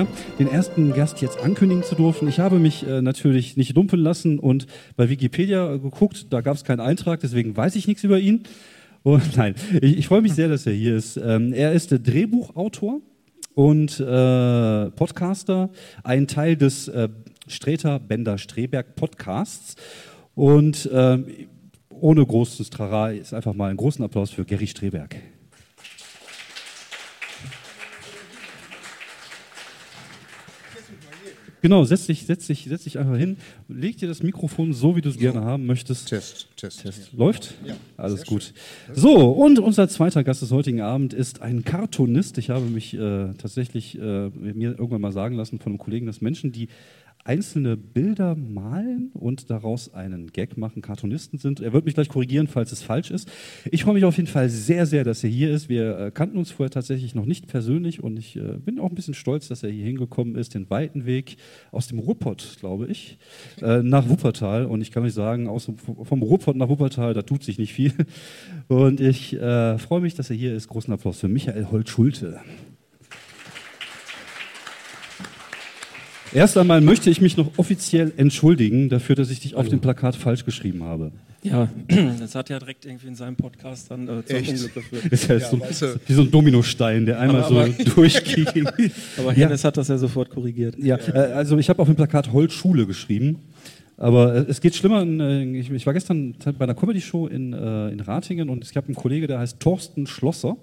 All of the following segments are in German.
Ja, den ersten Gast jetzt ankündigen zu dürfen. Ich habe mich äh, natürlich nicht dumpeln lassen und bei Wikipedia geguckt, da gab es keinen Eintrag, deswegen weiß ich nichts über ihn. Und nein, ich, ich freue mich sehr, dass er hier ist. Ähm, er ist der Drehbuchautor und äh, Podcaster, ein Teil des äh, Streter Bender Streberg Podcasts. Und äh, ohne großes Trara ist einfach mal einen großen Applaus für Gary Streberg. Genau, setz dich, setz, dich, setz dich einfach hin, leg dir das Mikrofon so, wie du es so. gerne haben möchtest. Test, Test. Test. Läuft? Ja. Alles gut. Schön. So, und unser zweiter Gast des heutigen Abends ist ein Cartoonist. Ich habe mich äh, tatsächlich äh, mir irgendwann mal sagen lassen von einem Kollegen, dass Menschen, die einzelne Bilder malen und daraus einen Gag machen, Cartoonisten sind. Er wird mich gleich korrigieren, falls es falsch ist. Ich freue mich auf jeden Fall sehr, sehr, dass er hier ist. Wir äh, kannten uns vorher tatsächlich noch nicht persönlich und ich äh, bin auch ein bisschen stolz, dass er hier hingekommen ist, den weiten Weg aus dem Ruhrpott, glaube ich, äh, nach Wuppertal. Und ich kann euch sagen, aus, vom Ruhrpott nach Wuppertal, da tut sich nicht viel. Und ich freue mich, dass er hier ist. Großen Applaus für Michael Holt-Schulte. Erst einmal möchte ich mich noch offiziell entschuldigen dafür, dass ich dich auf dem Plakat falsch geschrieben habe. Ja, das hat ja direkt irgendwie in seinem Podcast dann äh, zum Echt? Unglück geführt. Ist ja, ja so, weißt du. wie so ein Dominostein, der einmal aber, so durchging. aber Hennes ja. hat das ja sofort korrigiert. Ja, äh, also ich habe auf dem Plakat Holzschule geschrieben. Aber äh, es geht schlimmer. Äh, ich, war gestern bei einer Comedy-Show in, äh, in Ratingen und es gab einen Kollege, der heißt Thorsten Schlosser.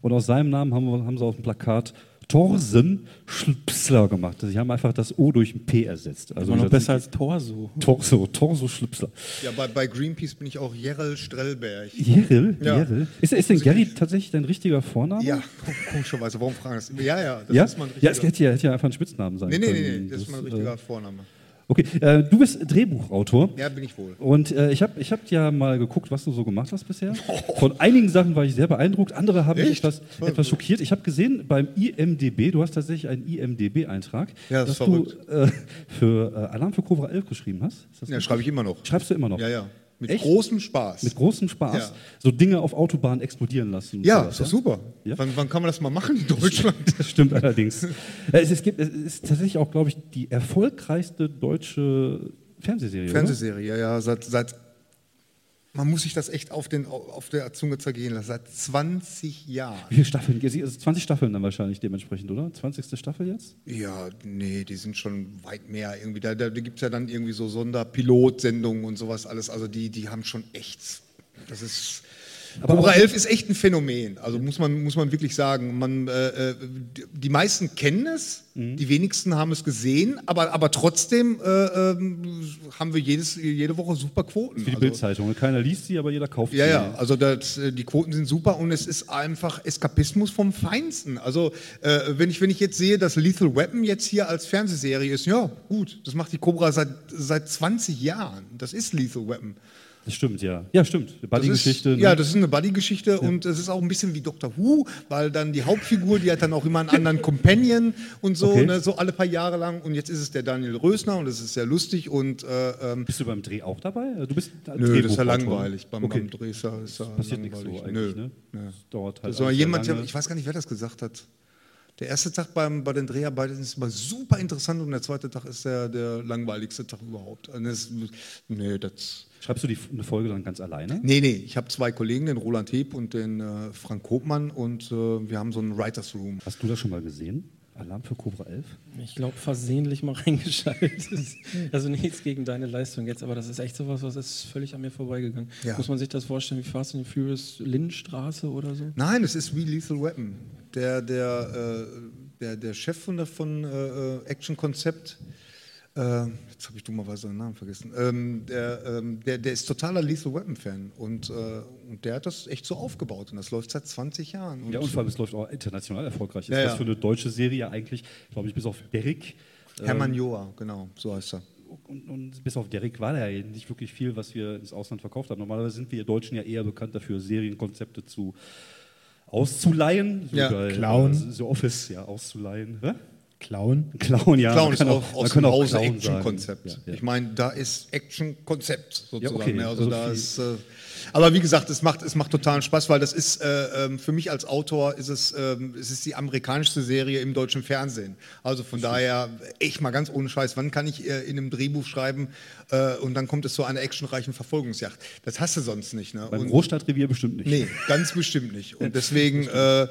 Und aus seinem Namen haben, wir, haben sie auf dem Plakat Torsen Schlipsler gemacht. Sie haben einfach das O durch ein P ersetzt. Also noch besser als Torso. Torso, Torso Schlipsler. Ja, bei, bei Greenpeace bin ich auch Jerel Strellberg. Jerel? Ja. Jerel? Ist, ist denn Gary tatsächlich dein richtiger Vorname? Ja, komischerweise. Warum fragen das? Ja, ja, das ja? ist mein richtiger. Ja, es hätte ja, hätte ja einfach ein Spitznamen sein nee, nee, können. Nee, nee, das, das ist mein richtiger äh, Vorname. Okay, äh, du bist Drehbuchautor. Ja, bin ich wohl. Und äh, ich habe ich hab ja mal geguckt, was du so gemacht hast bisher. Von einigen Sachen war ich sehr beeindruckt, andere haben mich etwas, etwas schockiert. Ich habe gesehen, beim IMDB, du hast tatsächlich einen IMDB-Eintrag, ja, das dass du äh, für äh, Alarm für Cobra 11 geschrieben hast. ja, schreibe ich immer noch. Schreibst du immer noch? Ja, ja. Mit Echt? großem Spaß. Mit großem Spaß. Ja. So Dinge auf Autobahnen explodieren lassen. Ja, ist doch super. Ja? Wann, wann, kann man das mal machen in Deutschland? Das stimmt allerdings. es, es, gibt, es ist tatsächlich auch, glaube ich, die erfolgreichste deutsche Fernsehserie. Fernsehserie, oder? ja, ja. Seit, seit, man muss sich das echt auf, den, auf der Zunge zergehen lassen. Seit 20 Jahren. Wie viele Staffeln? 20 also Staffeln dann wahrscheinlich dementsprechend, oder? 20. Staffel jetzt? Ja, nee, die sind schon weit mehr. Irgendwie. Da, da, da gibt es ja dann irgendwie so Sonderpilotsendungen und sowas alles. Also die, die haben schon echt. Das ist aber Cobra 11 ist echt ein Phänomen. Also muss man, muss man wirklich sagen. Man, äh, äh, die meisten kennen es, mhm. die wenigsten haben es gesehen, aber, aber trotzdem äh, äh, haben wir jedes, jede Woche super Quoten. Für die also, Bildzeitung. Keiner liest sie, aber jeder kauft ja, sie. Ja, ja. Also das, äh, die Quoten sind super und es ist einfach Eskapismus vom Feinsten. Also äh, wenn, ich, wenn ich jetzt sehe, dass Lethal Weapon jetzt hier als Fernsehserie ist, ja gut, das macht die Cobra seit, seit 20 Jahren. Das ist Lethal Weapon. Das stimmt, ja. Ja, stimmt. Buddy-Geschichte. Ne? Ja, das ist eine Buddy-Geschichte ja. und es ist auch ein bisschen wie Doctor Who, weil dann die Hauptfigur, die hat dann auch immer einen anderen Companion und so, okay. ne, so alle paar Jahre lang. Und jetzt ist es der Daniel Rösner und das ist sehr lustig. Und, äh, ähm, bist du beim Dreh auch dabei? Du bist Nö, das ist ja langweilig. Beim, okay. beim Dreh ist ja, ist ja passiert nichts so eigentlich, Nö. ne? Das dauert halt. Das war jemand, der, ich weiß gar nicht, wer das gesagt hat. Der erste Tag beim, bei den Dreharbeiten ist immer super interessant und der zweite Tag ist der, der langweiligste Tag überhaupt. Und das, nee, das Schreibst du die, eine Folge dann ganz alleine? Nee, nee, ich habe zwei Kollegen, den Roland Heb und den äh, Frank Kopmann und äh, wir haben so einen Writers Room. Hast du das schon mal gesehen? Alarm für Cobra 11? Ich glaube, versehentlich mal reingeschaltet. also nichts gegen deine Leistung jetzt, aber das ist echt sowas, was ist völlig an mir vorbeigegangen. Ja. Muss man sich das vorstellen, wie Fast and Furious Lindenstraße oder so? Nein, es ist wie Lethal Weapon. Der, der, äh, der, der Chef von, von äh, äh Action Konzept äh, jetzt habe ich dummerweise seinen Namen vergessen, ähm, der, ähm, der, der, ist totaler Lethal Weapon-Fan und, äh, und der hat das echt so aufgebaut und das läuft seit 20 Jahren. Und ja, und vor allem, es läuft auch international erfolgreich. Ist ja, das für eine deutsche Serie eigentlich, glaube ich, bis auf Derrick. Ähm, Hermann Joa, genau, so heißt er. Und, und, bis auf Derrick war da ja nicht wirklich viel, was wir ins Ausland verkauft haben. Normalerweise sind wir Deutschen ja eher bekannt dafür, Serienkonzepte zu auszuleihen. Ja, klauen. The Office, ja, auszuleihen. Hä? Klauen? Klauen, ja. Klauen ist auch, aus dem Hause Clown Action-Konzept. Ja, ja. Ich meine, da ist Action-Konzept sozusagen. okay. Also Also da viel- ist, äh, aber wie gesagt, es macht, es macht totalen Spaß, weil das ist äh, ähm, für mich als Autor ist es, ähm, es ist die amerikanischste Serie im deutschen Fernsehen. Also von daher echt mal ganz ohne Scheiß. Wann kann ich äh, in einem Drehbuch schreiben äh, und dann kommt es zu einer actionreichen Verfolgungsjagd? Das hast du sonst nicht. Ne? Beim Und- Großstadtrevier bestimmt nicht. Nee, ganz bestimmt nicht. Und deswegen äh,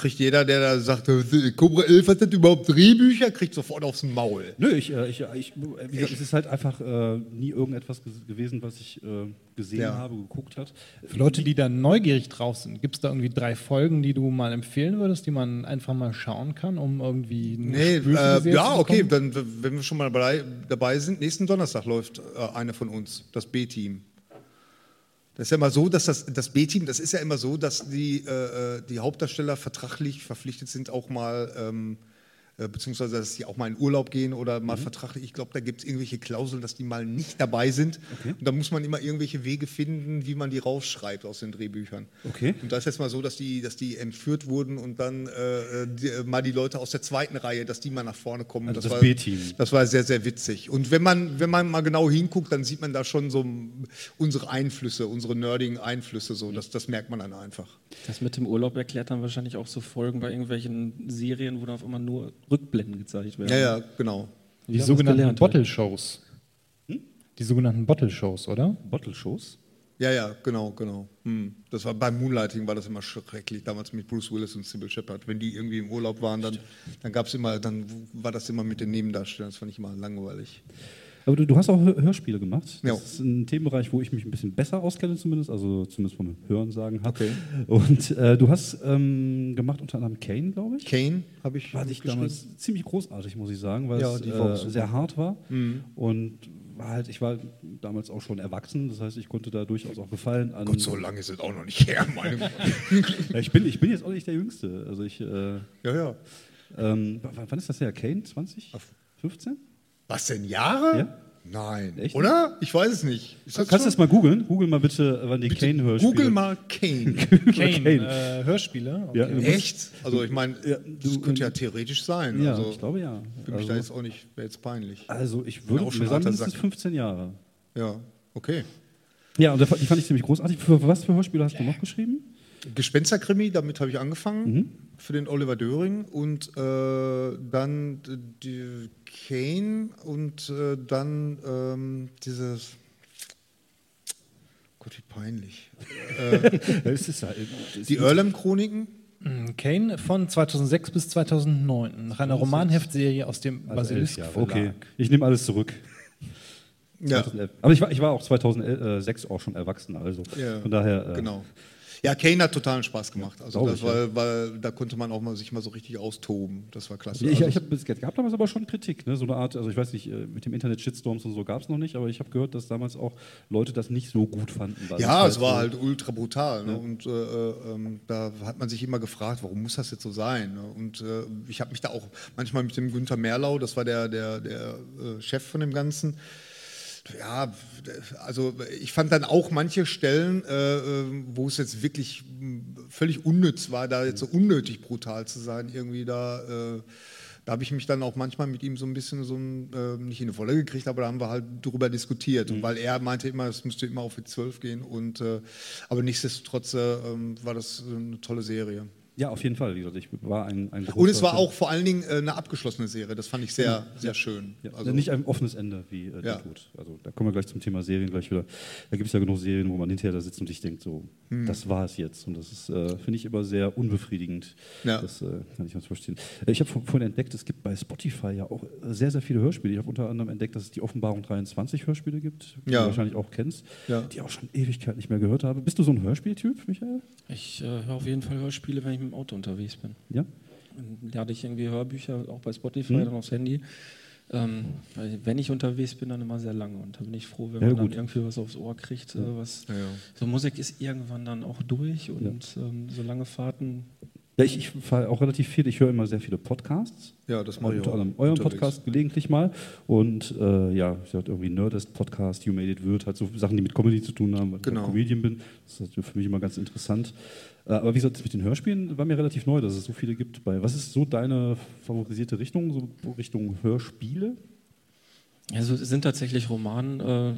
kriegt jeder, der da sagt, äh, Cobra 11 hat das überhaupt Drehbücher, kriegt sofort aufs Maul. Nö, ich, äh, ich, äh, ich, wie gesagt, es ist halt einfach äh, nie irgendetwas gewesen, was ich äh, gesehen Ja. habe, geguckt hat. Für Leute, die da neugierig drauf sind, gibt es da irgendwie drei Folgen, die du mal empfehlen würdest, die man einfach mal schauen kann, um irgendwie Nee, äh, ja, zu okay, dann, wenn wir schon mal dabei, dabei sind, nächsten Donnerstag läuft äh, eine von uns, das B-Team. Das ist ja immer so, dass das, das B-Team, das ist ja immer so, dass die, äh, äh, die Hauptdarsteller vertraglich verpflichtet sind, auch mal, ähm, äh, beziehungsweise dass sie auch mal in Urlaub gehen oder Mhm. mal vertraglich, ich glaube, da gibt es irgendwelche Klauseln, dass die mal nicht dabei sind. Und da muss man immer irgendwelche Wege finden, wie man die rausschreibt aus den Drehbüchern. Okay. Und da ist jetzt mal so, dass die, dass die entführt wurden und dann äh, die, äh, mal die Leute aus der zweiten Reihe, dass die mal nach vorne kommen. Also das war, B-Team. Das war sehr, sehr witzig. Und wenn man, wenn man mal genau hinguckt, dann sieht man da schon so unsere Einflüsse, unsere nerdigen Einflüsse. So. Das, das merkt man dann einfach. Das mit dem Urlaub erklärt dann wahrscheinlich auch so Folgen bei irgendwelchen Serien, wo dann auf einmal nur Rückblenden gezeigt werden. Ja, ja, genau. Die Ja, sogenannten. Bottle-Shows. Die sogenannten Bottle-Shows, oder? Bottle-Shows. Ja, ja, genau, genau. Hm. Das war beim Moonlighting war das immer schrecklich, damals mit Bruce Willis und Sybil Shepard. Wenn die irgendwie im Urlaub waren, dann, dann gab's immer, dann war das immer mit den Nebendarstellern. Das fand ich immer langweilig. Aber du, du hast auch Hör- Hörspiele gemacht. Das Ja. ist ein Themenbereich, wo ich mich ein bisschen besser auskenne zumindest, also zumindest vom Hören sagen habe. Okay. Und äh, du hast ähm, gemacht unter anderem Kane, glaube ich. Kane habe ich. Fand ich damals ziemlich großartig, muss ich sagen, weil Ja, es war äh, sehr hart war. Und war halt, ich war damals auch schon erwachsen, das heißt, ich konnte da durchaus auch gefallen an. Gott, so lange ist es auch noch nicht her, meine Ja, ich, bin, ich bin jetzt auch nicht der Jüngste. Also ich, äh, Ja, ja. ähm, wann ist das her? Kane? 20? 15? Was denn, Jahre? Ja. Nein. Echt? Oder? Ich weiß es nicht. Ist Kannst du das mal googeln? Google mal bitte, wann die Kane-Hörspiele. Google mal Kane. Kane, Kane. Äh, Hörspiele. Ja, Okay. musst- Echt? Also ich meine, Ja, das du- könnte ja theoretisch sein. Ja, also, ich glaube ja. Für mich da Also, jetzt auch nicht, wäre jetzt peinlich. also ich würde auch schon mir sagen, mindestens Sack. 15 Jahre. Ja, okay. Ja, und die fand ich ziemlich großartig. Für was für Hörspiele hast du noch geschrieben? Gespensterkrimi, damit habe ich angefangen Mhm. für den Oliver Döring und äh, dann die Kane und äh, dann ähm, dieses Gott, wie peinlich. Ist halt, Die Earlham-Chroniken. Mm, Kane von 2006 bis 2009, nach einer Romanheftserie aus dem also elf Basilisk Jahre. Verlag. Okay, ich nehme alles zurück. Ja, 2011. Aber ich war, ich war auch 2006 auch schon erwachsen, also Ja, von daher. Äh, genau. Ja, Kane hat totalen Spaß gemacht. Also das, ich, weil, weil da konnte man auch mal sich mal so richtig austoben. Das war klasse. Ich, Also, ich habe es gab damals aber schon Kritik, ne? so eine Art, also ich weiß nicht, äh, mit dem Internet Shitstorms und so gab es noch nicht, aber ich habe gehört, dass damals auch Leute das nicht so gut fanden. ja, es es war so- halt ultra brutal. Ne? Und äh, äh, ähm, da hat man sich immer gefragt, warum muss das jetzt so sein? Ne? Und äh, ich habe mich da auch manchmal mit dem Günther Merlau, das war der, der, der äh, Chef von dem Ganzen, ja, also ich fand dann auch manche Stellen, äh, äh, wo es jetzt wirklich mh, völlig unnütz war, da jetzt so unnötig brutal zu sein, irgendwie da. Äh, da habe ich mich dann auch manchmal mit ihm so ein bisschen so ein, äh, nicht in eine Wolle gekriegt, aber da haben wir halt drüber diskutiert. Und weil er meinte immer, es müsste immer auf die 12 gehen. Und, äh, aber nichtsdestotrotz äh, ähm, war das eine tolle Serie. Ja, auf jeden Fall. Wie gesagt, ich war ein, ein Und es war auch vor allen Dingen äh, eine abgeschlossene Serie. Das fand ich sehr, sehr schön. Ja, Also- nicht ein offenes Ende wie äh, Ja. der Tod. Also da kommen wir gleich zum Thema Serien gleich wieder. Da gibt es ja genug Serien, wo man hinterher da sitzt und sich denkt, so, Hm. das war es jetzt. Und das ist, äh, finde ich, immer sehr unbefriedigend. Ja. Das äh, kann ich ganz verstehen. Äh, Ich habe vor- vorhin entdeckt, es gibt bei Spotify ja auch äh, sehr, sehr viele Hörspiele. Ich habe unter anderem entdeckt, dass es die Offenbarung 23 Hörspiele gibt, die Ja. du wahrscheinlich auch kennst, Ja. die auch schon Ewigkeit nicht mehr gehört habe. Bist du so ein Hörspieltyp, Michael? Ich äh, höre auf jeden Fall Hörspiele, wenn ich mit dem Auto unterwegs bin. Ja? Dann lade ich irgendwie Hörbücher, auch bei Spotify, Mhm. dann aufs Handy. Ähm, weil wenn ich unterwegs bin, dann immer sehr lange. Und da bin ich froh, wenn Ja, man dann gut. irgendwie was aufs Ohr kriegt. Äh, was Ja, ja. So Musik ist irgendwann dann auch durch und ähm, so lange Fahrten. Ja, ich, ich fahre auch relativ viel. Ich höre immer sehr viele Podcasts. Ja, das mache ich Unter auch. anderem euren unterwegs. Podcast gelegentlich mal. Und äh, ja, ich hatte irgendwie Nerdist Podcast, You Made It Wird, halt so Sachen, die mit Comedy zu tun haben, weil Genau. ich Comedian bin. Das ist für mich immer ganz interessant. Äh, aber wie gesagt, das mit den Hörspielen war mir relativ neu, dass es so viele gibt. Bei, was ist so deine favorisierte Richtung, so Richtung Hörspiele? Also es sind tatsächlich Roman, äh,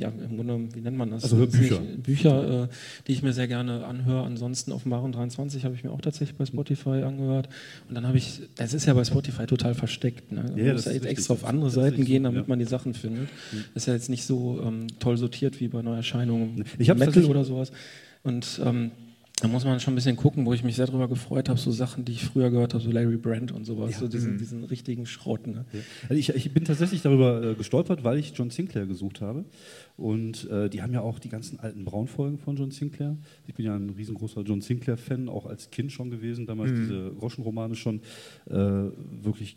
ja, im Grunde, wie nennt man das? Also Das Bücher. Bücher, äh, die ich mir sehr gerne anhöre. Ansonsten auf Maren 23 habe ich mir auch tatsächlich bei Spotify angehört. Und dann habe ich, es ist ja bei Spotify total versteckt. Ne? Man Ja, muss das ja jetzt extra auf andere Das Seiten gehen, damit ja. man die Sachen findet. Ist ja jetzt nicht so ähm, toll sortiert wie bei Neuerscheinungen Ich Metal oder sowas. Und ähm, da muss man schon ein bisschen gucken, wo ich mich sehr darüber gefreut habe, so Sachen, die ich früher gehört habe, so Larry Brand und sowas, so diesen, Mhm. diesen richtigen Schrott. Ne? Also ich, ich bin tatsächlich darüber äh, gestolpert, weil ich John Sinclair gesucht habe. Und äh, die haben ja auch die ganzen alten Braunfolgen von John Sinclair. Ich bin ja ein riesengroßer John Sinclair-Fan, auch als Kind schon gewesen, damals diese Groschenromane schon äh, wirklich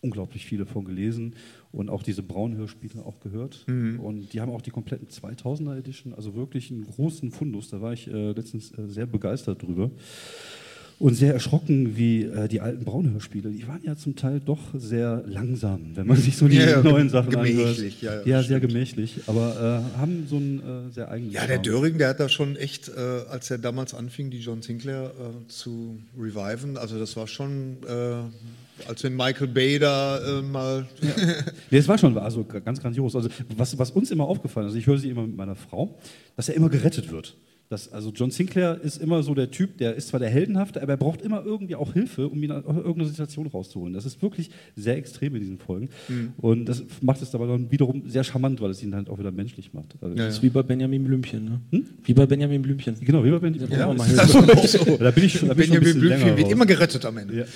unglaublich viele von gelesen und auch diese Braun-Hörspiele auch gehört. Und die haben auch die kompletten 2000er Edition, also wirklich einen großen Fundus. Da war ich äh, letztens äh, sehr begeistert drüber. Und sehr erschrocken, wie äh, die alten Braun-Hörspiele, die waren ja zum Teil doch sehr langsam, wenn man sich so die Ja, ja, neuen Sachen anhört. ja, ja, sehr stimmt. gemächlich, aber äh, haben so einen äh, sehr eigenen Ja, der. Döring, der hat da schon echt, äh, als er damals anfing, die John Sinclair zu reviven, also das war schon, als wenn Michael Bay da äh, mal. Nee, es war schon also ganz grandios. Also was, was uns immer aufgefallen ist, ich höre sie immer mit meiner Frau, dass er immer gerettet wird. Das, also John Sinclair ist immer so der Typ, der ist zwar der Heldenhafte, aber er braucht immer irgendwie auch Hilfe, um ihn aus irgendeiner Situation rauszuholen. Das ist wirklich sehr extrem in diesen Folgen. Mhm. Und das macht es aber dann wiederum sehr charmant, weil es ihn halt auch wieder menschlich macht. Also, Ja, Das ist wie bei Benjamin Blümchen. Ne? Hm? Wie bei Benjamin Blümchen. Genau, wie bei Ben Ja, ja, mal das Hilfe. ist auch so. Da bin ich schon, da bin Benjamin Blümchen länger wird raus. immer gerettet am Ende.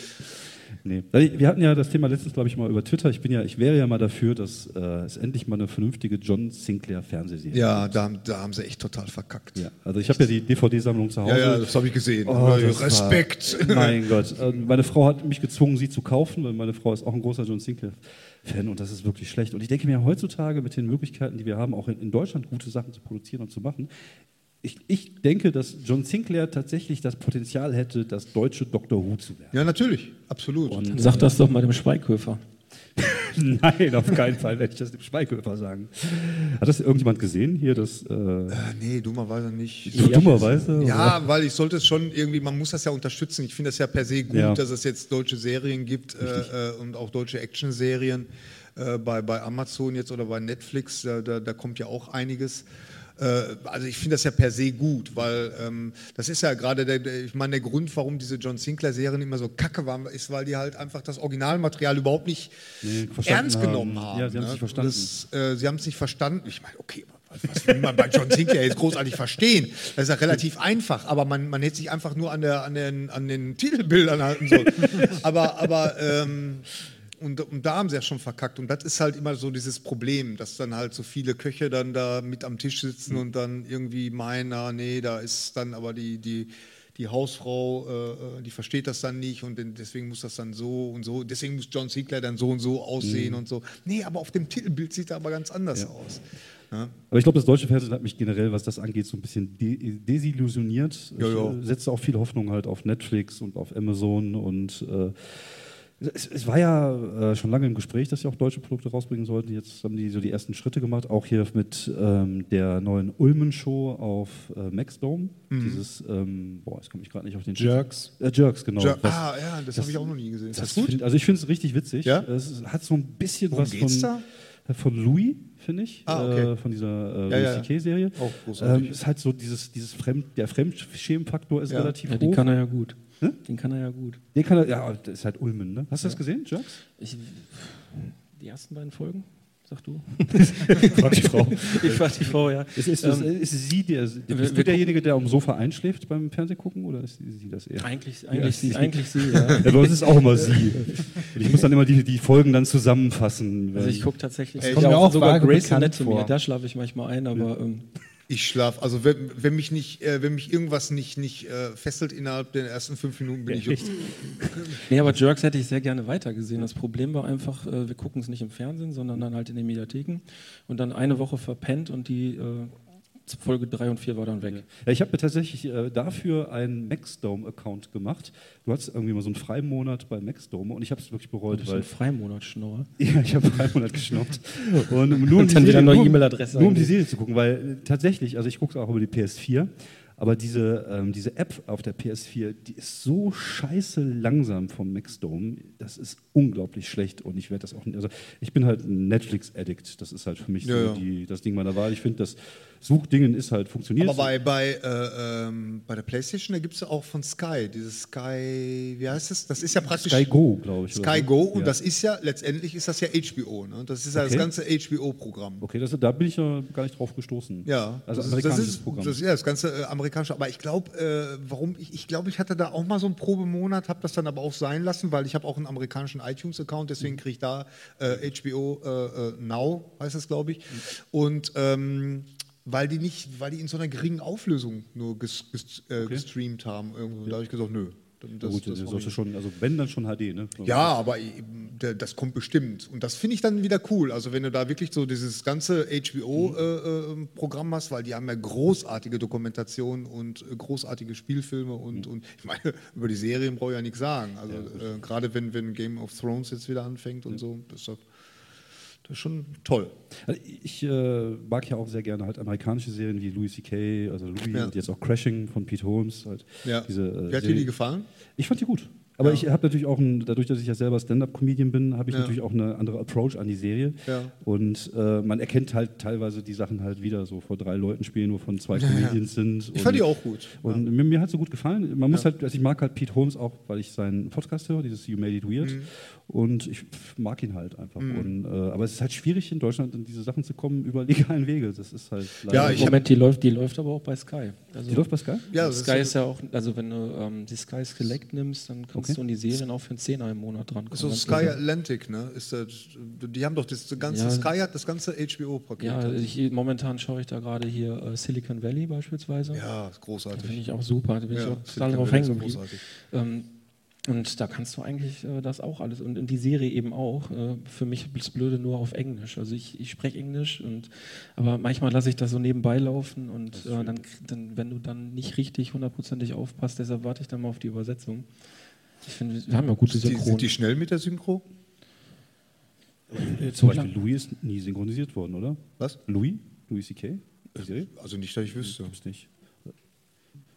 Nee. Wir hatten ja das Thema letztens, glaube ich, mal über Twitter. Ich, bin ja, ich wäre ja mal dafür, dass äh, es endlich mal eine vernünftige John Sinclair Fernsehserie Ja, da, da haben sie echt total verkackt. Ja, also ich habe ja die DVD-Sammlung zu Hause. Ja, ja, das habe ich gesehen. Oh, Respekt. War, mein Gott. Meine Frau hat mich gezwungen, sie zu kaufen, weil meine Frau ist auch ein großer John Sinclair-Fan und das ist wirklich schlecht. Und ich denke mir heutzutage mit den Möglichkeiten, die wir haben, auch in, in Deutschland gute Sachen zu produzieren und zu machen, ich, ich denke, dass John Sinclair tatsächlich das Potenzial hätte, das deutsche Doctor Who zu werden. Ja, natürlich, absolut. Und, Sag das doch mal dem Schweighöfer. Nein, auf keinen Fall werde ich das dem Schweighöfer sagen. Hat das irgendjemand gesehen hier? Das, äh, Äh, nee, dummerweise nicht. so dummerweise? Ja, weil ich sollte es schon irgendwie, man muss das ja unterstützen. Ich finde das ja per se gut, Ja. dass es jetzt deutsche Serien gibt äh, äh, und auch deutsche Actionserien äh, bei, bei Amazon jetzt oder bei Netflix. Da, da, da kommt ja auch einiges. Äh, also ich finde das ja per se gut, weil ähm, das ist ja gerade der, der, ich meine, der Grund, warum diese John Sinclair-Serien immer so kacke waren, ist, weil die halt einfach das Originalmaterial überhaupt nicht Nee, ernst haben. genommen haben. Ja, sie haben es ne? nicht verstanden. Das, äh, sie haben es nicht verstanden. Ich meine, okay, was, was will man bei John Sinclair jetzt großartig verstehen? Das ist ja relativ einfach, aber man, man hätte sich einfach nur an, der, an, den, an den Titelbildern halten sollen. aber aber ähm, und, und da haben sie ja schon verkackt. Und das ist halt immer so dieses Problem, dass dann halt so viele Köche dann da mit am Tisch sitzen und dann irgendwie meinen, ah, nee, da ist dann aber die, die, die Hausfrau, äh, äh, die versteht das dann nicht und deswegen muss das dann so und so, deswegen muss John Sinclair dann so und so aussehen und so. Nee, aber auf dem Titelbild sieht er aber ganz anders aus. Ja. Aber ich glaube, das deutsche Fernsehen hat mich generell, was das angeht, so ein bisschen de desillusioniert. Ja, ich ja. äh, setze auch viel Hoffnung halt auf Netflix und auf Amazon und äh, es, es war ja äh, schon lange im Gespräch, dass sie auch deutsche Produkte rausbringen sollten. Jetzt haben die so die ersten Schritte gemacht, auch hier mit ähm, der neuen Ulmen-Show auf äh, Maxdome. Dieses, ähm, boah, jetzt komme ich gerade nicht auf den Jerks. Äh, Jerks, genau. Ja, Was- ah, ja, das, habe ich auch noch nie gesehen. Ist das das gut? find, also ich finde es richtig witzig. Ja? Es hat so ein bisschen Worum was geht's von, da? von Louis, finde ich, Ah, okay. äh, von dieser äh, Ja, ja. CK-Serie. Auch großartig. Ähm, ist halt so dieses, dieses Fremd, der Fremdschämenfaktor ist Ja. relativ Ja, hoch. den kann er ja gut. Hm? Den kann er ja gut. Den kann er, ja, das ist halt Ulmen, ne? Hast du das gesehen, Jerks? Ich, die ersten beiden Folgen, sag du. Frag die Frau. ich war die Frau, ja. Ist, ist, Ähm, ist, ist sie der, bist du derjenige, der am Sofa einschläft beim Fernsehgucken oder ist sie das eher? Eigentlich, eigentlich, sie. sie, eigentlich sie, ja. Ja, bei uns ist auch immer sie. Und ich muss dann immer die, die Folgen dann zusammenfassen. Also ich gucke tatsächlich Ey, kommt mir auch sogar Grace Anatomy, vor. da schlafe ich manchmal ein, aber ähm, Ich schlafe, also wenn, wenn mich nicht, äh, wenn mich irgendwas nicht, nicht äh, fesselt innerhalb der ersten fünf Minuten, bin ich nee, aber Jerks hätte ich sehr gerne weitergesehen. Das Problem war einfach, äh, wir gucken es nicht im Fernsehen, sondern dann halt in den Mediatheken und dann eine Woche verpennt und die äh, Folge 3 und 4 war dann weg. Ja, ich habe mir tatsächlich äh, dafür einen Maxdome-Account gemacht. Du hattest irgendwie mal so einen Freimonat bei Maxdome und ich habe es wirklich bereut. Du bist weil, ein Freimonat Schnorr. ja, ich habe einen Freimonat geschnappt. Und, um nur um Und die dann wieder Serie- neue nur- E-Mail-Adresse Nur um die. Serie zu gucken, weil tatsächlich, also ich gucke es auch über die PS4, aber diese, ähm, diese App auf der PS4, die ist so scheiße langsam vom Maxdome, das ist unglaublich schlecht und ich werde das auch nicht, also ich bin halt ein Netflix-Addict, das ist halt für mich Ja, so ja. Die, das Ding meiner Wahl. Ich finde, das Suchdingen ist halt, funktioniert. Aber bei, bei, äh, ähm, bei der Playstation, da gibt es ja auch von Sky, dieses Sky, wie heißt das? Das ist ja praktisch. Sky Go, glaube ich. Sky. Go und Ja. das ist ja, letztendlich ist das ja HBO, ne? Das ist ja Okay. das ganze HBO-Programm. Okay, das, da bin ich ja gar nicht drauf gestoßen. Ja, also das, ist, das amerikanisches ist Programm. Das, ja, das ganze äh, amerikanische. Aber ich glaube, äh, warum ich, ich glaube, ich hatte da auch mal so einen Probemonat, habe das dann aber auch sein lassen, weil ich habe auch einen amerikanischen iTunes-Account, deswegen kriege ich da äh, HBO äh, äh, Now, heißt das, glaube ich. Und ähm, weil die nicht, weil die in so einer geringen Auflösung nur ges, ges, äh, gestreamt haben, irgendwo. Da habe ich gesagt, nö. Ja, Das, gut, das das sollte schon, also wenn dann schon HD, ne? ja, aber das kommt bestimmt. Und das finde ich dann wieder cool. Also wenn du da wirklich so dieses ganze HBO-Programm hast, weil die haben ja großartige Dokumentation und äh, großartige Spielfilme und, und ich meine, über die Serien brauche ich ja nichts sagen. Also äh, gerade wenn, wenn Game of Thrones jetzt wieder anfängt und so, das ist, doch, das ist schon toll. Also ich äh, mag ja auch sehr gerne halt amerikanische Serien wie Louis C.K., also Louis Ja. und jetzt auch Crashing von Pete Holmes. Halt Ja. diese, äh, Wie hat dir die gefallen? Ich fand die gut. Aber Ja. ich habe natürlich auch, ein, dadurch, dass ich ja selber Stand-Up-Comedian bin, habe ich Ja. natürlich auch eine andere Approach an die Serie. Ja. Und äh, man erkennt halt teilweise die Sachen halt wieder, so vor drei Leuten spielen, wovon zwei Comedians sind. Ich fand die auch gut. Und mir, mir hat so gut gefallen. Man muss halt, also ich mag halt Pete Holmes auch, weil ich seinen Podcast höre, dieses You Made It Weird. Mhm. Und ich mag ihn halt einfach. Und, äh, aber es ist halt schwierig in Deutschland in diese Sachen zu kommen über legalen Wege. Das ist halt Ja, ich Moment, die läuft, die läuft aber auch bei Sky. Also die läuft bei Sky? Ja, das Sky ist, ist ja auch, also wenn du ähm, die Sky Select nimmst, dann kannst Okay. du an die Serien auch für einen Zehner im Monat dran so kommen. Sky Atlantic, ne? Ist das, die haben doch das ganze, Ja. Sky hat das ganze HBO-Paket. Ja, ich, momentan schaue ich da gerade hier äh, Silicon Valley beispielsweise. ja, ist großartig. Finde ich auch super. Da bin ich Ja, auch total drauf hängen geblieben. Und da kannst du eigentlich äh, das auch alles. Und in die Serie eben auch. Äh, für mich ist Blöde nur auf Englisch. Also ich, ich spreche Englisch, und, aber manchmal lasse ich das so nebenbei laufen. Und äh, dann, dann, wenn du dann nicht richtig hundertprozentig aufpasst, deshalb warte ich dann mal auf die Übersetzung. Ich finde, wir haben ja gute Synchron. sind die schnell mit der Synchro? Äh, Zum Beispiel Louis ist nie synchronisiert worden, oder? Was? Louis? Louis C.K.? Serie? Also nicht, dass ich wüsste. Gibt's nicht.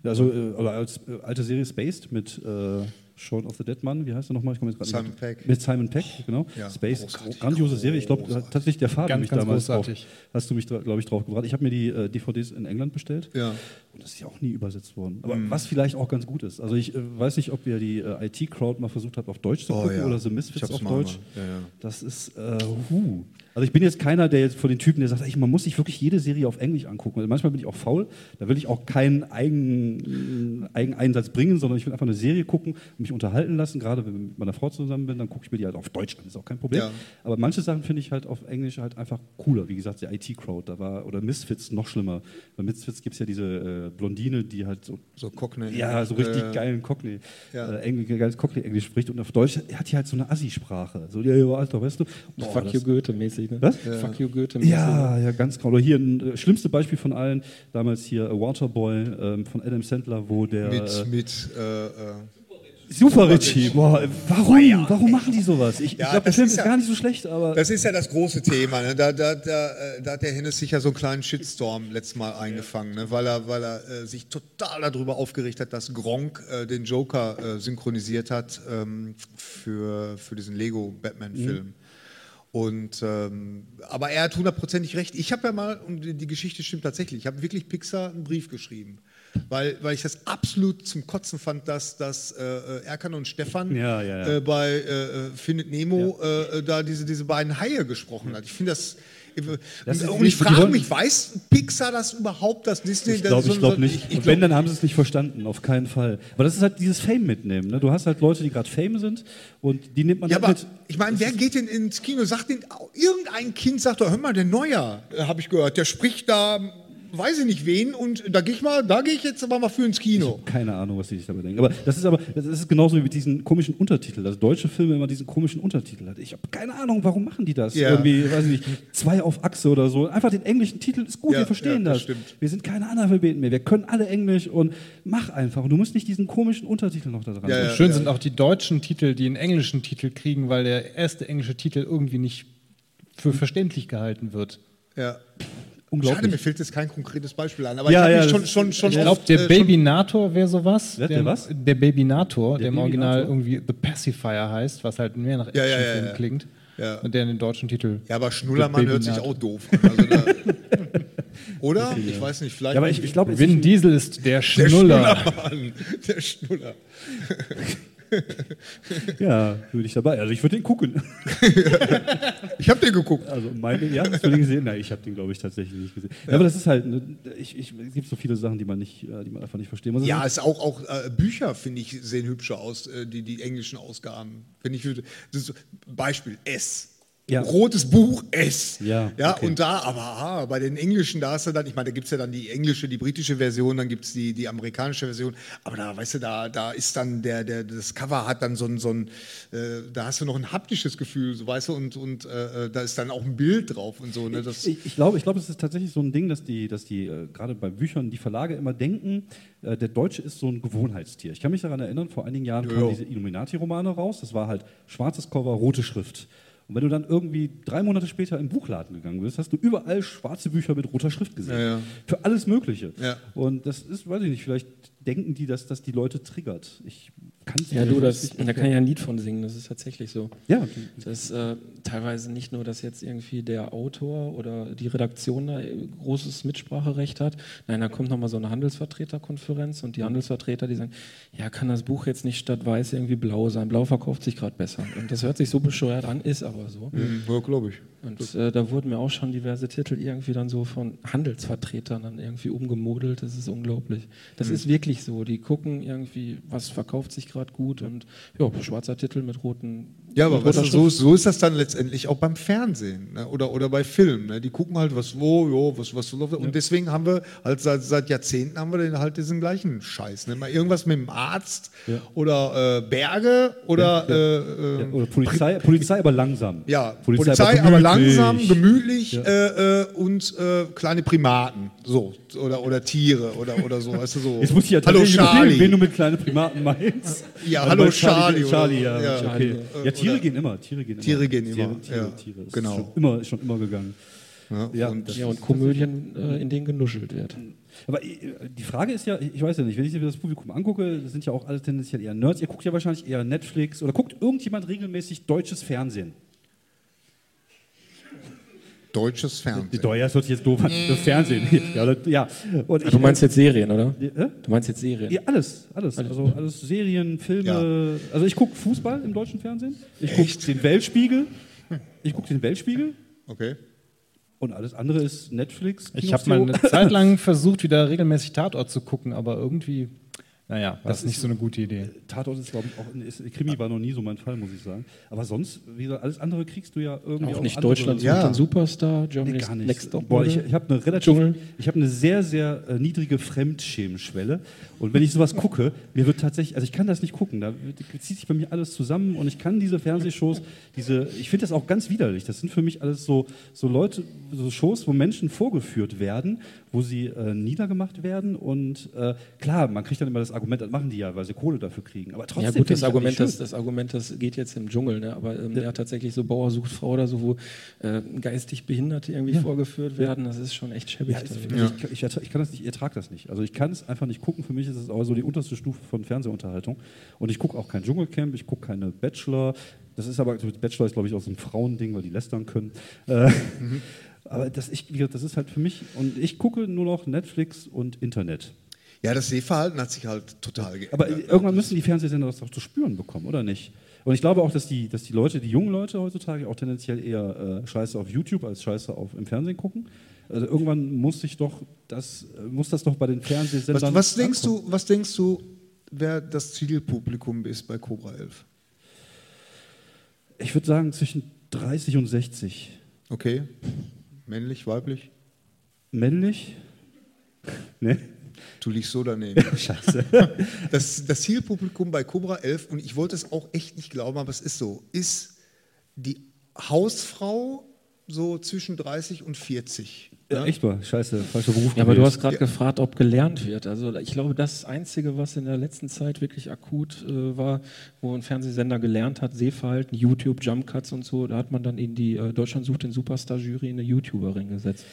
Also, äh, oder als äh, alte Serie Spaced mit äh, Shaun of the Dead Mann, wie heißt er nochmal? Ich komme jetzt gerade Simon nicht- Pegg. Mit Simon Pegg, genau. Ja, Spaced, großartig. grandiose Serie. Ich glaube, tatsächlich der Fabian Ganz, mich ganz damals drauf, großartig. hast du mich, glaube ich, drauf gebracht. Ich habe mir die äh, DVDs in England bestellt. Ja. Und das ist ja auch nie übersetzt worden. Aber Mhm. was vielleicht auch ganz gut ist. Also ich äh, weiß nicht, ob ihr die äh, IT-Crowd mal versucht habt, auf Deutsch zu Oh, gucken ja. oder The Misfits auf Deutsch. Ja, ja. Das ist, äh, huh. Also ich bin jetzt keiner, der jetzt von den Typen, der sagt, ey, man muss sich wirklich jede Serie auf Englisch angucken. Also manchmal bin ich auch faul. Da will ich auch keinen eigenen Eigeneinsatz bringen, sondern ich will einfach eine Serie gucken, mich unterhalten lassen. Gerade wenn ich mit meiner Frau zusammen bin, dann gucke ich mir die halt auf Deutsch an. Ist auch kein Problem. Ja. Aber manche Sachen finde ich halt auf Englisch halt einfach cooler. Wie gesagt, der IT-Crowd, da war, oder Misfits noch schlimmer. Bei Misfits gibt es ja diese äh, Blondine, die halt so So Cockney. ja, so richtig Äh, geilen Cockney, Ja. äh, Engl geiles Cockney-Englisch spricht und auf Deutsch hat die halt so eine Assi-Sprache. So, ja, ja, Alter, weißt du? Boah, Fuck you Goethe-mäßig. Ne? Was? Fuck you Goethe-mäßig. Ja, ja, ganz genau. Oder hier ein äh, schlimmste Beispiel von allen, damals hier äh, Waterboy ähm, von Adam Sandler, wo der Mit, äh, mit äh, äh, Super Richie. Boah, warum? Warum machen die sowas? Ich, Ja, ich glaube, der das Film ist ist ja- gar nicht so schlecht, aber Das ist ja das große Thema. Ne? Da, da, da, da hat der Hennes sicher so einen kleinen Shitstorm letztes Mal eingefangen, ne? weil er, weil er äh, sich total darüber aufgeregt hat, dass Gronk äh, den Joker äh, synchronisiert hat ähm, für, für diesen Lego-Batman-Film. Und, ähm, aber er hat hundertprozentig recht. Ich habe ja mal, und die Geschichte stimmt tatsächlich, ich habe wirklich Pixar einen Brief geschrieben. Weil, weil ich das absolut zum Kotzen fand, dass, dass äh, Erkan und Stefan Ja, ja, ja. Äh, bei äh, Findet Nemo äh, da diese, diese beiden Haie gesprochen hat. Ich finde das. Das ist und ich frage mich, weiß Pixar das überhaupt, dass Disney Ich das glaube so- ich glaub so- nicht. Ich, ich und glaub, wenn, dann haben sie es nicht verstanden, auf keinen Fall. Aber das ist halt dieses Fame mitnehmen. Ne? Du hast halt Leute, die gerade Fame sind und die nimmt man ja, halt aber mit. ich meine, wer geht denn ins Kino? Sagt denn, irgendein Kind sagt doch, hör mal, der Neuer, äh, habe ich gehört, der spricht da weiß ich nicht wen und da gehe ich mal, da gehe ich jetzt aber mal für ins Kino. Keine Ahnung, was die sich dabei denken. Aber das ist aber, das ist genauso wie mit diesen komischen Untertiteln. Dass deutsche Filme immer diesen komischen Untertitel hat. Ich habe keine Ahnung, warum machen die das? Ja. Irgendwie, weiß ich nicht, zwei auf Achse oder so. Einfach den englischen Titel ist gut, Ja, wir verstehen ja, das das. stimmt. Wir sind keine Analphabeten mehr. Wir können alle Englisch und mach einfach. Und du musst nicht diesen komischen Untertitel noch da dran. Ja. Schön sind auch die deutschen Titel, die einen englischen Titel kriegen, weil der erste englische Titel irgendwie nicht für verständlich gehalten wird. Ja. Unglaublich. Schade, mir fällt jetzt kein konkretes Beispiel ein, aber Ja, ich ja, habe mich das schon, schon, schon Ich glaube, der äh, Babynator wäre sowas. Der, der was? Der Babynator, der im Original irgendwie The Pacifier heißt, was halt mehr nach Ja, ja, ja, Actionfilm ja. klingt. Ja. Und der in den deutschen Titel. Ja, aber Schnullermann Der hört sich auch doof an. Also da, oder? Ich weiß nicht, vielleicht. Ja, aber ich, ich glaube, Vin Diesel ist der der Schnuller. Schnullermann. Der Schnuller. ja, würde ich dabei. Also ich würde den gucken. Ich habe den geguckt. Also meine, ja, hast du den gesehen? Nein, ich habe den, glaube ich, tatsächlich nicht gesehen. Ja. aber das ist halt, ne, ich, ich, es gibt so viele Sachen, die man nicht, äh, die man einfach nicht verstehen muss. Ja, es auch, auch äh, Bücher, finde ich, sehen hübscher aus, äh, die, die englischen Ausgaben. Finde ich, das ist Beispiel S. Ja. Rotes Buch S. Ja, ja okay. und da, aber ah, bei den englischen, da hast du dann, ich meine, da gibt es ja dann die englische, die britische Version, dann gibt es die, die amerikanische Version, aber da, weißt du, da, da ist dann der, der, das Cover hat dann so ein, so ein äh, da hast du noch ein haptisches Gefühl, so weißt du, und, und äh, da ist dann auch ein Bild drauf und so. Ne, das, Ich, ich glaube, ich glaube, es ist tatsächlich so ein Ding, dass die, dass die äh, gerade bei Büchern die Verlage immer denken, äh, der Deutsche ist so ein Gewohnheitstier. Ich kann mich daran erinnern, vor einigen Jahren kamen diese Illuminati-Romane raus. Das war halt schwarzes Cover, rote Schrift. Und wenn du dann irgendwie drei Monate später im Buchladen gegangen bist, hast du überall schwarze Bücher mit roter Schrift gesehen. Ja, ja. Für alles Mögliche. Ja. Und das ist, weiß ich nicht, vielleicht denken die, dass das die Leute triggert. Ich kann es Ja, du, das, da kann ich ja ein Lied von singen, das ist tatsächlich so. Ja, Das ist äh, teilweise nicht nur, dass jetzt irgendwie der Autor oder die Redaktion da äh, großes Mitspracherecht hat. Nein, da kommt nochmal so eine Handelsvertreterkonferenz und die Handelsvertreter, die sagen, ja, kann das Buch jetzt nicht statt weiß irgendwie blau sein? Blau verkauft sich gerade besser. Und das hört sich so bescheuert an, ist aber so. ja, glaube ich. Und äh, da wurden mir auch schon diverse Titel irgendwie dann so von Handelsvertretern dann irgendwie umgemodelt. Das ist unglaublich. Das ist wirklich so. Die gucken irgendwie, was verkauft sich gerade gut und ja, schwarzer Titel mit roten. Ja, aber roter so, so ist das dann letztendlich auch beim Fernsehen ne? oder, oder bei Filmen. Ne? Die gucken halt, was wo, jo, was, was so läuft. Und deswegen haben wir halt seit, seit Jahrzehnten haben wir den, halt diesen gleichen Scheiß. Ne? Mal irgendwas mit dem Arzt Ja. oder äh, Berge oder Ja, Äh, ja, äh, oder Polizei, Polizei aber langsam. ja, Polizei, aber, langsam, gemütlich äh, äh, und äh, kleine Primaten. So. Oder, oder Tiere oder, oder so. Weißt du, so. Jetzt muss ich ja Hallo Charlie. wen du mit kleinen Primaten meinst. Ja, Also hallo Charlie Charlie, so. ja. Ja. okay. Charlie. ja, Tiere gehen immer. Tiere gehen Tiere immer. gehen immer, Tiere, ja. Tiere. Ist Genau. Schon immer, ist schon immer gegangen. Ja, Ja, und das- Ja, und Komödien, äh, in denen genuschelt wird. Aber äh, die Frage ist ja, ich weiß ja nicht, wenn ich mir das Publikum angucke, das sind ja auch alle tendenziell eher Nerds. Ihr guckt ja wahrscheinlich eher Netflix oder guckt irgendjemand regelmäßig deutsches Fernsehen? Deutsches Fernsehen. Deu- ja, das hört sich jetzt doof an. Das Fernsehen. Ja, ja. Und ich, Du meinst jetzt Serien, oder? äh, Du meinst jetzt Serien? Ja, alles, alles. Also alles Serien, Filme. Also ich gucke Fußball im deutschen Fernsehen. Ich gucke den Weltspiegel. Ich gucke den Weltspiegel. Okay. Und alles andere ist Netflix. Ich habe mal eine Zeit lang versucht, wieder regelmäßig Tatort zu gucken, aber irgendwie, naja, war das ist- nicht so eine gute Idee. Tatort ist, glaube ich, auch. Ist, Krimi war noch nie so mein Fall, muss ich sagen. Aber sonst, wie gesagt, alles andere kriegst du ja irgendwie Auch auf nicht Deutschland Ja. den Superstar, Nee, Germany's gar nicht. Next Top Boah, ich, ich habe eine relativ, Dschungel. ich habe eine sehr, sehr äh, niedrige Fremdschämenschwelle. Und wenn ich sowas gucke, mir wird tatsächlich, also ich kann das nicht gucken. Da wird- zieht sich bei mir alles zusammen und ich kann diese Fernsehshows, diese, ich finde das auch ganz widerlich. Das sind für mich alles so, so Leute, so Shows, wo Menschen vorgeführt werden, wo sie äh, niedergemacht werden. Und äh, klar, man kriegt dann immer das Argument, das machen die ja, weil sie Kohle dafür kriegen. Aber trotzdem. Ja gut, das Argument, das, das Argument, das geht jetzt im Dschungel, ne? aber ähm, ja. tatsächlich so Bauer sucht Frau oder so, wo äh, geistig Behinderte irgendwie vorgeführt werden, das ist schon echt schäbig. Ja, ich, also ich, ich, ich kann das nicht, ich ertrage das nicht. Also ich kann es einfach nicht gucken. Für mich ist es auch so die unterste Stufe von Fernsehunterhaltung. Und ich gucke auch kein Dschungelcamp, ich gucke keine Bachelor. Das ist aber, Bachelor ist glaube ich auch so ein Frauending, weil die lästern können. Äh, Aber das, ich, das ist halt für mich, und ich gucke nur noch Netflix und Internet. Ja, das Sehverhalten hat sich halt total geändert. Aber irgendwann müssen die Fernsehsender das doch zu spüren bekommen, oder nicht? Und ich glaube auch, dass die, dass die Leute, die jungen Leute heutzutage auch tendenziell eher äh, Scheiße auf YouTube als Scheiße auf, im Fernsehen gucken. Also irgendwann muss sich doch das, muss das doch bei den Fernsehsendern. was, was, denkst ankommen. du, was denkst du, wer das Zielpublikum ist bei Cobra 11? Ich würde sagen zwischen 30 und 60. Okay. Männlich, weiblich? Männlich, Ne? Du liegst so daneben. Scheiße. Das, das Zielpublikum bei Cobra 11, und ich wollte es auch echt nicht glauben, aber es ist so, ist die Hausfrau so zwischen 30 und 40. Ja, echt mal. Scheiße, falscher Beruf. Ja, aber du hast gerade gefragt, ob gelernt wird. Also ich glaube, das Einzige, was in der letzten Zeit wirklich akut äh, war, wo ein Fernsehsender gelernt hat, Sehverhalten, YouTube, Jumpcuts und so, da hat man dann in die äh, Deutschland sucht den Superstar-Jury eine YouTuberin gesetzt.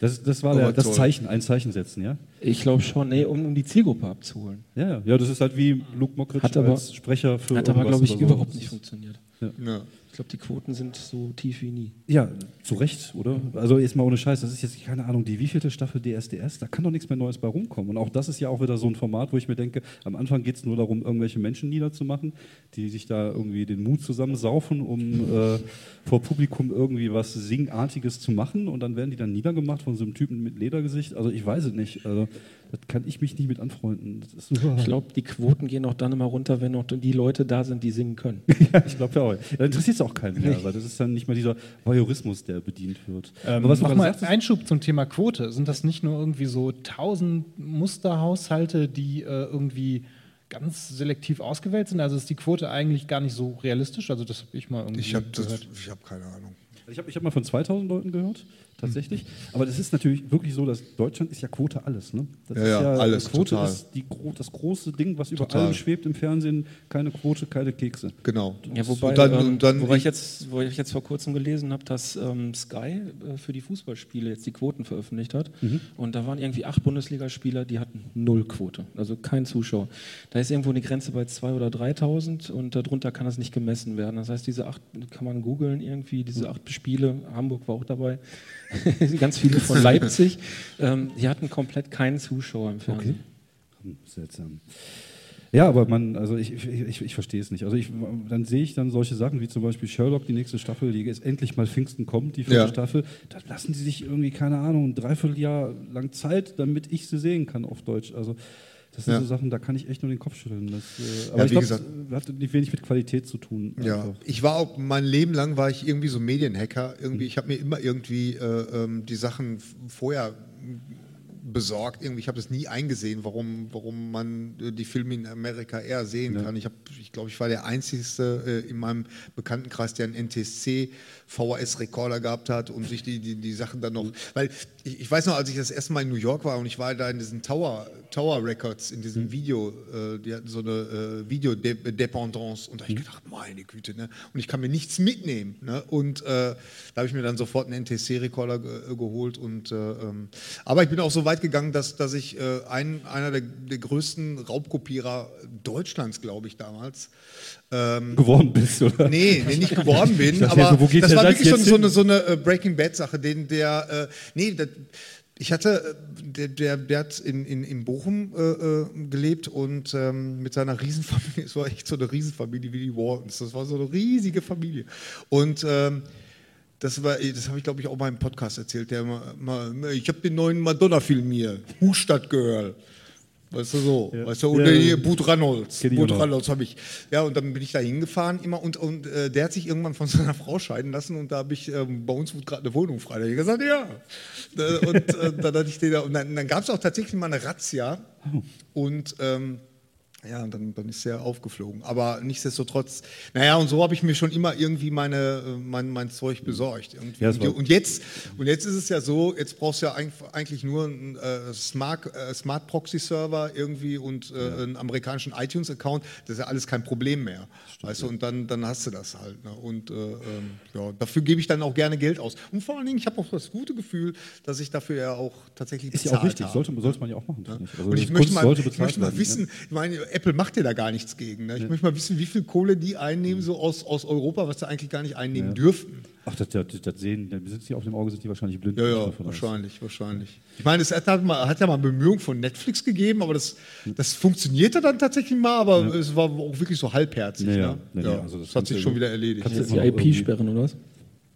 Das, das war Aber der, das toll. Zeichen, ein Zeichen setzen, ja? Ich glaube schon, nee, um, um die Zielgruppe abzuholen. Ja, ja. ja, das ist halt wie Luke Mockridge Hat aber- als Sprecher für Hat aber, glaube ich, so. überhaupt nicht funktioniert. Ja. Ich glaube, die Quoten sind so tief wie nie. Ja, zu Recht, oder? Also jetzt mal ohne Scheiß, das ist jetzt keine Ahnung, die wievielte Staffel DSDS, da kann doch nichts mehr Neues bei rumkommen. Und auch das ist ja auch wieder so ein Format, wo ich mir denke, am Anfang geht es nur darum, irgendwelche Menschen niederzumachen, die sich da irgendwie den Mut zusammensaufen, um äh, vor Publikum irgendwie was Singartiges zu machen und dann werden die dann niedergemacht von so einem Typen mit Ledergesicht. Also ich weiß es nicht. Also das kann ich mich nicht mit anfreunden. Das ist super. Ich glaube, die Quoten gehen auch dann immer runter, wenn noch die Leute da sind, die singen können. Ja, ich glaube ja auch. Da interessiert es auch keinen mehr, weil das ist dann nicht mehr dieser Voyeurismus, der bedient wird. Ähm, Aber was gerade mal sagtest- Einschub zum Thema Quote. Sind das nicht nur irgendwie so tausend Musterhaushalte, die äh, irgendwie ganz selektiv ausgewählt sind? Also ist die Quote eigentlich gar nicht so realistisch? Also das habe ich mal irgendwie Ich habe hab keine Ahnung. Ich habe ich hab mal von 2000 Leuten gehört, tatsächlich. Aber das ist natürlich wirklich so, dass Deutschland ist ja Quote alles. Ne? Das Ja, ist ja, alles, Quote total. ist die, das große Ding, was über Total. allem schwebt im Fernsehen. Keine Quote, keine Kekse. Genau. Ja, wobei, und dann, ähm, und dann wobei ich jetzt, wo ich jetzt vor kurzem gelesen habe, dass ähm, Sky äh, für die Fußballspiele jetzt die Quoten veröffentlicht hat. Und da waren irgendwie acht Bundesligaspieler, die hatten null Quote, also kein Zuschauer. Da ist irgendwo eine Grenze bei 2.000 oder 3.000 und darunter kann das nicht gemessen werden. Das heißt, diese acht, kann man googeln irgendwie, diese acht Spiele, Hamburg war auch dabei, ganz viele von Leipzig, ähm, die hatten komplett keinen Zuschauer im Fernsehen. Hm, seltsam. Ja, aber man, also ich, ich, ich, ich verstehe es nicht. Also ich, dann sehe ich dann solche Sachen wie zum Beispiel Sherlock, die nächste Staffel, die jetzt endlich mal Pfingsten kommt, die vierte Ja. Staffel. Da lassen sie sich irgendwie, keine Ahnung, ein Dreivierteljahr lang Zeit, damit ich sie sehen kann auf Deutsch. Also das sind Ja. so Sachen, da kann ich echt nur den Kopf schütteln. Das, äh, aber Ja, ich glaube, das hat nicht wenig mit Qualität zu tun. Ja, einfach. ich war auch mein Leben lang war ich irgendwie so Medienhacker. Irgendwie, ich habe mir immer irgendwie äh, ähm, die Sachen vorher besorgt. Irgendwie, ich habe das nie eingesehen, warum, warum man äh, die Filme in Amerika eher sehen kann. Ich habe, ich glaube, ich war der einzige äh, in meinem Bekanntenkreis, der einen NTSC VHS-Rekorder gehabt hat und sich die, die, die Sachen dann noch, weil ich, ich weiß noch, als ich das erste Mal in New York war und ich war da in diesen Tower, Tower Records, in diesem Video, äh, die hatten so eine äh, Videodependance und da habe ich gedacht, meine Güte, ne? und ich kann mir nichts mitnehmen. Ne? Und äh, da habe ich mir dann sofort einen NTSC-Rekorder ge geholt. Und, äh, ähm, aber ich bin auch so weit gegangen, dass, dass ich äh, ein, einer der, der größten Raubkopierer Deutschlands, glaube ich, damals, ähm, geworden bist, oder? Nee, nee, nicht geworden bin, ja aber so, geht das der war Satz wirklich so, jetzt so eine, so eine äh, Breaking Bad Sache, den der, äh, nee, das, ich hatte, äh, der, der, der hat in, in, in Bochum äh, äh, gelebt und ähm, mit seiner Riesenfamilie, es war echt so eine Riesenfamilie wie die Waltons, das war so eine riesige Familie und ähm, das war, das habe ich glaube ich auch mal im Podcast erzählt. Der mal, mal, ich habe den neuen Madonna-Film hier, Hustadt Girl. Weißt du so, Ja. weißt du, und Ja. hier Bud Reynolds, noch. Reynolds habe ich. Ja, und dann bin ich da hingefahren immer und, und äh, der hat sich irgendwann von seiner Frau scheiden lassen und da habe ich, ähm, bei uns wurde gerade eine Wohnung frei. Da habe ich gesagt, ja. Und äh, dann hatte ich den da, und dann, dann gab es auch tatsächlich mal eine Razzia und ähm, ja, und dann, dann ist er aufgeflogen. Aber nichtsdestotrotz, naja, und so habe ich mir schon immer irgendwie meine, äh, mein, mein Zeug besorgt. Irgendwie. Ja, und, jetzt, und jetzt ist es ja so, jetzt brauchst du ja eigentlich- nur einen äh, Smart, äh, Smart Proxy Server irgendwie und äh, einen amerikanischen iTunes-Account. Das ist ja alles kein Problem mehr. weißt du, und dann, dann hast du das halt. Ne? Und äh, ähm, ja, dafür gebe ich dann auch gerne Geld aus. Und vor allen Dingen, ich habe auch das gute Gefühl, dass ich dafür ja auch tatsächlich Ist ja auch bezahlt richtig, sollte, sollte man ja auch machen. Also Und ich möchte mal, ich bezahlt möchte mal werden, wissen, ich meine, Apple macht ja da gar nichts gegen. Ne? Ich möchte mal wissen, wie viel Kohle die einnehmen, so aus, aus Europa, was sie eigentlich gar nicht einnehmen dürften. Ja. Ach, das, das, das sehen, dann sind sie auf dem Auge, sind die wahrscheinlich blind. Ja, ja, von aus. wahrscheinlich, wahrscheinlich. Ich meine, es hat, mal, hat ja mal Bemühungen von Netflix gegeben, aber das, das funktionierte dann tatsächlich mal, aber es war auch wirklich so halbherzig. Ja, ja. ne? Ja, also das das, hat sich schon wieder erledigt. kannst du Jetzt die irgendwie- IP-Sperren oder was?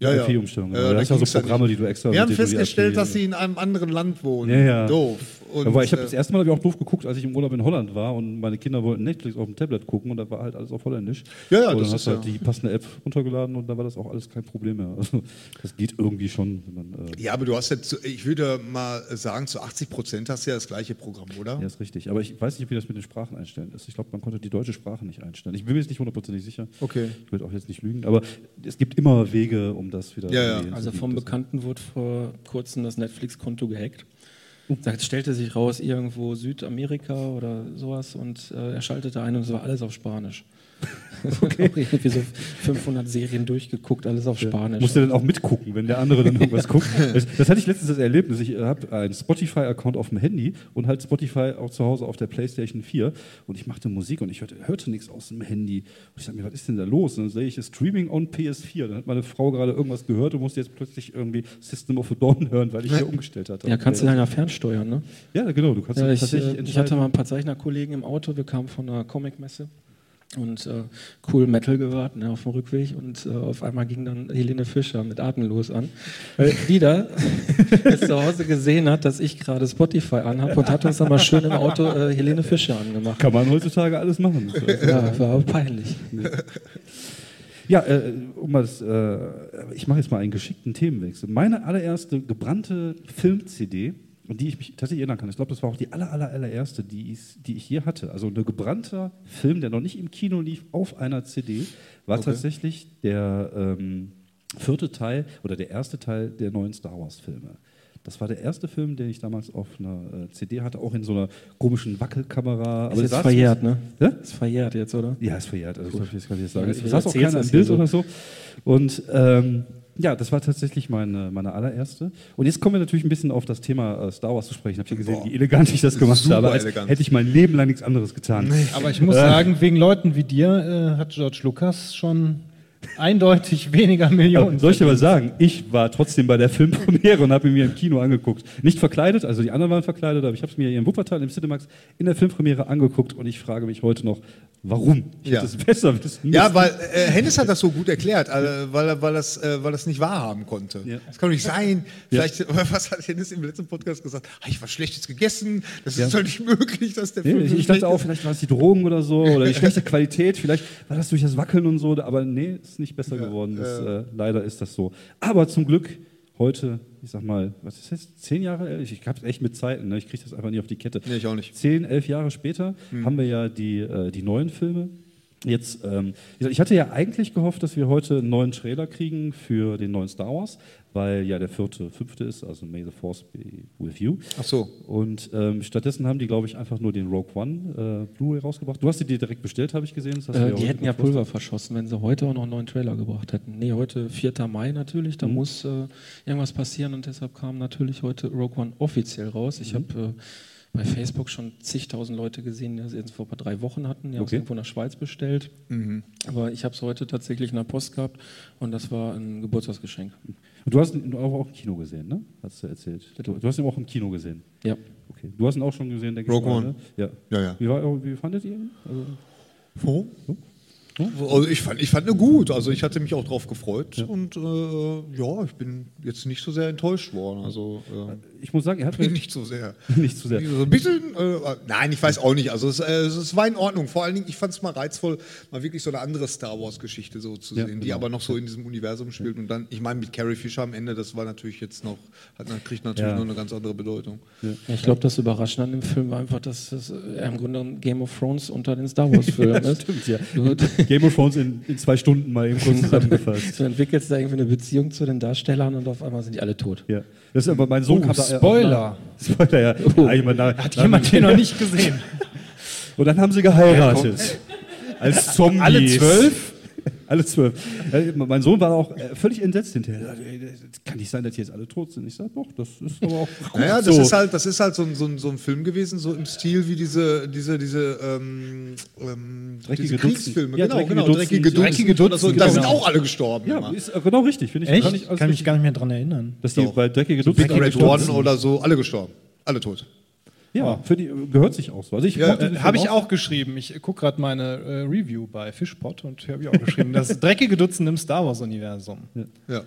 IP-Umstellung, genau. Da da ist ja so ging's dann Programme, nicht. die du extra Wir haben festgestellt, IP dass sie in einem anderen Land wohnen. Ja, ja. Doof. Und, Aber ich habe äh, das erste Mal hab ich auch doof geguckt, als ich im Urlaub in Holland war und meine Kinder wollten Netflix auf dem Tablet gucken und da war halt alles auf Holländisch. Ja, ja, und dann hast du halt ja- die passende App runtergeladen und da war das auch alles kein Problem mehr. Also das geht irgendwie schon, wenn man äh, ja, aber du hast jetzt, ich würde mal sagen, zu 80 Prozent hast du ja das gleiche Programm, oder? ja, ist richtig. Aber ich weiß nicht, wie das mit den Sprachen einstellen ist. Ich glaube, man konnte die deutsche Sprache nicht einstellen. Ich bin mir jetzt nicht hundertprozentig sicher. Okay. Ich will auch jetzt nicht lügen, aber es gibt immer Wege, um das wieder Ja, ja. Also vom Bekannten wurde vor kurzem das Netflix-Konto gehackt. Sagt, stellte sich raus, irgendwo Südamerika oder sowas und äh, er schaltete ein und es war alles auf Spanisch. Okay. auch irgendwie so 500 Serien durchgeguckt, alles auf Spanisch. Musst du dann auch mitgucken, wenn der andere dann irgendwas guckt. Das, das hatte ich letztens das Erlebnis. Ich habe einen Spotify-Account auf dem Handy und halt Spotify auch zu Hause auf der PlayStation 4 und ich machte Musik und ich hörte, hörte nichts aus dem Handy. Und ich dachte mir, was ist denn da los? Und dann sehe ich Streaming on PS4. Dann hat meine Frau gerade irgendwas gehört und musste jetzt plötzlich irgendwie System of a Dawn hören, weil ich hier umgestellt hatte. ja, kannst du ja fernsteuern, ne? Ja, genau. Du kannst Ja, ich, tatsächlich äh, ich hatte mal ein paar Zeichnerkollegen im Auto, wir kamen von einer Comicmesse und äh, cool Metal gehört ne, auf dem Rückweg und äh, auf einmal ging dann Helene Fischer mit Atemlos an, weil die da es zu Hause gesehen hat, dass ich gerade Spotify anhabe und hat uns dann mal schön im Auto äh, Helene Fischer angemacht. Kann man heutzutage alles machen. Ja, war aber peinlich. Ja, äh, um das, äh, ich mache jetzt mal einen geschickten Themenwechsel. Meine allererste gebrannte Film-CD, an die ich mich tatsächlich erinnern kann, ich glaube, das war auch die aller, aller, allererste, die ich, die ich je hatte. Also ein gebrannter Film, der noch nicht im Kino lief, auf einer CD, war tatsächlich der ähm, vierte Teil oder der erste Teil der neuen Star Wars-Filme. Das war der erste Film, den ich damals auf einer äh, CD hatte, auch in so einer komischen Wackelkamera. Ist jetzt saß- verjährt, ne? Ja? Ist verjährt jetzt, oder? Ja, ist verjährt, also das, das kann ich jetzt sagen. Ja, Es saß auch keiner im hier Bild so? oder so. Und ähm, ja, das war tatsächlich meine, meine allererste. Und jetzt kommen wir natürlich ein bisschen auf das Thema äh, Star Wars zu sprechen. Habt ihr gesehen, Boah. wie elegant ich das gemacht Super habe? Als elegant. hätte ich mein Leben lang nichts anderes getan. Aber ich muss sagen, wegen Leuten wie dir äh, hat George Lucas schon eindeutig weniger Millionen. Ja, soll ich dir was sagen? Ich war trotzdem bei der Filmpremiere und habe ihn mir im Kino angeguckt. Nicht verkleidet, also die anderen waren verkleidet, aber ich habe es mir hier in Wuppertal im Cinemax in der Filmpremiere angeguckt und ich frage mich heute noch, warum? Ich Ja. hätte es besser wissen Ja, weil äh, Hennes hat das so gut erklärt, äh, weil, er, weil, das, äh, weil das nicht wahrhaben konnte. Ja. Das kann doch nicht sein. Vielleicht, was hat Hennes im letzten Podcast gesagt? Ah, ich was Schlechtes gegessen. Das ist doch nicht möglich, dass der Film ich, so ich dachte auch, vielleicht war es die Drogen oder so oder die schlechte Qualität, vielleicht war das durch das Wackeln und so, aber nee, ist nicht besser geworden. Das, äh, leider ist das so. Aber zum Glück heute, ich sag mal, was ist das, zehn Jahre älter? Ich hab's echt mit Zeiten, ne? ich kriege das einfach nie auf die Kette. Nee, ich auch nicht. Zehn, elf Jahre später haben wir ja die, äh, die neuen Filme. Jetzt, ähm, ich hatte ja eigentlich gehofft, dass wir heute einen neuen Trailer kriegen für den neuen Star Wars, weil ja der vierte, fünfte ist, also May the Force be with you. Ach so. Und ähm, stattdessen haben die, glaube ich, einfach nur den Rogue One äh, Blu-ray rausgebracht. Du hast die dir direkt bestellt, habe ich gesehen. Das hast du Äh, ja die hätten ja. Pulver verschossen, wenn sie heute auch noch einen neuen Trailer gebracht hätten. Nee, heute 4. Mai natürlich, da muss äh, irgendwas passieren und deshalb kam natürlich heute Rogue One offiziell raus. Ich habe äh, bei Facebook schon zigtausend Leute gesehen, die das jetzt vor drei Wochen hatten, die haben es irgendwo in der Schweiz bestellt. Aber ich habe es heute tatsächlich in der Post gehabt und das war ein Geburtstagsgeschenk. Und du hast ihn auch im Kino gesehen, ne? Hast du erzählt. Du, du hast ihn auch im Kino gesehen. Ja. Okay. Du hast ihn auch schon gesehen, denke Rogue ich mal. One. Ne? Ja. Ja, ja. Wie, war, wie fandet ihr ihn? Also, Wo? Also ich fand, ich fand ihn gut. Also ich hatte mich auch drauf gefreut und äh, ja, ich bin jetzt nicht so sehr enttäuscht worden. Also äh, ich muss sagen, er hat mir nicht so sehr. nicht zu sehr. So ein bisschen, äh, nein, ich weiß auch nicht. Also es, äh, es war in Ordnung. Vor allen Dingen, ich fand es mal reizvoll, mal wirklich so eine andere Star Wars-Geschichte so zu Ja, sehen, die genau. aber noch so in diesem Universum spielt. Und dann, ich meine, mit Carrie Fisher am Ende, das war natürlich jetzt noch, hat, kriegt natürlich Ja. noch eine ganz andere Bedeutung. Ja, Ich glaube, das Überraschende an dem Film war einfach, dass es äh, im Grunde ein Game of Thrones unter den Star Wars-Filmen ist. Stimmt, ja. Game of Thrones in, in zwei Stunden mal eben kurz zusammengefasst. du entwickelst da irgendwie eine Beziehung zu den Darstellern und auf einmal sind die alle tot. Ja. Das ist aber mein Sohn Oh, kam da- Spoiler. Spoiler, ja. ja ich meine, Hat na- jemand den noch nicht gesehen? Und dann haben sie geheiratet. Als Zombies. Alle zwölf? Alle zwölf. Äh, Mein Sohn war auch äh, völlig entsetzt hinterher. Er das Kann nicht sein, dass die jetzt alle tot sind. Ich sage, doch, das ist aber auch gut Naja, das so. ist halt, das ist halt so, ein, so, ein, so ein Film gewesen, so im Stil wie diese, diese, diese, ähm, ähm, Dreckige diese Dutzend. Kriegsfilme. Ja, genau, dreckige genau, Dutzend. dreckige Dutzend. Dreckige oder so. Dutzend, Da sind genau. auch alle gestorben. ja, immer. ist äh, genau richtig. Finde ich. Echt? Kann ich, alles Kann mich gar nicht mehr dran erinnern. dass die Doch. bei dreckige Dutzend One sind. oder so, alle gestorben. Alle tot. Ja, für die gehört sich auch so. Also ich Ja, Äh, habe ich auch geschrieben. Ich gucke gerade meine äh, Review bei Fishpot und habe ich auch geschrieben, das dreckige Dutzend im Star Wars-Universum. Ja.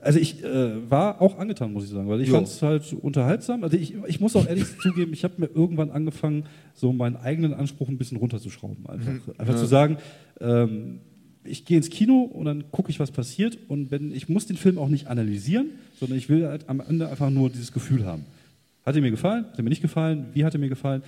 Also ich äh, war auch angetan, muss ich sagen, weil ich fand es halt unterhaltsam. Also ich, ich muss auch ehrlich zugeben, ich habe mir irgendwann angefangen, so meinen eigenen Anspruch ein bisschen runterzuschrauben. Einfach, Mhm. einfach zu sagen, ähm, ich gehe ins Kino und dann gucke ich, was passiert. Und wenn ich muss den Film auch nicht analysieren, sondern ich will halt am Ende einfach nur dieses Gefühl haben. Hat er mir gefallen? Hat er mir nicht gefallen? Wie hat er mir gefallen?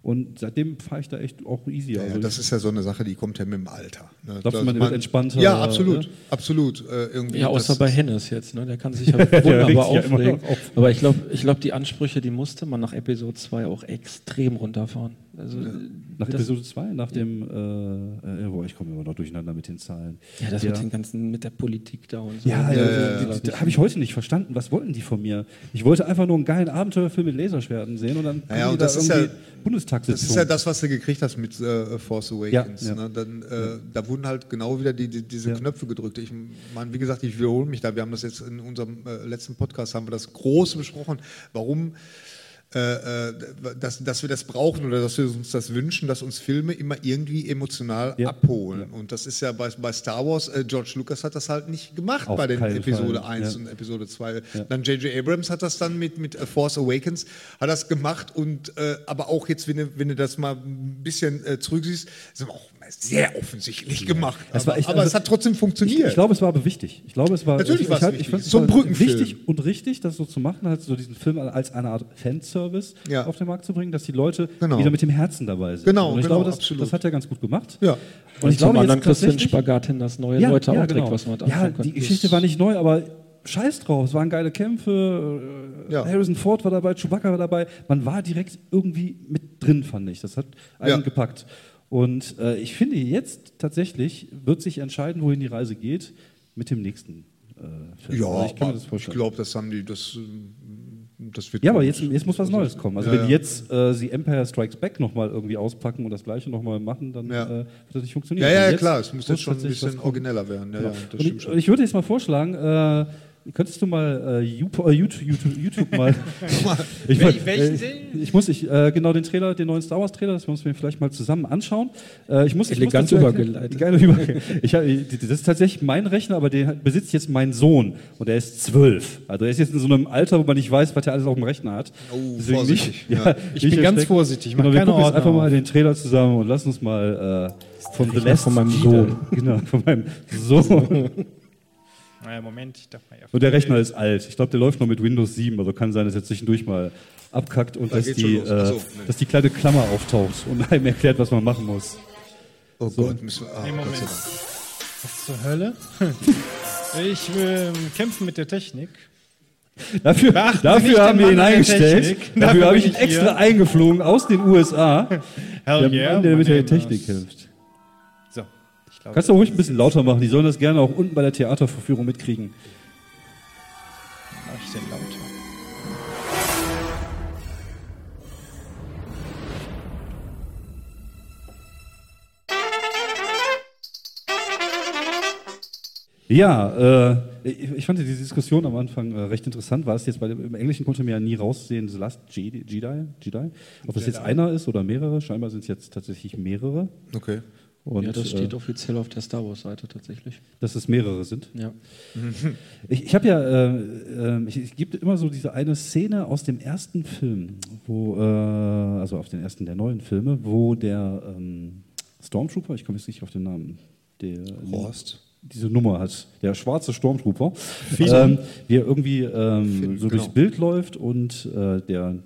Und seitdem fahre ich da echt auch easy. Ja, also das ist ja so eine Sache, die kommt ja mit dem Alter. Ne? Glaubst du, Dass man wird entspannter, Ja, absolut, ne? absolut. Äh, irgendwie Ja, außer bei Hennes jetzt, ne? Der kann sich ja wunderbar ja aufregen. auf. Aber ich glaube, ich glaub, die Ansprüche, die musste man nach Episode 2 auch extrem runterfahren. Also, nach Episode 2, nach dem, äh, äh, boah, ich komme immer noch durcheinander mit den Zahlen. Ja, das ja. mit den ganzen, mit der Politik da und so. Ja, Ja, ja, ja, ja, ja. habe ich heute nicht verstanden. Was wollten die von mir? Ich wollte einfach nur einen geilen Abenteuerfilm mit Laserschwerten sehen und dann Ja, ja, und das ist ja- Bundestagssitzung. Das ist ja das, was du gekriegt hast mit äh, Force Awakens. Ja, ja. Ne? Dann, äh, Da wurden halt genau wieder die, die, diese Ja. Knöpfe gedrückt. Ich meine, wie gesagt, ich wiederhole mich da. Wir haben das jetzt in unserem äh, letzten Podcast, haben wir das große besprochen, warum äh, äh, dass, dass wir das brauchen oder dass wir uns das wünschen, dass uns Filme immer irgendwie emotional Ja. abholen. Und das ist ja bei, bei Star Wars, äh, George Lucas hat das halt nicht gemacht Auf bei den Episode Fall, 1 ja. und Episode 2. Ja. Dann J.J. Abrams hat das dann mit, mit äh, Force Awakens, hat das gemacht und äh, aber auch jetzt, wenn du, wenn du das mal ein bisschen äh, zurücksiehst, ist aber auch sehr offensichtlich gemacht. Es aber war echt- aber also es hat trotzdem ich, funktioniert. ich glaube, es war aber wichtig. Ich glaube, es war Natürlich ich, war es ich, halt- wichtig. Ich So ein Brückenfilm. wichtig und richtig, das so zu machen, halt so diesen Film als eine Art Fanservice Ja. auf den Markt zu bringen, dass die Leute Genau. wieder mit dem Herzen dabei sind. Genau, und ich genau, glaube, das, das hat er ganz gut gemacht. Ja. Und, Und ich zum glaube anderen kriegst du Spagat hin, dass neue Leute auch direkt genau. was mit Ja, können. die Geschichte war nicht neu, aber scheiß drauf. Es waren geile Kämpfe. äh, Ja. Harrison Ford war dabei, Chewbacca war dabei. Man war direkt irgendwie mit drin, fand ich. Das hat einen Ja. gepackt. Und äh, ich finde, jetzt tatsächlich wird sich entscheiden, wohin die Reise geht, mit dem nächsten äh, Film. Ja, Also ich aber ich glaube, das haben die, das, äh, das wird ja, aber jetzt, jetzt muss was Neues kommen. Also Ja, wenn jetzt äh, sie Empire Strikes Back nochmal irgendwie auspacken und das gleiche nochmal machen, dann Ja. äh, wird das nicht funktionieren. Ja, ja, jetzt klar, es muss jetzt schon ein bisschen origineller werden. Ja, stimmt ich, ich würde jetzt mal vorschlagen, äh, könntest du mal äh, Jupo- äh, YouTube, YouTube, YouTube mal. ich, Wel- welchen äh, denn? ich muss ich, äh, genau den Trailer, den neuen Star Wars Trailer, dass wir uns den vielleicht mal zusammen anschauen. Äh, ich muss, ich Elegant muss dazu erklären- übergeleitet. Geile Überge ich, hab- das ist tatsächlich mein Rechner, aber den besitzt jetzt mein Sohn und er ist zwölf. Also er ist jetzt in so einem Alter, wo man nicht weiß, was er alles auf dem Rechner hat. Oh, Deswegen vorsichtig, Nicht, ja. Ich nicht bin ganz vorsichtig, Genau, wir gucken jetzt einfach mal den Trailer zusammen und lassen uns mal äh, von The Last von meinem Sohn. Genau, von meinem Sohn. Naja, Moment, ich darf mal Und der Rechner ist alt. Ich glaube, der läuft noch mit Windows 7. Also kann sein, dass er zwischendurch mal abkackt und dass geht's die, äh, so, nee. dass die kleine Klammer auftaucht und einem erklärt, was man machen muss. Oh Gott, müssen wir. Ah, Nee, Gott Moment. sei Dank. Was zur Hölle? ich will kämpfen mit der Technik. Dafür, dafür haben wir ihn eingestellt. Dafür Dafür habe ich ihn extra hier. eingeflogen aus den USA. Hell Der Mann, der mit der Technik hilft. Glaube, Kannst du ruhig ein bisschen lauter machen. Die sollen das gerne auch unten bei der Theaterverführung mitkriegen. mach ich den lauter. Ja, äh, ich, ich fand diese Diskussion am Anfang äh, recht interessant. War es jetzt bei dem, im Englischen konnte man ja nie raussehen, The Last Jedi, Jedi, Jedi. Ob das jetzt einer ist oder mehrere. Scheinbar sind es jetzt tatsächlich mehrere. Okay. Und, ja, das steht äh, offiziell auf der Star Wars-Seite tatsächlich. dass es mehrere sind. Ja. Ich, ich habe ja, äh, äh, ich, es gibt immer so diese eine Szene aus dem ersten Film, wo, äh, also auf den ersten der neuen Filme, wo der ähm, Stormtrooper, ich komme jetzt nicht auf den Namen, der Horst. diese Nummer hat, der schwarze Stormtrooper, ähm, wie er irgendwie ähm, Finn, so genau. durchs Bild läuft und äh, der,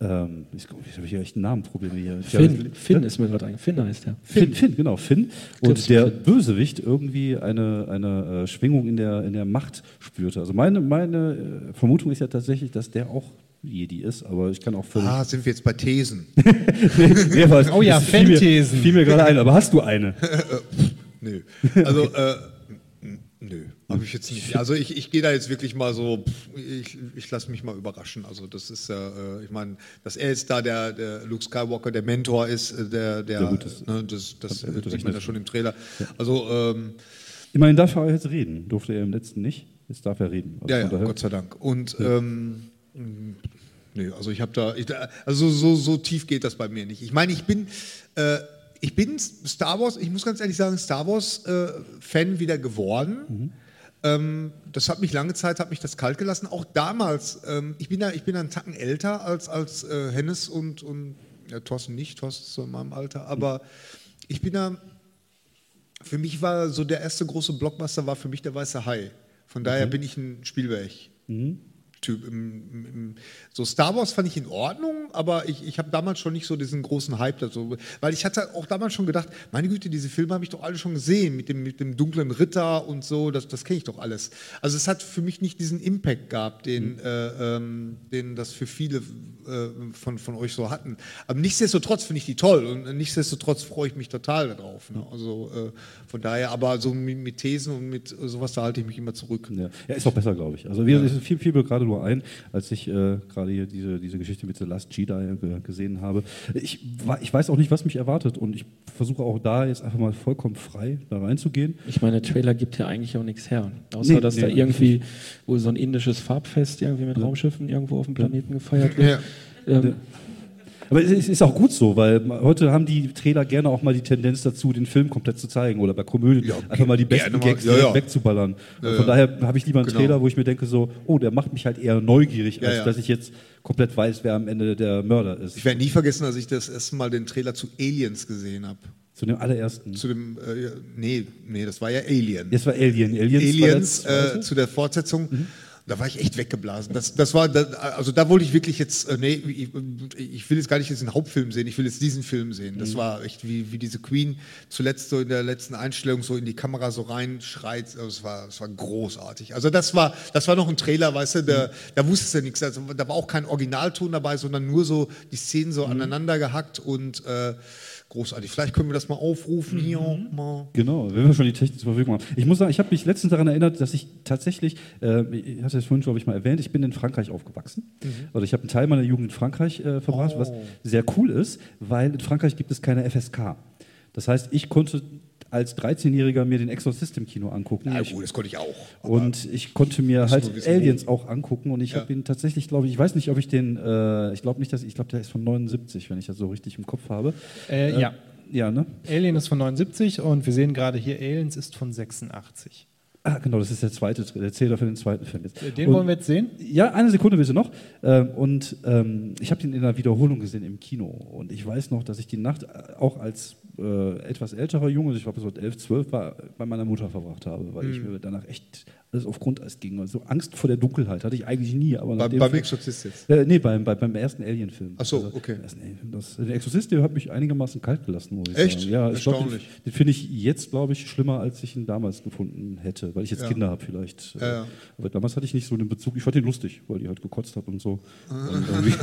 ähm, ich, ich habe hier echt ein Namenproblem hier. Finn, Finn ist mir gerade eingefallen. Finn heißt der. Finn, Finn, genau, Finn. Und der Finn. Bösewicht irgendwie eine, eine äh, Schwingung in der, in der Macht spürte. Also meine, meine äh, Vermutung ist ja tatsächlich, dass der auch Jedi ist, aber ich kann auch völlig. Ah, sind wir jetzt bei Thesen? Nee, es- Oh ja, es fiel mir- Fanthesen. Fiel mir gerade ein, aber hast du eine? Nö. Also, äh, habe ich jetzt nicht. Also ich, ich gehe da jetzt wirklich mal so, ich, ich lasse mich mal überraschen. Also das ist ja, äh, ich meine, dass er jetzt da der, der Luke Skywalker, der Mentor ist, äh, der, der, Ja, gut, das- ne, das, das hat mit sieht man ja schon im Trailer. Also, ähm, Immerhin darf er jetzt reden. Durfte er im letzten nicht. Jetzt darf er reden. Also ja, ja, Gott sei Dank. Und, ähm, mh, nee, also ich habe da, ich, da- also so, so tief geht das bei mir nicht. Ich meine, ich bin, äh, ich bin Star Wars, ich muss ganz ehrlich sagen, Star Wars äh, Fan wieder geworden. Ähm, das hat mich lange Zeit, hat mich das kalt gelassen. Auch damals, ähm, ich bin ja, ich bin einen Tacken älter als, als äh, Hennes und, und ja, Thorsten nicht, Thorsten ist so in meinem Alter, aber ich bin da, für mich war so der erste große Blockbuster war für mich der Weiße Hai. Von daher bin ich ein Spielberg. Typ. Im, im, so Star Wars fand ich in Ordnung, aber ich, ich habe damals schon nicht so diesen großen Hype dazu, weil ich hatte auch damals schon gedacht, meine Güte, diese Filme habe ich doch alle schon gesehen mit dem, mit dem dunklen Ritter und so, das, das kenne ich doch alles. Also es hat für mich nicht diesen Impact gehabt, den, mhm. äh, ähm, den das für viele äh, von, von euch so hatten. Aber nichtsdestotrotz finde ich die toll und nichtsdestotrotz freue ich mich total darauf. Ne? Also äh, von daher, aber so mit, mit, Thesen und mit sowas, da halte ich mich immer zurück. Ja, ja ist auch besser, glaube ich. Also wir, ja. viel, viel gerade nur ein, als ich äh, gerade hier diese, diese Geschichte mit The Last Jedi äh, gesehen habe. Ich, ich weiß auch nicht, was mich erwartet und ich versuche auch da jetzt einfach mal vollkommen frei da reinzugehen. Ich meine, der Trailer gibt ja eigentlich auch nichts her. Außer, nee, dass nee, da irgendwie wohl so ein indisches Farbfest irgendwie mit ja. Raumschiffen irgendwo auf dem Planeten gefeiert wird. Ja. Ähm, aber es ist auch gut so, weil heute haben die Trailer gerne auch mal die Tendenz dazu, den Film komplett zu zeigen oder bei Komödien ja, einfach mal die besten mal, Gags ja, ja. wegzuballern. von daher habe ich lieber einen genau. Trailer, wo ich mir denke so, oh, der macht mich halt eher neugierig, als dass ich jetzt komplett weiß, wer am Ende der Mörder ist. Ich werde nie vergessen, als ich das erste Mal den Trailer zu Aliens gesehen habe. Zu dem allerersten? Zu dem, äh, nee, nee, das war ja Alien. Das war Alien. Aliens, Aliens äh, zu der Fortsetzung. Mhm. Da war ich echt weggeblasen. Das, das war, das, also da wollte ich wirklich jetzt, äh, nee, ich, ich, will jetzt gar nicht jetzt den Hauptfilm sehen, ich will jetzt diesen Film sehen. Das mhm. war echt wie, wie diese Queen zuletzt so in der letzten Einstellung so in die Kamera so reinschreit. Also es war, es war großartig. Also das war, das war noch ein Trailer, weißt du, der, mhm. da wusstest du nichts. Also, da war auch kein Originalton dabei, sondern nur so die Szenen so mhm. aneinander gehackt und äh, großartig. Vielleicht können wir das mal aufrufen mhm. hier. Mal. Genau, wenn wir schon die Technik zur Verfügung haben. Ich muss sagen, ich habe mich letztens daran erinnert, dass ich tatsächlich, äh, ich hatte es vorhin, glaube ich, mal erwähnt, ich bin in Frankreich aufgewachsen. Mhm. Oder ich habe einen Teil meiner Jugend in Frankreich äh, verbracht, oh. was sehr cool ist, weil in Frankreich gibt es keine FSK. Das heißt, ich konnte als 13-Jähriger mir den Exorcist im Kino angucken. Ja, gut, das konnte ich auch. Und ich konnte mir halt Aliens auch angucken und ich ja. habe ihn tatsächlich, glaube ich, ich weiß nicht, ob ich den, äh, ich glaube nicht, dass ich glaube, der ist von 79, wenn ich das so richtig im Kopf habe. Äh, äh, ja. Ja, ne? Alien ist von 79 und wir sehen gerade hier, Aliens ist von 86. Ah, genau, das ist der zweite, der Zähler für den zweiten Film jetzt. Den und, wollen wir jetzt sehen? Ja, eine Sekunde bitte noch. Ähm, und ähm, ich habe den in einer Wiederholung gesehen im Kino. Und ich weiß noch, dass ich die Nacht auch als äh, etwas älterer Junge, ich glaube, so 11, 12 war, bei meiner Mutter verbracht habe, weil mhm. ich mir danach echt alles auf Grundeis ging. Also Angst vor der Dunkelheit hatte ich eigentlich nie. Aber Bei, beim Exorzist jetzt? Äh, nee, beim, bei, beim ersten Alien-Film. Ach so, also, okay. Das, der Exorzist, der hat mich einigermaßen kalt gelassen, muss ich Echt? sagen. Ja, Erstaunlich. Glaub, den, den finde ich jetzt, glaube ich, schlimmer, als ich ihn damals gefunden hätte, weil ich jetzt ja. Kinder habe vielleicht. Ja, ja. Aber damals hatte ich nicht so den Bezug. Ich fand ihn lustig, weil die halt gekotzt hat und so. und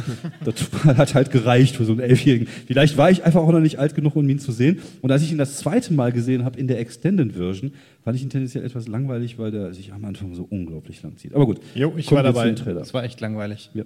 das hat halt gereicht für so einen Elfjährigen. Vielleicht war ich einfach auch noch nicht alt genug, um ihn zu sehen. Und als ich ihn das zweite Mal gesehen habe in der Extended Version, fand ich ihn tendenziell etwas langweilig, weil der sich am Anfang so unglaublich lang zieht. Aber gut. Jo, ich war dabei. Das war echt langweilig. Ja.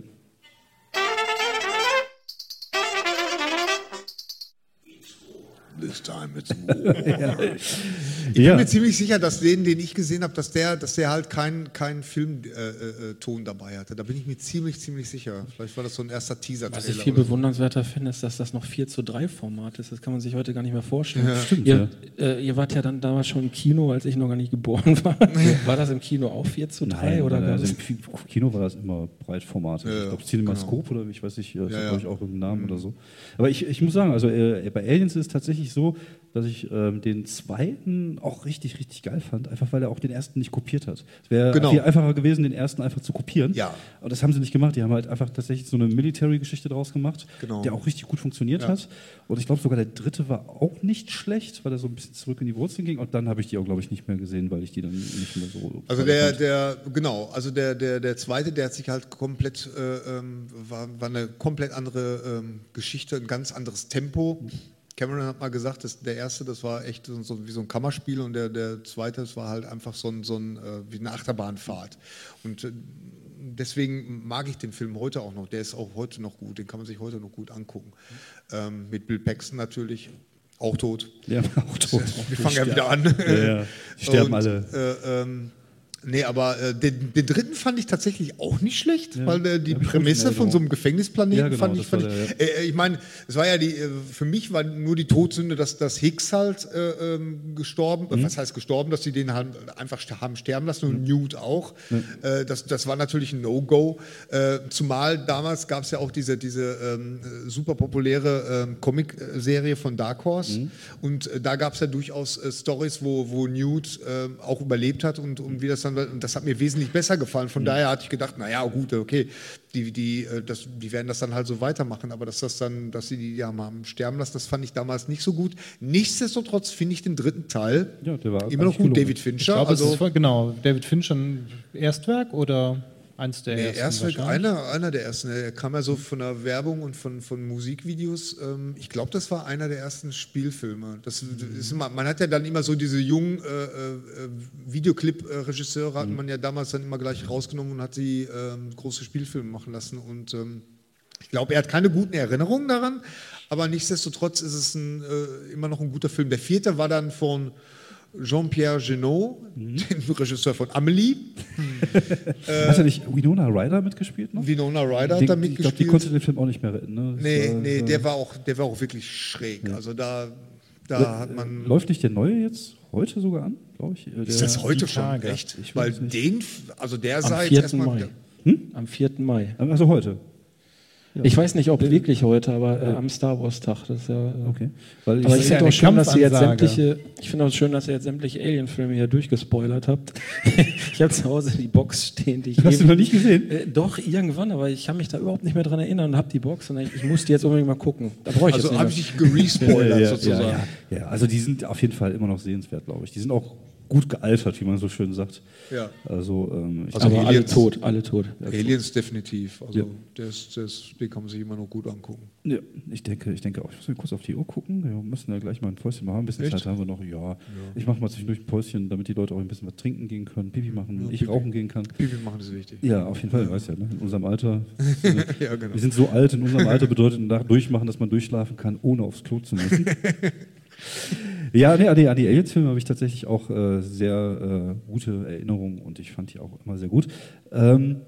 This time it's war. Ich bin ja. mir ziemlich sicher, dass den, den ich gesehen habe, dass der, dass der halt keinen kein Filmton äh, äh, dabei hatte. Da bin ich mir ziemlich, ziemlich sicher. Vielleicht war das so ein erster Teaser-Trailer. Was ich viel bewundernswerter so. finde, ist, dass das noch 4 zu 3 Format ist. Das kann man sich heute gar nicht mehr vorstellen. Ja. Stimmt, ihr, ja. äh, ihr, wart ja dann damals schon im Kino, als ich noch gar nicht geboren war. war das im Kino auch 4 zu 3? Nein, oder also Im Kino war das immer Breitformat. Ja, ich glaube, Cinemascope genau. oder ich weiß nicht, das ja, ja. ich auch irgendeinen Namen mhm. oder so. Aber ich, ich muss sagen, also äh, bei Aliens ist es tatsächlich so, dass ich ähm, den zweiten auch richtig, richtig geil fand, einfach weil er auch den ersten nicht kopiert hat. Es wäre genau. viel einfacher gewesen, den ersten einfach zu kopieren. Ja. Und das haben sie nicht gemacht. Die haben halt einfach tatsächlich so eine Military-Geschichte draus gemacht, genau. der auch richtig gut funktioniert ja. hat. Und ich glaube sogar der dritte war auch nicht schlecht, weil er so ein bisschen zurück in die Wurzeln ging. Und dann habe ich die auch, glaube ich, nicht mehr gesehen, weil ich die dann nicht mehr so. Also der, der, genau, also der, der, der zweite, der hat sich halt komplett, äh, ähm, war, war eine komplett andere ähm, Geschichte, ein ganz anderes Tempo. Mhm Cameron hat mal gesagt, dass der erste, das war echt so, wie so ein Kammerspiel und der, der zweite, das war halt einfach so ein, so ein äh, wie eine Achterbahnfahrt. Und äh, deswegen mag ich den Film heute auch noch. Der ist auch heute noch gut, den kann man sich heute noch gut angucken. Ähm, mit Bill Paxton natürlich, auch tot. Ja, auch tot. Wir fangen ja wieder an. Ja, ja. Sterben und, alle. Äh, ähm, Nee, aber äh, den, den dritten fand ich tatsächlich auch nicht schlecht, Ja, weil äh, die Prämisse von so einem. Gefängnisplaneten Ja, genau, fand ich. Fand der, ich äh, ich meine, es war ja die, äh, für mich war nur die Todsünde, dass, dass Hicks halt äh, ähm, gestorben, Mhm. was heißt gestorben, dass sie den halt einfach haben sterben lassen und Newt auch. Äh, das, das war natürlich ein No-Go. Zumal damals gab es ja auch diese, diese ähm, äh, super populäre ähm, Comic-Serie von Dark Horse Mhm. und da gab es ja durchaus Stories, wo, wo Newt äh, auch überlebt hat und, und wie das dann, und das hat mir wesentlich besser gefallen. Mhm. Von daher hatte ich gedacht, naja, gut, okay, die, die, äh, das, die werden das dann halt so weitermachen, aber dass das dann, dass sie die ja haben sterben lassen, das fand ich damals nicht so gut. Nichtsdestotrotz finde ich den dritten Teil Ja, immer noch gut. David Ich Fincher, glaube, es also ist genau, David Fincher ein Erstwerk oder eins der Nee, ersten? erst einer, einer der ersten. Er kam ja so von der Werbung und von, von Musikvideos. Ähm, ich glaube, das war einer der ersten Spielfilme. Das ist immer, man hat ja dann immer so diese jungen äh, äh, Videoclip-Regisseure, hat man ja damals dann immer gleich rausgenommen und hat sie ähm, große Spielfilme machen lassen. Und ähm, ich glaube, er hat keine guten Erinnerungen daran, aber nichtsdestotrotz ist es ein, äh, immer noch ein guter Film. Der vierte war dann von Jean-Pierre Genot, dem Regisseur von Amelie. Hat er nicht Winona Ryder mitgespielt noch? Winona Ryder hat da die- ich glaube, die mitgespielt. konnte den Film auch nicht mehr retten. Ne? Das Nee, war- nee, war- der war auch, der war auch wirklich schräg. Also da, da hat man. Läuft nicht der neue jetzt heute sogar an, glaube ich? Äh, Ist der- das heute schon Tage. echt? Ich Weil den, also der Am sah jetzt 4. erstmal. Mai. Am 4. Mai. Also heute. Ich weiß nicht, ob wirklich heute, aber äh, am Star Wars Tag. Das ist ja, äh, Okay. Weil ich, Aber ich ja finde auch schön, dass ihr jetzt sämtliche, ich finde auch schön, dass ihr jetzt sämtliche Alien-Filme hier durchgespoilert habt. ich habe zu Hause die Box stehen, die ich hast du ewig- noch nicht gesehen? Äh, doch, irgendwann, aber ich kann mich da überhaupt nicht mehr dran erinnern und habe die Box und ich, ich muss die jetzt unbedingt mal gucken. Da brauche ich Also habe ich dich gerespoilert sozusagen. Ja, ja, ja, also die sind auf jeden Fall immer noch sehenswert, glaube ich. Die sind auch gut gealtert, wie man so schön sagt. Ja. Also, ähm, ich Also alle Aliens- tot, alle tot. Aliens definitiv. Also Ja. das, das, den kann man sich immer noch gut angucken. Ja, ich denke, ich denke auch. Ich muss mal kurz auf die Uhr gucken. Wir müssen ja gleich mal ein Päuschen machen. Ein bisschen Echt? Zeit haben wir noch. Ja, ich mache mal zwischendurch ein Päuschen, damit die Leute auch ein bisschen was trinken gehen können, Pipi machen, ich Pipi. rauchen gehen kann. Pipi machen ist wichtig. Ja, auf jeden Fall, weißt ja, ne? in unserem Alter. Ja, genau. Wir sind so alt, in unserem Alter bedeutet nach durchmachen, dass man durchschlafen kann, ohne aufs Klo zu müssen. ja, nee, an die, an die Aliens-Filme habe ich tatsächlich auch äh, sehr äh, gute Erinnerungen und ich fand die auch immer sehr gut. Ähm,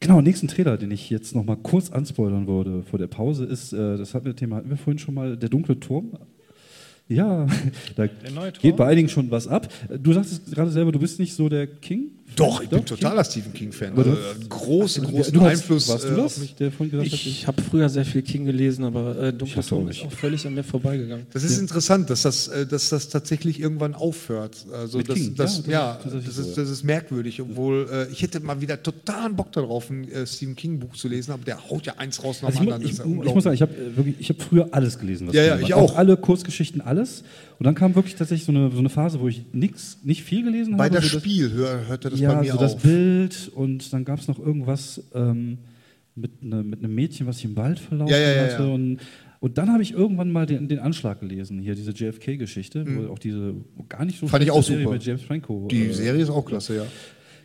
genau, nächsten Trailer, den ich jetzt noch mal kurz anspoilern würde vor der Pause, ist, äh, das hatten wir, Thema hatten wir vorhin schon mal, der dunkle Turm. Ja, da geht bei einigen schon was ab. Du sagtest gerade selber, du bist nicht so der King. Doch, ich bin King? totaler Stephen King-Fan. Also, äh, großen, großen du hast, Einfluss Warst du äh, das, mich. der vorhin gesagt hat, Ich habe früher sehr viel King gelesen, aber äh, auch Turm nicht. ist auch völlig an mir vorbeigegangen. Das ist interessant, dass das, äh, dass das tatsächlich irgendwann aufhört. Also Mit das, King, das, ja, ja, das ist tatsächlich das, ist, ja. das ist merkwürdig, obwohl äh, ich hätte mal wieder totalen Bock darauf, ein äh, Stephen King Buch zu lesen, aber der haut ja eins raus nach Also dem ich, mu anderen. ich, Das ist ja ich muss sagen, ich habe äh, ich habe früher alles gelesen. Was Ja, ja, ich war. auch. Alle Kurzgeschichten, alles. Und dann kam wirklich tatsächlich so eine, so eine Phase, wo ich nix, nicht viel gelesen bei habe. das so das- Spiel hör, hörte das ja, bei mir so das auf. Bild und dann gab es noch irgendwas ähm, mit, ne, mit einem Mädchen, was sich im Wald verlaufen Ja, ja, hatte. ja. Und, und dann habe ich irgendwann mal den, den Anschlag gelesen, hier diese JFK-Geschichte, wo auch diese gar nicht so Mhm. Fand ich auch Serie super. mit James Franco. Die äh, Serie ist auch klasse, ja.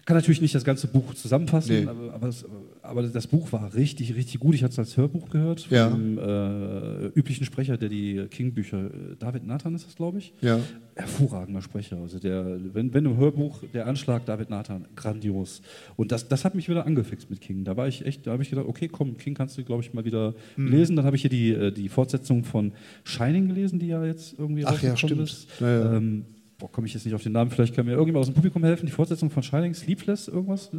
Kann natürlich nicht das ganze Buch zusammenfassen, Nee. aber, aber, das, aber das Buch war richtig, richtig gut. Ich hatte es als Hörbuch gehört von Ja. dem äh, üblichen Sprecher, der die King-Bücher, äh, David Nathan ist das, glaube ich. Ja. Hervorragender Sprecher. Also der, wenn, wenn im Hörbuch der Anschlag David Nathan, grandios. Und das, das hat mich wieder angefixt mit King. Da war ich echt, da habe ich gedacht, okay, komm, King kannst du, glaube ich, mal wieder Mhm. lesen. Dann habe ich hier die, äh, die Fortsetzung von Shining gelesen, die ja jetzt irgendwie Ach ja, stimmt. ist. Ja, ja. Ähm, boah, komme ich jetzt nicht auf den Namen, vielleicht kann mir irgendjemand aus dem Publikum helfen. Die Fortsetzung von Shining, Sleepless, irgendwas?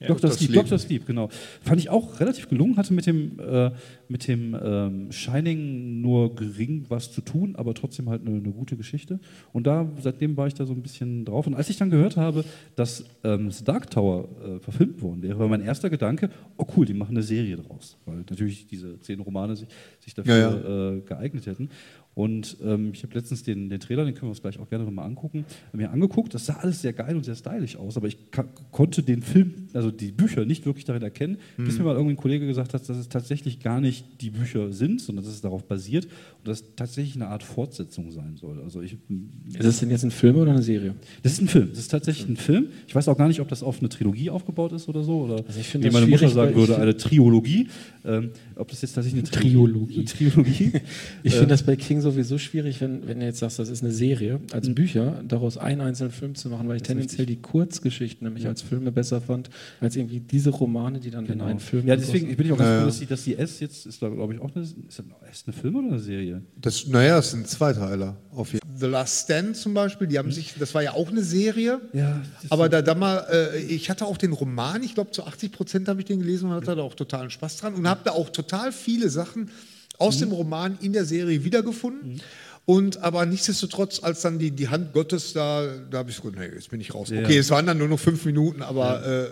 Dr. Dr. Sleep. Dr. Sleep, genau. Fand ich auch relativ gelungen, hatte mit dem, äh, mit dem ähm, Shining nur gering was zu tun, aber trotzdem halt eine, eine gute Geschichte. Und da, seitdem war ich da so ein bisschen drauf. Und als ich dann gehört habe, dass ähm, The Dark Tower äh, verfilmt worden wäre, war mein erster Gedanke, oh cool, die machen eine Serie draus. Weil natürlich diese zehn Romane sich, sich dafür Ja, Äh, geeignet hätten. Und ähm, ich habe letztens den, den Trailer, den können wir uns gleich auch gerne nochmal angucken, mir angeguckt. Das sah alles sehr geil und sehr stylisch aus, aber ich konnte den Film, also die Bücher nicht wirklich darin erkennen, Mhm. bis mir mal irgendwie ein Kollege gesagt hat, dass es tatsächlich gar nicht die Bücher sind, sondern dass es darauf basiert es tatsächlich eine Art Fortsetzung sein soll. Also ich, Ist das denn jetzt ein Film oder eine Serie? das ist ein Film. Das ist tatsächlich ein Film. Ich weiß auch gar nicht, ob das auf eine Trilogie aufgebaut ist oder so. Oder Also ich finde wie das meine Mutter sagen würde, eine Triologie. Ähm, ob das jetzt tatsächlich eine Triologie. Triologie. Ich Äh, finde das bei King sowieso schwierig, wenn, wenn du jetzt sagst, das ist eine Serie, als Mhm. Bücher, daraus einen einzelnen Film zu machen, weil ich tendenziell die Kurzgeschichten nämlich als Filme besser fand, als irgendwie diese Romane, die dann in einen Film Genau. Ja, deswegen bin ich auch ganz Ja, froh, ja. dass die, dass die S jetzt ist, da glaube ich auch eine, ist das S eine Film oder eine Serie? Das, naja, es sind Zweiteiler. Auf jeden. The Last Stand zum Beispiel, die haben sich, das war ja auch eine Serie. Ja, Aber da, da mal, äh, ich hatte auch den Roman, ich glaube zu 80 Prozent habe ich den gelesen und hatte da auch totalen Spaß dran und habe da auch total viele Sachen aus dem Roman in der Serie wiedergefunden. Und aber nichtsdestotrotz, als dann die, die Hand Gottes da, da habe ich gesagt, nee, jetzt bin ich raus. Ja. Okay, es waren dann nur noch fünf Minuten, aber äh, äh,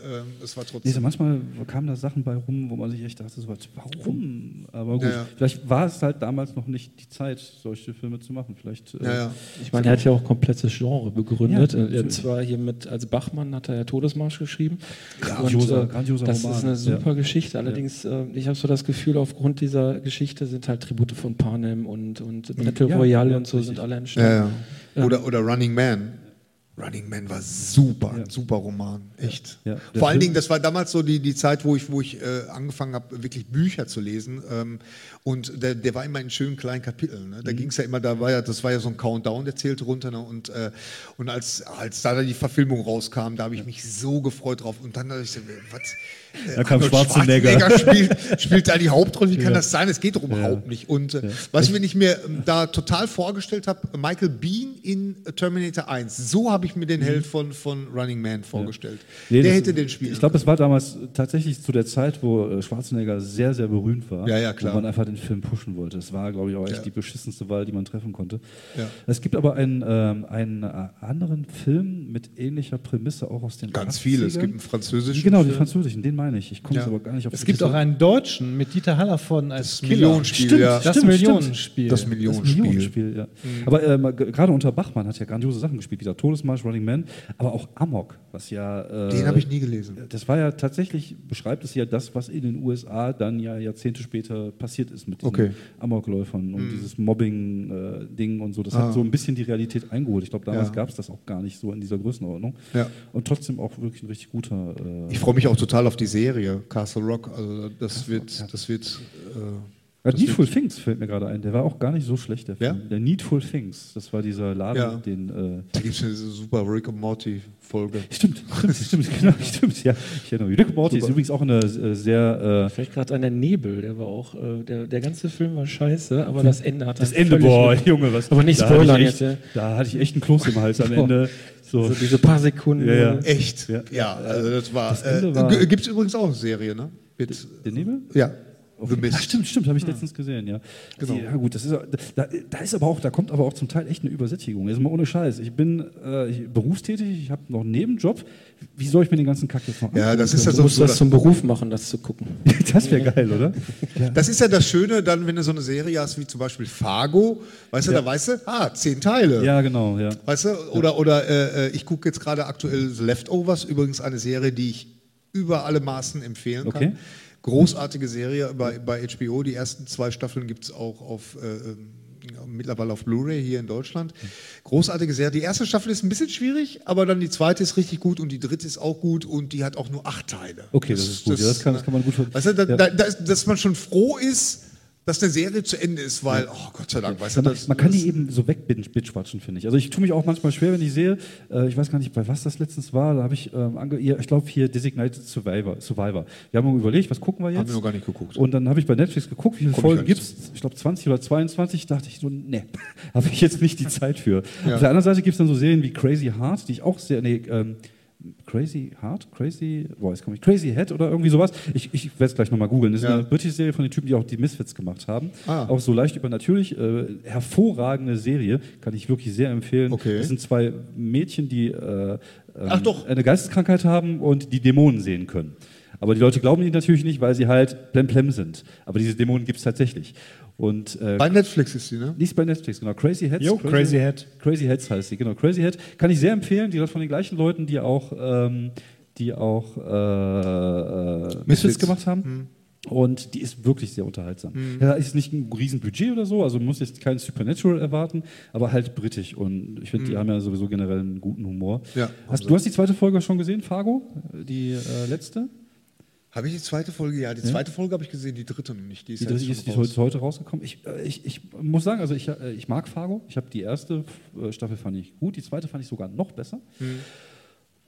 es war Nee, trotzdem. so manchmal kamen da Sachen bei rum, wo man sich echt dachte, so, was, warum? Aber gut, Ja, ja. vielleicht war es halt damals noch nicht die Zeit, solche Filme zu machen. Vielleicht, äh, Ja, ja. Ich meine, er hat ja auch komplettes Genre begründet. Ja, er zwar hier mit als Bachmann hat er ja Todesmarsch geschrieben. Grandioser- grandioser das Roman, ist eine super ja. Geschichte. Allerdings, äh, ich habe so das Gefühl, aufgrund dieser Geschichte sind halt Tribute von Panem und, und Battle Ja, Royale ja, und so richtig. sind alle Ja, entstanden. ja. Oder, oder Running Man. Running Man war super, ein super Roman, echt. Ja, der Vor allen Dingen, das war damals so die, die Zeit, wo ich, wo ich äh, angefangen habe, wirklich Bücher zu lesen. Ähm, und der, der war immer in schönen kleinen Kapiteln. Ne? Mhm. Da ging es ja immer, da war ja, das war ja so ein Countdown, der zählte runter. Ne? Und, äh, und als, als da dann die Verfilmung rauskam, da habe ich mich so gefreut drauf. Und dann dachte ich so, was? Äh, Da kam Arnold Schwarzenegger. spielt, spielt da die Hauptrolle. Wie kann das sein? Es geht überhaupt nicht. Und äh, was ich mir nicht mehr ähm, da total vorgestellt habe, Michael Bean in Terminator 1. So habe ich mir den Held von, von Running Man vorgestellt. Mhm. Nee, der hätte den spielen Ich glaube, es war damals tatsächlich zu der Zeit, wo äh, Schwarzenegger sehr, sehr berühmt war. Ja, ja, klar. Wo man einfach den Film pushen wollte. Das war, glaube ich, auch echt Ja. die beschissenste Wahl, die man treffen konnte. Ja. Es gibt aber einen, ähm, einen äh, anderen Film mit ähnlicher Prämisse, auch aus den Ganz viele. Es 80ern. gibt einen französischen. Genau, die Film. französischen, den meine ich. Ich komme Ja. jetzt aber gar nicht auf Es gibt auch einen Deutschen mit Dieter Hallervorden als Das. Millionenspiel, Stimmt, ja. Das Stimmt, Millionenspiel. Das Das Millionenspiel. Millionenspiel, ja. Aber ähm, gerade unter Bachmann hat ja grandiose Sachen gespielt, wie der Todesmarsch, Running Man, aber auch Amok, was ja. Äh, Den habe ich nie gelesen. Das war ja tatsächlich, beschreibt es ja das, was in den USA dann ja Jahrzehnte später passiert ist mit diesen Okay. Amokläufern und dieses Mobbing-Ding und so. Das Ah. hat so ein bisschen die Realität eingeholt. Ich glaube, damals Ja. gab es das auch gar nicht so in dieser Größenordnung. Ja. Und trotzdem auch wirklich ein richtig guter. Äh, Ich freue mich auch total auf die Serie Castle Rock. Also das wird, das wird. Äh, Ja, Needful Things fällt mir gerade ein. Der war auch gar nicht so schlecht, der Ja? Film. Der Needful Things, das war dieser Laden, Ja. den. Äh, da gibt es eine super Rick and Morty Folge. stimmt, stimmt, stimmt, genau, stimmt. Ja, ich erinnere mich. Rick and Morty ist übrigens auch eine äh, sehr. Äh, Vielleicht gerade an der Nebel, der war auch, äh, der, der ganze Film war scheiße, aber das Ende hat das dann Ende, boah, Junge, was. Aber nicht da hatte ich spoilern echt, jetzt, ja. Da hatte ich echt einen Kloß im Hals am. Ende. So. So diese paar Sekunden. Ja, ja. Echt? Ja. Ja, also das war. Das äh, war- Gibt es übrigens auch eine Serie, ne? Mit, Der Nebel? ja. The Ach, Mist. stimmt, stimmt, habe ich letztens gesehen, ja. Genau. Ja, gut, das ist, da, da ist aber auch, da kommt aber auch zum Teil echt eine Übersättigung. Jetzt mal ohne Scheiß. Ich bin äh, ich, berufstätig, ich habe noch einen Nebenjob. Wie soll ich mir den ganzen Kack jetzt noch Ja, angucken das ist ja? Du musst so. das zum Beruf machen, das zu gucken. Das wäre geil, oder? Das ist ja das Schöne, dann, wenn du so eine Serie hast wie zum Beispiel Fargo, weißt du, da weißt du, ah, zehn Teile. Ja, genau, ja. Weißt du, oder, oder äh, ich gucke jetzt gerade aktuell The Leftovers, übrigens eine Serie, die ich über alle Maßen empfehlen kann. Großartige Serie bei, bei HBO. Die ersten zwei Staffeln gibt es auch auf, äh, äh, mittlerweile auf Blu-ray hier in Deutschland. Großartige Serie. Die erste Staffel ist ein bisschen schwierig, aber dann die zweite ist richtig gut und die dritte ist auch gut und die hat auch nur acht Teile. Okay, das ist gut. Ja, das kann- das kann man gut ver- Weißt du, da, Ja. da, da, ist- dass man schon froh ist, dass eine Serie zu Ende ist, weil, oh Gott sei Dank, weißt du, Man, das, man kann das, die eben so wegbitschwatschen, finde ich. Also ich tue mich auch manchmal schwer, wenn ich sehe, äh, ich weiß gar nicht, bei was das letztens war, da habe ich, ähm, ange ja, ich glaube hier Designated Survivor, Survivor. Wir haben überlegt, was gucken wir jetzt? Haben wir noch gar nicht geguckt. Und dann habe ich bei Netflix geguckt, wie viele Komm Folgen gibt es? Ich glaube 20 oder 22, dachte ich so, ne, habe ich jetzt nicht die Zeit für. Ja. Auf der anderen Seite gibt es dann so Serien wie Crazy Heart, die ich auch sehr, nee, ähm, Crazy Heart? Crazy, boah, jetzt komme ich, Crazy Head oder irgendwie sowas. Ich, ich werde es gleich nochmal googeln. Das ist Ja. eine britische Serie von den Typen, die auch die Misfits gemacht haben. Ah. Auch so leicht übernatürlich. Äh, hervorragende Serie, kann ich wirklich sehr empfehlen. Okay. Das sind zwei Mädchen, die äh, ähm, eine Geisteskrankheit haben und die Dämonen sehen können. Aber die Leute glauben ihnen natürlich nicht, weil sie halt plemplem sind. Aber diese Dämonen gibt es tatsächlich. Und äh, bei Netflix ist die, ne? die ist bei Netflix, genau. Crazy Heads. Jo, Crazy Head. Crazy Heads heißt sie, genau. Crazy Head kann ich sehr empfehlen. Die läuft von den gleichen Leuten, die auch ähm, die auch äh, äh, Misfits gemacht haben. Und die ist wirklich sehr unterhaltsam. Ja, ist nicht ein Riesenbudget oder so, also muss jetzt kein Supernatural erwarten, aber halt britisch. Und ich finde, die haben ja sowieso generell einen guten Humor. Ja, hast, du hast die zweite Folge schon gesehen, Fargo? Die äh, letzte? Habe ich die zweite Folge? Ja, die zweite Folge habe ich gesehen, die dritte noch nicht. Die ist, Die ja dritte ist, die schon ist heute, heute rausgekommen. Ich, äh, ich, ich muss sagen, also ich, äh, ich mag Fargo. Ich habe die erste äh, Staffel fand ich gut, die zweite fand ich sogar noch besser. Hm.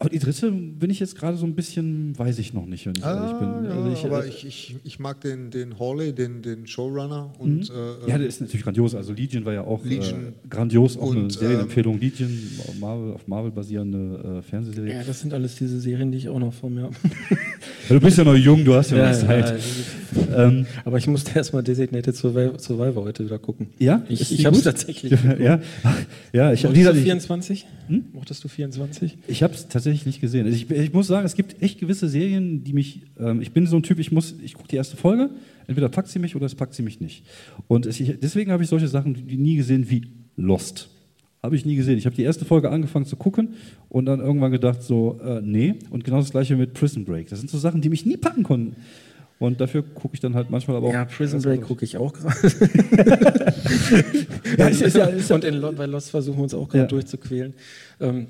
Aber die dritte bin ich jetzt gerade so ein bisschen, weiß ich noch nicht, wenn ich ehrlich bin. Ah, ja, Also ich, aber äh, ich, ich, ich mag den, den Hawley, den, den Showrunner und äh, ja, der ist natürlich grandios. Also Legion war ja auch Legion. Äh, grandios, auch eine Und, Serienempfehlung. Legion, Marvel, auf Marvel basierende äh, Fernsehserie. Ja, das sind alles diese Serien, die ich auch noch vor mir habe. Du bist ja noch jung, du hast ja, Ja, noch Zeit. ja, ähm, Aber ich musste erstmal Designated Survivor, Survivor heute wieder gucken. ja, Ich, ich habe es tatsächlich. ja, ja, ich, Mochtest gesagt, du ich, 24? Hm? Mochtest du 24? Ich habe es tatsächlich nicht gesehen. Also ich, ich muss sagen, es gibt echt gewisse Serien, die mich. Ähm, ich bin so ein Typ, ich muss, ich gucke die erste Folge, entweder packt sie mich oder es packt sie mich nicht. Und es, ich, deswegen habe ich solche Sachen die nie gesehen wie Lost. Habe ich nie gesehen. Ich habe die erste Folge angefangen zu gucken und dann irgendwann gedacht, so, äh, nee. Und genau das gleiche mit Prison Break. Das sind so Sachen, die mich nie packen konnten. Und dafür gucke ich dann halt manchmal aber auch. Ja, Prison Break gucke ich auch gerade. Ja, ja, Und in, Lo- bei Lost versuchen wir uns auch gerade Ja. durchzuquälen. Ähm,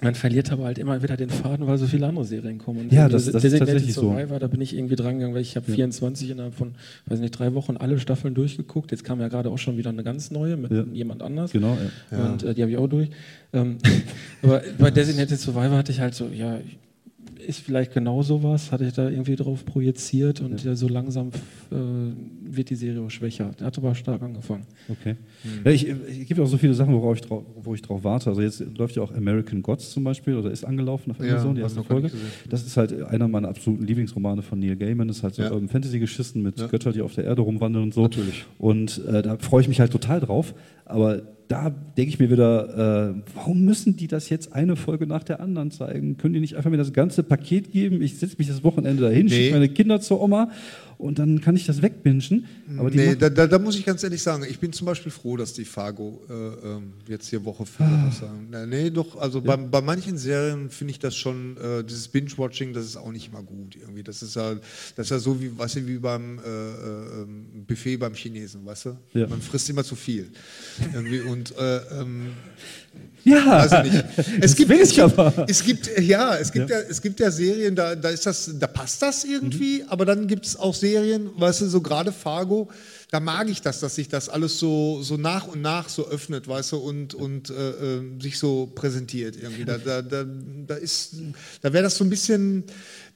man verliert aber halt immer wieder den Faden, weil so viele andere Serien kommen. Und Ja, das- das ist Designated tatsächlich so. Survivor, da bin ich irgendwie dran gegangen, weil ich habe 24 innerhalb von, weiß nicht, drei Wochen alle Staffeln durchgeguckt. Jetzt kam ja gerade auch schon wieder eine ganz neue mit Ja. jemand anders. genau. Ja. Und äh, die habe ich auch durch. Ähm, aber bei Designated Survivor hatte ich halt so, ja, ist vielleicht genau sowas, hatte ich da irgendwie drauf projiziert und ja. so langsam äh, wird die Serie auch schwächer. Hat aber stark angefangen. Okay. Ja, ich, es gibt auch so viele Sachen, worauf ich drauf, wo ich drauf warte. Also jetzt läuft ja auch American Gods zum Beispiel oder ist angelaufen auf Ja, Amazon, die hab erste ich Folge. Das ist halt einer meiner absoluten Lieblingsromane von Neil Gaiman. Das ist halt so Ja. Urban Fantasy geschissen mit Ja. Götter, die auf der Erde rumwandeln und so. Natürlich. Und äh, da freue ich mich halt total drauf. Aber da denke ich mir wieder, äh, warum müssen die das jetzt eine Folge nach der anderen zeigen? Können die nicht einfach mir das ganze Paket geben? Ich setze mich das Wochenende dahin, Nee. schicke meine Kinder zur Oma und dann kann ich das wegbingen. Aber nee, da, da, da muss ich ganz ehrlich sagen, ich bin zum Beispiel froh, dass die Fargo äh, ähm, jetzt hier Woche 4 Ah. sagen. Na, Nee, doch, also bei, bei manchen Serien finde ich das schon, äh, dieses Binge-Watching, das ist auch nicht immer gut irgendwie. Das ist ja, das ist ja so wie, weißt du, wie beim äh, äh, ähm, Buffet beim Chinesen, weißt du? Ja. Man frisst immer zu viel. irgendwie und äh, ähm, ja, nicht. Es gibt, es gibt, es gibt, ja, es gibt ja. es gibt ja Serien, da, da ist das, da passt das irgendwie, Mhm. aber dann gibt es auch Serien, weißt du, so gerade Fargo, da mag ich das, dass sich das alles so, so nach und nach so öffnet, weißt du, und, und äh, äh, sich so präsentiert irgendwie. Da, da, da, da ist, da wäre das so ein bisschen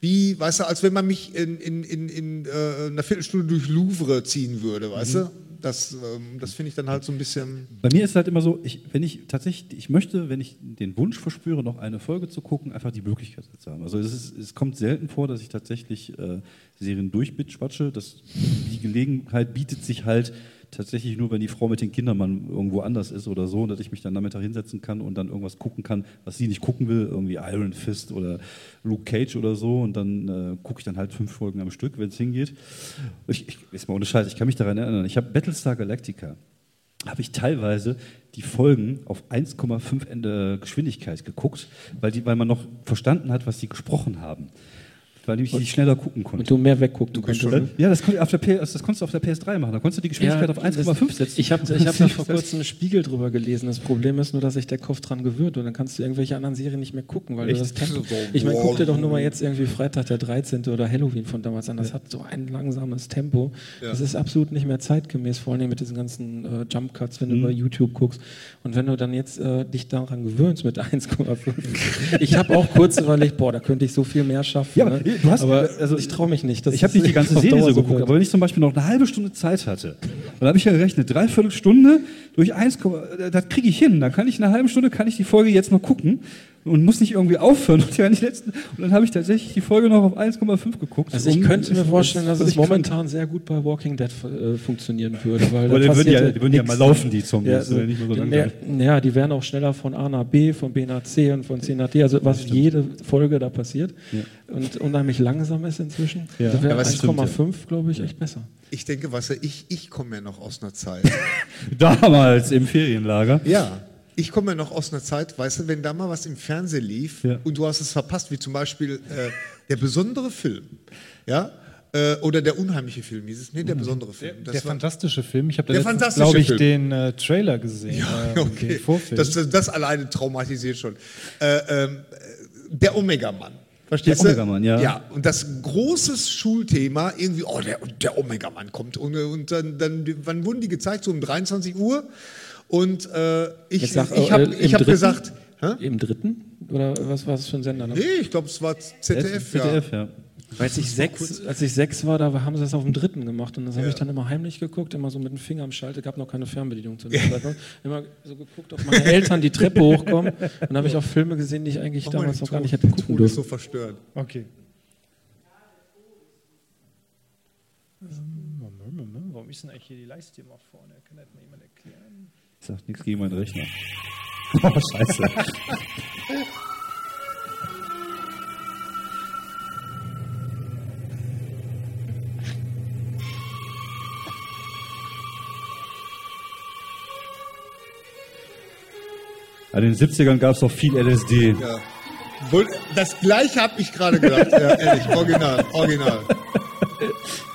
wie, weißt du, als wenn man mich in, in, in, in äh, einer Viertelstunde durch Louvre ziehen würde, weißt Mhm. du? Das, ähm, das finde ich dann halt so ein bisschen. Bei mir ist es halt immer so, ich, wenn ich tatsächlich, ich möchte, wenn ich den Wunsch verspüre, noch eine Folge zu gucken, einfach die Möglichkeit zu haben. Also es, ist, es kommt selten vor, dass ich tatsächlich äh, Serien durchbitschwatsche. Die Gelegenheit bietet sich halt tatsächlich nur, wenn die Frau mit den Kindern mal irgendwo anders ist oder so, dass ich mich dann Nachmittag hinsetzen kann und dann irgendwas gucken kann, was sie nicht gucken will, irgendwie Iron Fist oder Luke Cage oder so, und dann äh, gucke ich dann halt fünf Folgen am Stück, wenn es hingeht. Ich, ich, ist mal ohne Scheiß, ich kann mich daran erinnern, ich habe Battlestar Galactica habe ich teilweise die Folgen auf 1,5 Ende Geschwindigkeit geguckt, weil, die, weil man noch verstanden hat, was sie gesprochen haben. Weil ich die schneller gucken Und konnte. du mehr weggucken bist konntest. Ja, das, kon- auf der P, das konntest du auf der PS3 machen. Da konntest du die Geschwindigkeit auf 1,5 setzen. Ich habe ich hab da vor kurzem einen Spiegel drüber gelesen. Das Problem ist nur, dass sich der Kopf dran gewöhnt und dann kannst du irgendwelche anderen Serien nicht mehr gucken, weil Echt? du das Tempo. So, Ich meine, guck dir doch nur mal jetzt irgendwie Freitag der 13. oder Halloween von damals an. Das hat so ein langsames Tempo. Das ist absolut nicht mehr zeitgemäß, vor allem mit diesen ganzen äh, Jump Cuts, wenn du Mhm. bei YouTube guckst. Und wenn du dann jetzt äh, dich daran gewöhnst mit 1,5. ich habe auch kurz überlegt, boah, da könnte ich so viel mehr schaffen. Ja, ne? Du hast- aber also ich traue mich nicht. Das ich habe nicht die ganze Serie Dauer so geguckt, wird. aber wenn ich zum Beispiel noch eine halbe Stunde Zeit hatte, dann habe ich ja gerechnet, dreiviertel Stunde durch 1, das kriege ich hin. Dann kann ich in einer halben Stunde kann ich die Folge jetzt noch gucken und muss nicht irgendwie aufhören. Und, ja, die letzten, und dann habe ich tatsächlich die Folge noch auf 1,5 geguckt. Also ich um- könnte mir vorstellen, dass und es ich kann- momentan sehr gut bei Walking Dead äh, funktionieren würde. Weil Aber da die würden, ja, die würden ja mal laufen, die Zombies. Ja, das wäre nicht mehr so ja, ja, die wären auch schneller von A nach B, von B nach C und von C nach D. Also was jede Folge da passiert und unheimlich langsam ist inzwischen. Ja. Da wäre Ja, was stimmt, 1,5, glaube ich, echt besser. Ich denke, was ich, ich komme ja noch aus einer Zeit. Damals im Ferienlager. Ja, ich komme ja noch aus einer Zeit, weißt du, wenn da mal was im Fernsehen lief Ja. und du hast es verpasst, wie zum Beispiel äh, der besondere Film, ja, äh, oder der unheimliche Film hieß es, nee, der besondere Film. Der Das war- fantastische Film. Ich habe da Der glaube ich, Film. den äh, Trailer gesehen. Ja, äh, okay. Den Vorfilm. Das, das, das alleine traumatisiert schon. Äh, ähm, äh, der Omega-Mann. Verstehst Der du? Omega-Mann, ja. Ja, und das große Schulthema, irgendwie, oh, der, der Omega-Mann kommt. Und, und dann, dann, wann wurden die gezeigt? So um 23 Uhr. Und äh, ich, ich äh, habe ich hab dritten? gesagt, hä? Im dritten? Oder was war das für ein Sender? Ne? nee, ich glaube, es war ZDF. ja. ZDF, ja. Als ich, sechs, als ich sechs war, da haben sie das auf dem dritten gemacht und das habe Ja. ich dann immer heimlich geguckt, immer so mit dem Finger am Schalter, gab noch keine Fernbedienung zu dem Zeitpunkt. Immer so geguckt, ob meine Eltern die Treppe hochkommen und dann habe ich auch Filme gesehen, die ich eigentlich mal damals noch gar nicht hätte gucken Ton ist so dürfen. verstörend. Okay. Warum ist denn eigentlich hier die Leiste immer vorne? Kann das erklären? Ich sag nichts gegen meinen Rechner. Oh, scheiße. An den 70ern gab es doch viel LSD. Ja. Das gleiche habe ich gerade gedacht. Ja, ehrlich, original, original.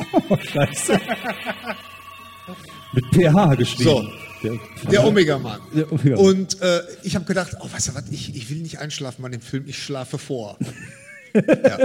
Scheiße. Mit PH geschrieben. So. Der, Der Omega-Mann. Omega-Mann. Und äh, ich habe gedacht, oh, weißt du was, ich, ich will nicht einschlafen bei dem Film, ich schlafe vor. ja.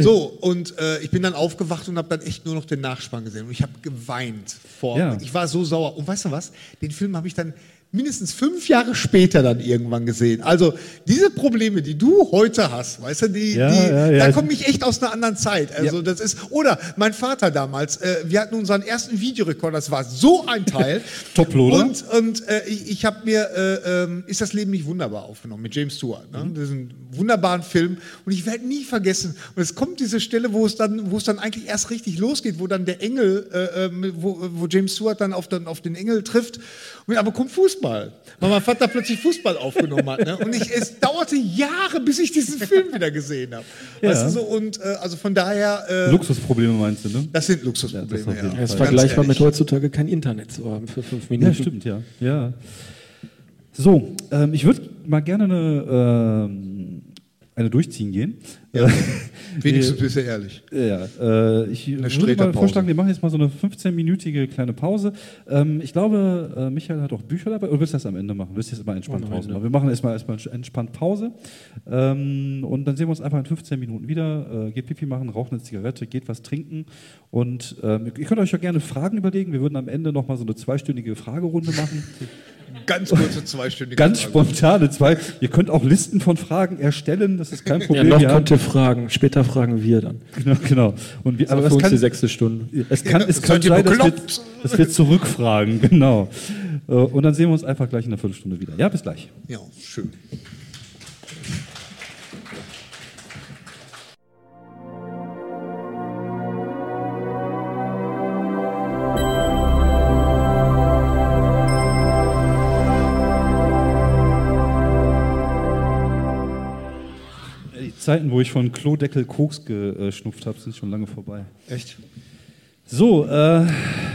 So, und äh, ich bin dann aufgewacht und habe dann echt nur noch den Nachspann gesehen. Und ich habe geweint vor. Ja. Ich war so sauer. Und weißt du was? Den Film habe ich dann mindestens fünf Jahre später dann irgendwann gesehen. Also diese Probleme, die du heute hast, weißt du, die, Ja, die, ja, ja. da komme ich echt aus einer anderen Zeit. Also das ist, oder mein Vater damals, äh, wir hatten unseren ersten Videorekorder, das war so ein Teil. Toploader. Und, und äh, ich, ich habe mir, äh, ähm, ist das Leben nicht wunderbar aufgenommen mit James Stewart. Ne? Das ist ein wunderbaren Film und ich werde nie vergessen. Und es kommt diese Stelle, wo es dann, wo es dann eigentlich erst richtig losgeht, wo dann der Engel, äh, ähm, wo, wo James Stewart dann auf den, auf den Engel trifft. Und aber kommt Fußball, weil mein Vater plötzlich Fußball aufgenommen hat. Ne? Und ich, es dauerte Jahre, bis ich diesen Film wieder gesehen habe. Ja. Weißt du so? Und äh, also von daher, äh, Luxusprobleme meinst du, ne? das sind Ja, Luxusprobleme. das Ja. Das ist Ganz vergleichbar mit heutzutage kein Internet zu haben für fünf Minuten. Ja, stimmt, ja. ja. So, ähm, ich würde mal gerne eine, ähm, eine durchziehen gehen. Ja. Wenigstens bist du ehrlich. Ja, äh, ich würde mal vorschlagen, wir machen jetzt mal so eine 15-minütige kleine Pause. Ähm, ich glaube, äh, Michael hat auch Bücher dabei. Oder willst du das am Ende machen? Willst du jetzt mal entspannt Am Pause machen? Wir machen erstmal erstmal entspannt Pause. Ähm, und dann sehen wir uns einfach in 15 Minuten wieder. Äh, geht Pipi machen, raucht eine Zigarette, geht was trinken. Und ähm, ihr könnt euch ja gerne Fragen überlegen. Wir würden am Ende nochmal so eine zweistündige Fragerunde machen. Ganz kurze zweistündige Ganz Frage. spontane zwei. Ihr könnt auch Listen von Fragen erstellen. Das ist kein Ja, Problem. noch haben- könnt ihr fragen, später fragen wir dann. Genau, genau. Und wir, Aber aber für uns kann, die sechste Stunde. es kann, es kann sein, dass wir, dass wir zurückfragen, genau. Äh, Und dann sehen wir uns einfach gleich in einer Viertelstunde wieder. Ja, bis gleich. Ja, schön. Zeiten, wo ich von Klodeckel Koks geschnupft habe, sind schon lange vorbei. Echt? So, äh, da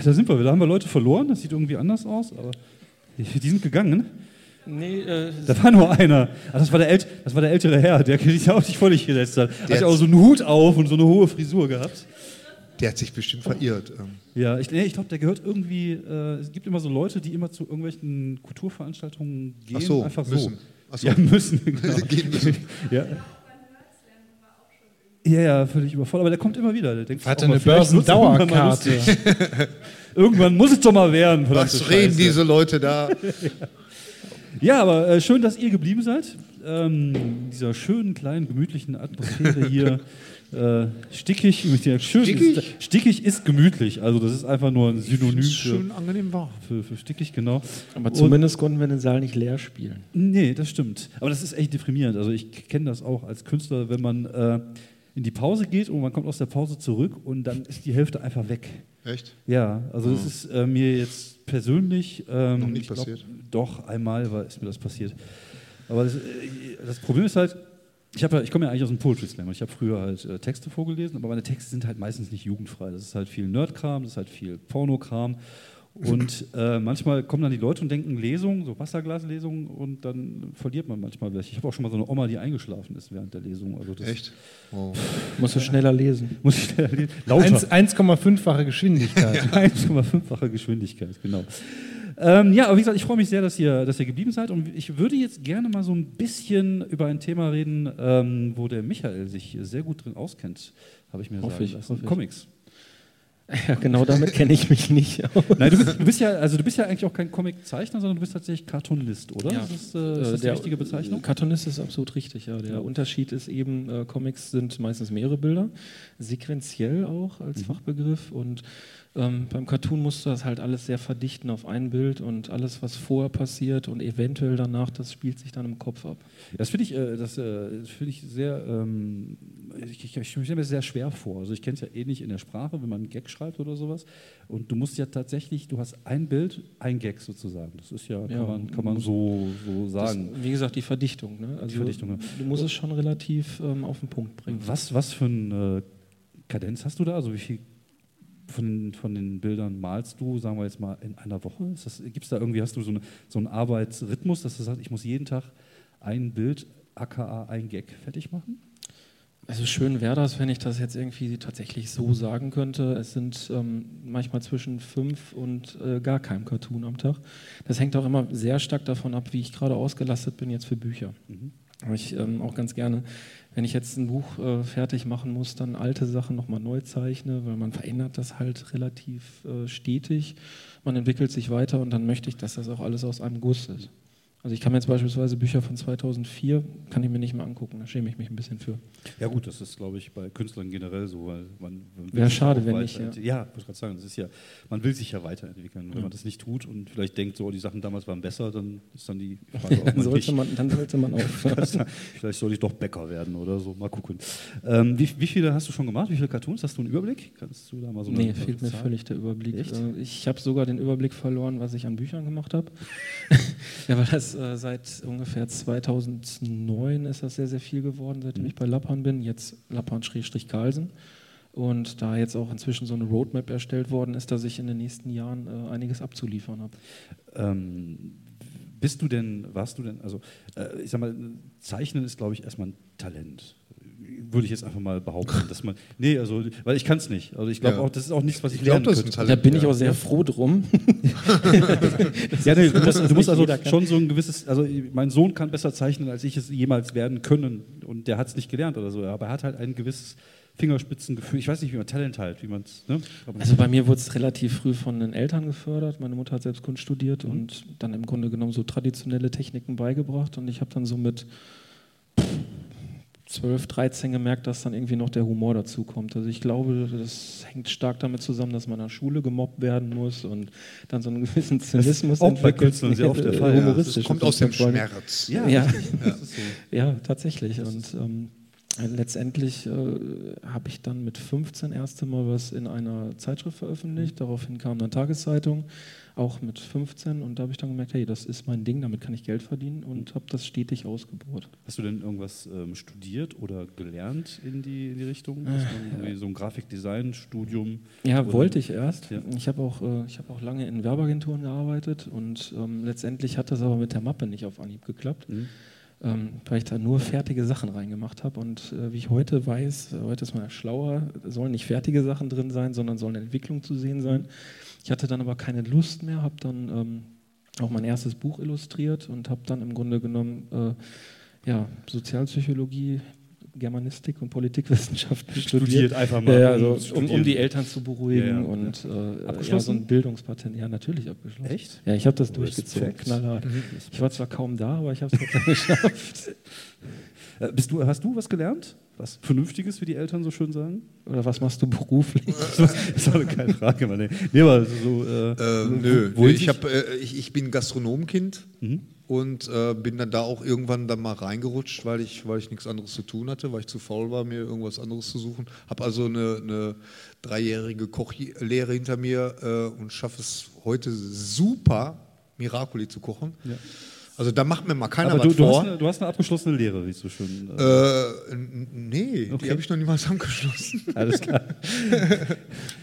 sind wir. Da haben wir Leute verloren. Das sieht irgendwie anders aus, aber die, sind gegangen. Nee, äh, Da war nur einer. Ach, das, war der ält, das war der ältere Herr, der sich auch nicht vor dich gesetzt hat. Der Hat ja auch so einen Hut auf und so eine hohe Frisur gehabt. Der hat sich bestimmt verirrt. ähm. Ja, ich, nee, ich glaube, der gehört irgendwie. Äh, es gibt immer so Leute, die immer zu irgendwelchen Kulturveranstaltungen gehen. Ach so, einfach müssen. so. Ach so. Ja, müssen. Genau. Gehen müssen. ja. Ja, ja, völlig überfordert. Aber der kommt immer wieder. Der denkt mal, eine Börsendauerkarte. Irgendwann muss es doch mal werden. Was reden Scheiße. diese Leute da? Ja, aber äh, schön, dass ihr geblieben seid. Ähm, in dieser schönen, kleinen, gemütlichen Atmosphäre hier. Äh, stickig, der schön Stickig? Ist, stickig ist gemütlich. Also das ist einfach nur ein Synonym für, Schön angenehm warm. für, für stickig, genau. aber Und- zumindest konnten wir den Saal nicht leer spielen. Nee, das stimmt. Aber das ist echt deprimierend. Also ich kenne das auch als Künstler, wenn man äh, in die Pause geht und man kommt aus der Pause zurück und dann ist die Hälfte einfach weg. Echt? Ja, also das ist äh, mir jetzt persönlich ähm, Noch nicht ich glaub, passiert? Doch, einmal war, ist mir das passiert. Aber das, äh, das Problem ist halt, ich, ja, ich komme ja eigentlich aus dem Poetry Slam. und Ich habe früher halt äh, Texte vorgelesen, aber meine Texte sind halt meistens nicht jugendfrei. Das ist halt viel Nerdkram, das ist halt viel Pornokram. Und äh, manchmal kommen dann die Leute und denken Lesung, so Wasserglaslesung, und dann verliert man manchmal welche. Ich habe auch schon mal so eine Oma, die eingeschlafen ist während der Lesung. Also das Echt? Oh. Musst du schneller lesen. Muss ich schneller lesen. Lauter. 1,5-fache Geschwindigkeit. 1,5-fache Geschwindigkeit, genau. Ähm, ja, aber wie gesagt, ich freue mich sehr, dass ihr, dass ihr geblieben seid und ich würde jetzt gerne mal so ein bisschen über ein Thema reden, ähm, wo der Michael sich sehr gut drin auskennt, habe ich mir Hoffe sagen ich, lassen. hoffe ich. Comics. Ja, genau damit kenne ich mich nicht. Nein, du bist, du bist ja, also du bist ja eigentlich auch kein Comiczeichner, sondern du bist tatsächlich Cartoonist, oder? Ja. Das ist, äh, ist das die richtige Bezeichnung? Cartoonist ist absolut richtig, ja. Der Unterschied ist eben, äh, Comics sind meistens mehrere Bilder, sequenziell auch als Mhm. Fachbegriff und ähm, beim Cartoon musst du das halt alles sehr verdichten auf ein Bild und alles, was vorher passiert und eventuell danach, das spielt sich dann im Kopf ab. Das finde ich, äh, das, äh, das finde ich sehr, ähm, ich, ich, ich stelle mir das sehr schwer vor. Also ich kenne es ja ähnlich in der Sprache, wenn man einen Gag schreibt oder sowas. Und du musst ja tatsächlich, du hast ein Bild, ein Gag sozusagen. Das ist ja, kann Ja, man, kann man so, so sagen. Das, wie gesagt, die Verdichtung. Ne? Also Verdichtung, ja. Du musst es schon relativ ähm, auf den Punkt bringen. Was, was für eine Kadenz hast du da? Also wie viel von, von den Bildern malst du, sagen wir jetzt mal, in einer Woche? Gibt es da irgendwie, hast du so, eine, so einen Arbeitsrhythmus, dass du sagst, ich muss jeden Tag ein Bild, aka ein Gag fertig machen? Also schön wäre das, wenn ich das jetzt irgendwie tatsächlich so sagen könnte. Es sind ähm, manchmal zwischen fünf und äh, gar keinem Cartoon am Tag. Das hängt auch immer sehr stark davon ab, wie ich gerade ausgelastet bin jetzt für Bücher. Aber ich ähm, auch ganz gerne, wenn ich jetzt ein Buch äh, fertig machen muss, dann alte Sachen nochmal neu zeichne, weil man verändert das halt relativ äh, stetig. Man entwickelt sich weiter und dann möchte ich, dass das auch alles aus einem Guss ist. Also ich kann mir jetzt beispielsweise Bücher von 2004, kann ich mir nicht mehr angucken, da schäme ich mich ein bisschen für. Ja gut, das ist, glaube ich, bei Künstlern generell so, weil man, Wäre schade, auch wenn nicht, weiter- Ja, wollte gerade sagen, das ist ja, man will sich ja weiterentwickeln. Wenn man das nicht tut und vielleicht denkt, so die Sachen damals waren besser, dann ist dann die Frage, ob man sollte man, dann sollte man aufhören. vielleicht soll ich doch Bäcker werden oder so, mal gucken. Ähm, wie, wie viele hast du schon gemacht? Wie viele Cartoons? Hast du einen Überblick? Kannst du da mal so Nee, fehlt mir völlig der Überblick. Echt? Äh, Ich habe sogar den Überblick verloren, was ich an Büchern gemacht habe. ja, weil das äh, seit ungefähr 2009 ist das sehr, sehr viel geworden, seitdem Mhm. ich bei Lappan bin. Jetzt Lappan-Carlsen. Und da jetzt auch inzwischen so eine Roadmap erstellt worden ist, dass ich in den nächsten Jahren äh, einiges abzuliefern habe. Ähm, bist du denn, warst du denn, also äh, ich sag mal, Zeichnen ist, glaube ich, erstmal ein Talent. Würde ich jetzt einfach mal behaupten, dass man. Nee, also, weil ich kann es nicht. Also ich glaube Ja. auch, das ist auch nichts, was ich, Ich glaube, lernen das könnte. Talent. da bin ich auch sehr froh drum. Ja, nee, du musst, du musst also schon so ein gewisses, also mein Sohn kann besser zeichnen, als ich es jemals werden können und der hat es nicht gelernt oder so, aber er hat halt ein gewisses Fingerspitzengefühl, ich weiß nicht, wie man Talent halt, wie man es, ne? Also bei mir wurde es relativ früh von den Eltern gefördert. Meine Mutter hat selbst Kunst studiert Mhm. und dann im Grunde genommen so traditionelle Techniken beigebracht. Und ich habe dann so mit 12, 13 gemerkt, dass dann irgendwie noch der Humor dazu kommt. Also ich glaube, das hängt stark damit zusammen, dass man in der Schule gemobbt werden muss und dann so einen gewissen Zynismus bei entwickelt. Künstlern sehr oft der Äh, Fall, ja. Das. Das kommt aus dem. Schmerz. ja, Ja. Das ist so. Ja, tatsächlich. Und ähm, letztendlich äh, habe ich dann mit 15 erste Mal was in einer Zeitschrift veröffentlicht. Daraufhin kam dann Tageszeitung, auch mit 15. Und da habe ich dann gemerkt, hey, das ist mein Ding, damit kann ich Geld verdienen und habe das stetig ausgebaut. Hast du denn irgendwas ähm, studiert oder gelernt in die, in die Richtung? Irgendwie so ein Grafikdesign-Studium. Ja, wollte ich erst. Ja. Ich habe auch, äh, ich hab auch lange in Werbeagenturen gearbeitet und ähm, letztendlich hat das aber mit der Mappe nicht auf Anhieb geklappt. Mhm. ähm, weil ich da nur fertige Sachen reingemacht habe. Und äh, wie ich heute weiß, äh, heute ist man ja schlauer, sollen nicht fertige Sachen drin sein, sondern sollen Entwicklung zu sehen sein. Ich hatte dann aber keine Lust mehr, habe dann ähm, auch mein erstes Buch illustriert und habe dann im Grunde genommen äh, ja, Sozialpsychologie, Germanistik und Politikwissenschaften studiert. Studiert einfach mal. Ja, ja, um also, um, um die Eltern zu beruhigen Ja, ja, und äh, ja, Abgeschlossen? so ein Bildungspatent. Ja, natürlich abgeschlossen. Echt? Ja, ich habe das durchgezogen, Respekt. knallhart. Ich war zwar kaum da, aber ich habe es trotzdem geschafft. Äh, bist du, hast du was gelernt? Was Vernünftiges, wie die Eltern so schön sagen? Oder was machst du beruflich? Das war keine Frage, Mann. ey. Nee, aber so. Äh, Äh, nö, wo- nö ich, hab, äh, ich, ich bin Gastronomkind Mhm. und äh, bin dann da auch irgendwann dann mal reingerutscht, weil ich, weil ich nichts anderes zu tun hatte, weil ich zu faul war, mir irgendwas anderes zu suchen. Habe also eine, eine dreijährige Kochlehre hinter mir äh, und schaffe es heute super, Miracoli zu kochen. Ja. Also da macht mir mal keiner Aber was du, du, hast vor. eine, du hast eine abgeschlossene Lehre, wie so schön. Äh, äh, nee, Okay. die habe ich noch niemals angeschlossen. alles klar.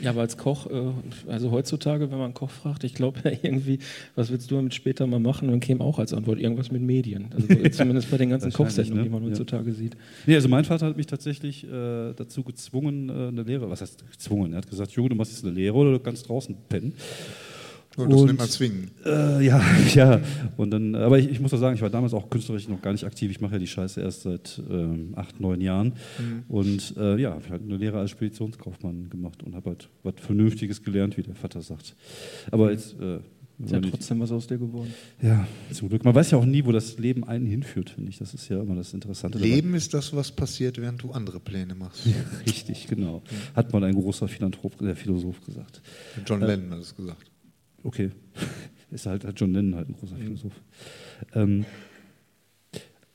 Ja, aber als Koch, äh, also heutzutage, wenn man einen Koch fragt, ich glaube ja irgendwie, was willst du damit später mal machen? Dann käme auch als Antwort irgendwas mit Medien. Also zumindest bei den ganzen Kochsendungen, ne? die man Ja. heutzutage sieht. Nee, also mein Vater hat mich tatsächlich äh, dazu gezwungen, äh, eine Lehre, was heißt gezwungen? Er hat gesagt, Junge, du machst jetzt eine Lehre oder du kannst draußen pennen. Und das nennt man zwingen. Äh, ja, ja. Und dann, aber ich, ich muss auch sagen, ich war damals auch künstlerisch noch gar nicht aktiv. Ich mache ja die Scheiße erst seit ähm, acht, neun Jahren. Und äh, ja, habe halt eine Lehre als Speditionskaufmann gemacht und habe halt was Vernünftiges gelernt, wie der Vater sagt. Aber jetzt. Äh, Ist ja trotzdem was aus dir geworden. ja, zum Glück. Man weiß ja auch nie, wo das Leben einen hinführt, finde ich. Das ist ja immer das Interessante. dabei. Leben ist das, was passiert, während du andere Pläne machst. Richtig, genau. Hat mal ein großer Philanthrop, äh, Philosoph gesagt. John Lennon hat es gesagt. Okay. Ist halt hat John Lennon halt ein großer Philosoph. Ähm,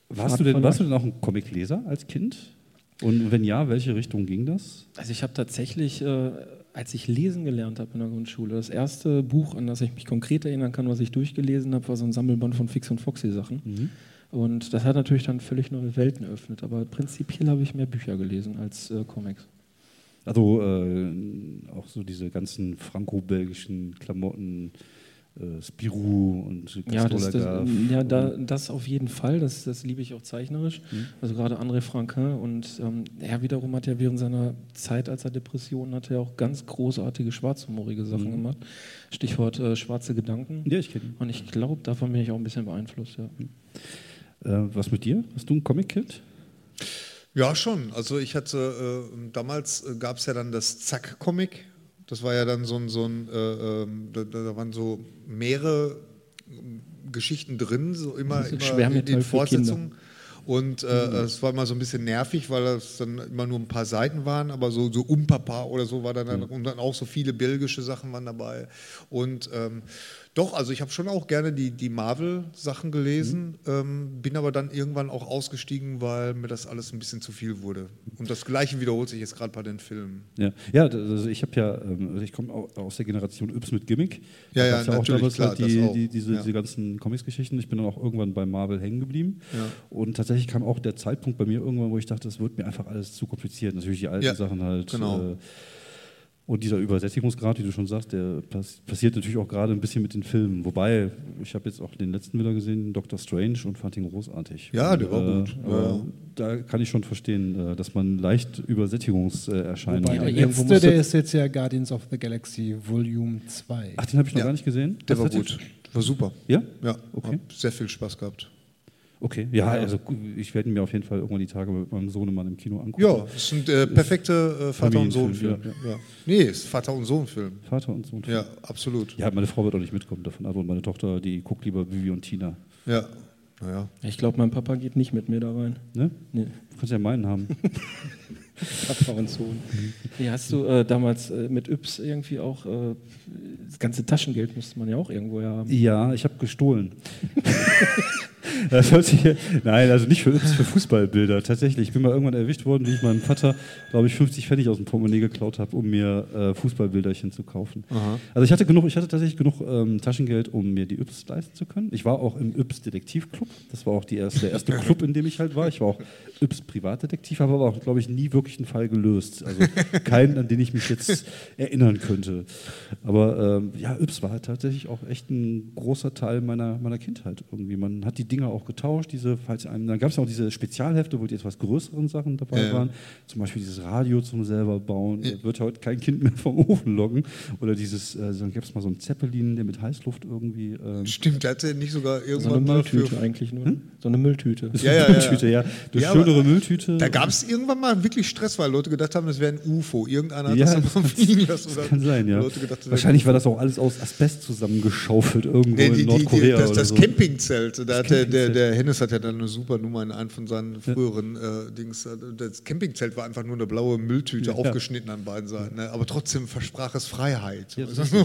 warst, du denn, warst du denn auch ein Comicleser als Kind? Und wenn ja, welche Richtung ging das? Also ich habe tatsächlich, äh, als ich lesen gelernt habe in der Grundschule, das erste Buch, an das ich mich konkret erinnern kann, was ich durchgelesen habe, war so ein Sammelband von Fix und Foxy Sachen. Mhm. Und das hat natürlich dann völlig neue Welten eröffnet. Aber prinzipiell habe ich mehr Bücher gelesen als äh, Comics. Also äh, auch so diese ganzen franco-belgischen Klamotten, äh, Spirou und Ja, das, das, ja da, das auf jeden Fall. Das, das liebe ich auch zeichnerisch. Also gerade André Franquin. Und ähm, er wiederum hat ja während seiner Zeit, als er Depressionen hatte, ja auch ganz großartige schwarzhumorige Sachen gemacht. Stichwort äh, schwarze Gedanken. Ja, ich kenne. Und ich glaube, davon bin ich auch ein bisschen beeinflusst. Ja. Äh, was mit dir? Hast du ein Comic-Kit? Ja, schon. Also ich hatte, äh, damals äh, gab es ja dann das Zack-Comic. Das war ja dann so ein, so ein äh, ähm, da, da waren so mehrere ähm, Geschichten drin, so immer, immer in für Fortsetzungen. Und äh, es war immer so ein bisschen nervig, weil das dann immer nur ein paar Seiten waren, aber so, so um Papa oder so war dann, dann und dann auch so viele belgische Sachen waren dabei. Und ähm, doch, also ich habe schon auch gerne die, die Marvel-Sachen gelesen, ähm, bin aber dann irgendwann auch ausgestiegen, weil mir das alles ein bisschen zu viel wurde. Und das Gleiche wiederholt sich jetzt gerade bei den Filmen. Ja, ja also ich habe ja, ähm, also ich komme au- aus der Generation Yps mit Gimmick. Ja, ja, ja auch damals klar, halt die, das auch. die, diese, Ja. diese ganzen Comics-Geschichten. Ich bin dann auch irgendwann bei Marvel hängen geblieben. Ja. Und tatsächlich kam auch der Zeitpunkt bei mir irgendwann, wo ich dachte, das wird mir einfach alles zu kompliziert. Natürlich die alten Sachen halt. genau. Äh, und dieser Übersättigungsgrad, wie du schon sagst, der pass passiert natürlich auch gerade ein bisschen mit den Filmen. Wobei, ich habe jetzt auch den letzten wieder gesehen, Doctor Strange, und fand ihn großartig. Ja, Und, der war gut. Aber Ja. da kann ich schon verstehen, äh, dass man leicht Übersättigungserscheinungen Ja, der letzte, der das- ist jetzt ja Guardians of the Galaxy Volume 2. Ach, den habe ich noch Ja. gar nicht gesehen. Der Was war hat gut. War super. Ja? Ja, Okay. hab sehr viel Spaß gehabt. Okay, ja, also ich werde ihn mir auf jeden Fall irgendwann die Tage mit meinem Sohnemann im Kino angucken. Ja, es sind äh, perfekte äh, Vater- und Sohn-Film. Ja. Nee, es ist Vater- und Sohn-Film. Vater und Sohn. Ja, absolut. Ja, meine Frau wird auch nicht mitkommen davon, aber meine Tochter, die guckt lieber Vivi und Tina. Ja, naja. Ich glaube, mein Papa geht nicht mit mir da rein. Ne? Nee. Du kannst ja meinen haben. Papa und Sohn. Nee, hast du äh, damals äh, mit Yps irgendwie auch, äh, das ganze Taschengeld musste man ja auch irgendwo ja haben. ja, ich habe gestohlen. sich, nein, also nicht für, Yps, für Fußballbilder. Tatsächlich, ich bin mal irgendwann erwischt worden, wie ich meinem Vater, glaube ich, 50 Pfennig aus dem Portemonnaie geklaut habe, um mir äh, Fußballbilderchen zu kaufen. Also ich hatte genug, ich hatte tatsächlich genug ähm, Taschengeld, um mir die Yps leisten zu können. Ich war auch im Yps Detektivclub. Das war auch erste, der erste Club, in dem ich halt war. Ich war auch Yps Privatdetektiv, habe aber auch, glaube ich, nie wirklich einen Fall gelöst. Also keinen, an den ich mich jetzt erinnern könnte. Aber ähm, ja, Yps war halt tatsächlich auch echt ein großer Teil meiner, meiner Kindheit irgendwie. Man hat die Dinger auch getauscht, diese, falls einem, dann gab es auch diese Spezialhefte, wo die etwas größeren Sachen dabei Ja, ja. waren. Zum Beispiel dieses Radio zum selber bauen. Da wird heute kein Kind mehr vom Ofen loggen. Oder dieses, äh, dann gab es mal so einen Zeppelin, der mit Heißluft irgendwie. Ähm, Stimmt, der hatte nicht sogar So eine irgendwann mal Mülltüte für. eigentlich nur. So eine Mülltüte. Ja, ja, ja. Mülltüte, ja. Eine Ja, aber schönere Mülltüte. Da gab es irgendwann mal wirklich Stress, weil Leute gedacht haben, das wäre ein UFO. Irgendeiner hat Ja, das das mal fliegen lassen. Das kann sein, ja. Gedacht, das Wahrscheinlich war das auch alles aus Asbest zusammengeschaufelt irgendwo Nee, die, in die, die, Nordkorea das, oder das so. Campingzelt, da hat der, der, Campingzelt. der Hennes hat ja dann eine super Nummer in einem von seinen früheren äh, Dings. äh, Das Campingzelt war einfach nur eine blaue Mülltüte, Ja. aufgeschnitten an beiden Seiten. Ne? Aber trotzdem versprach es Freiheit. Ja, das ja.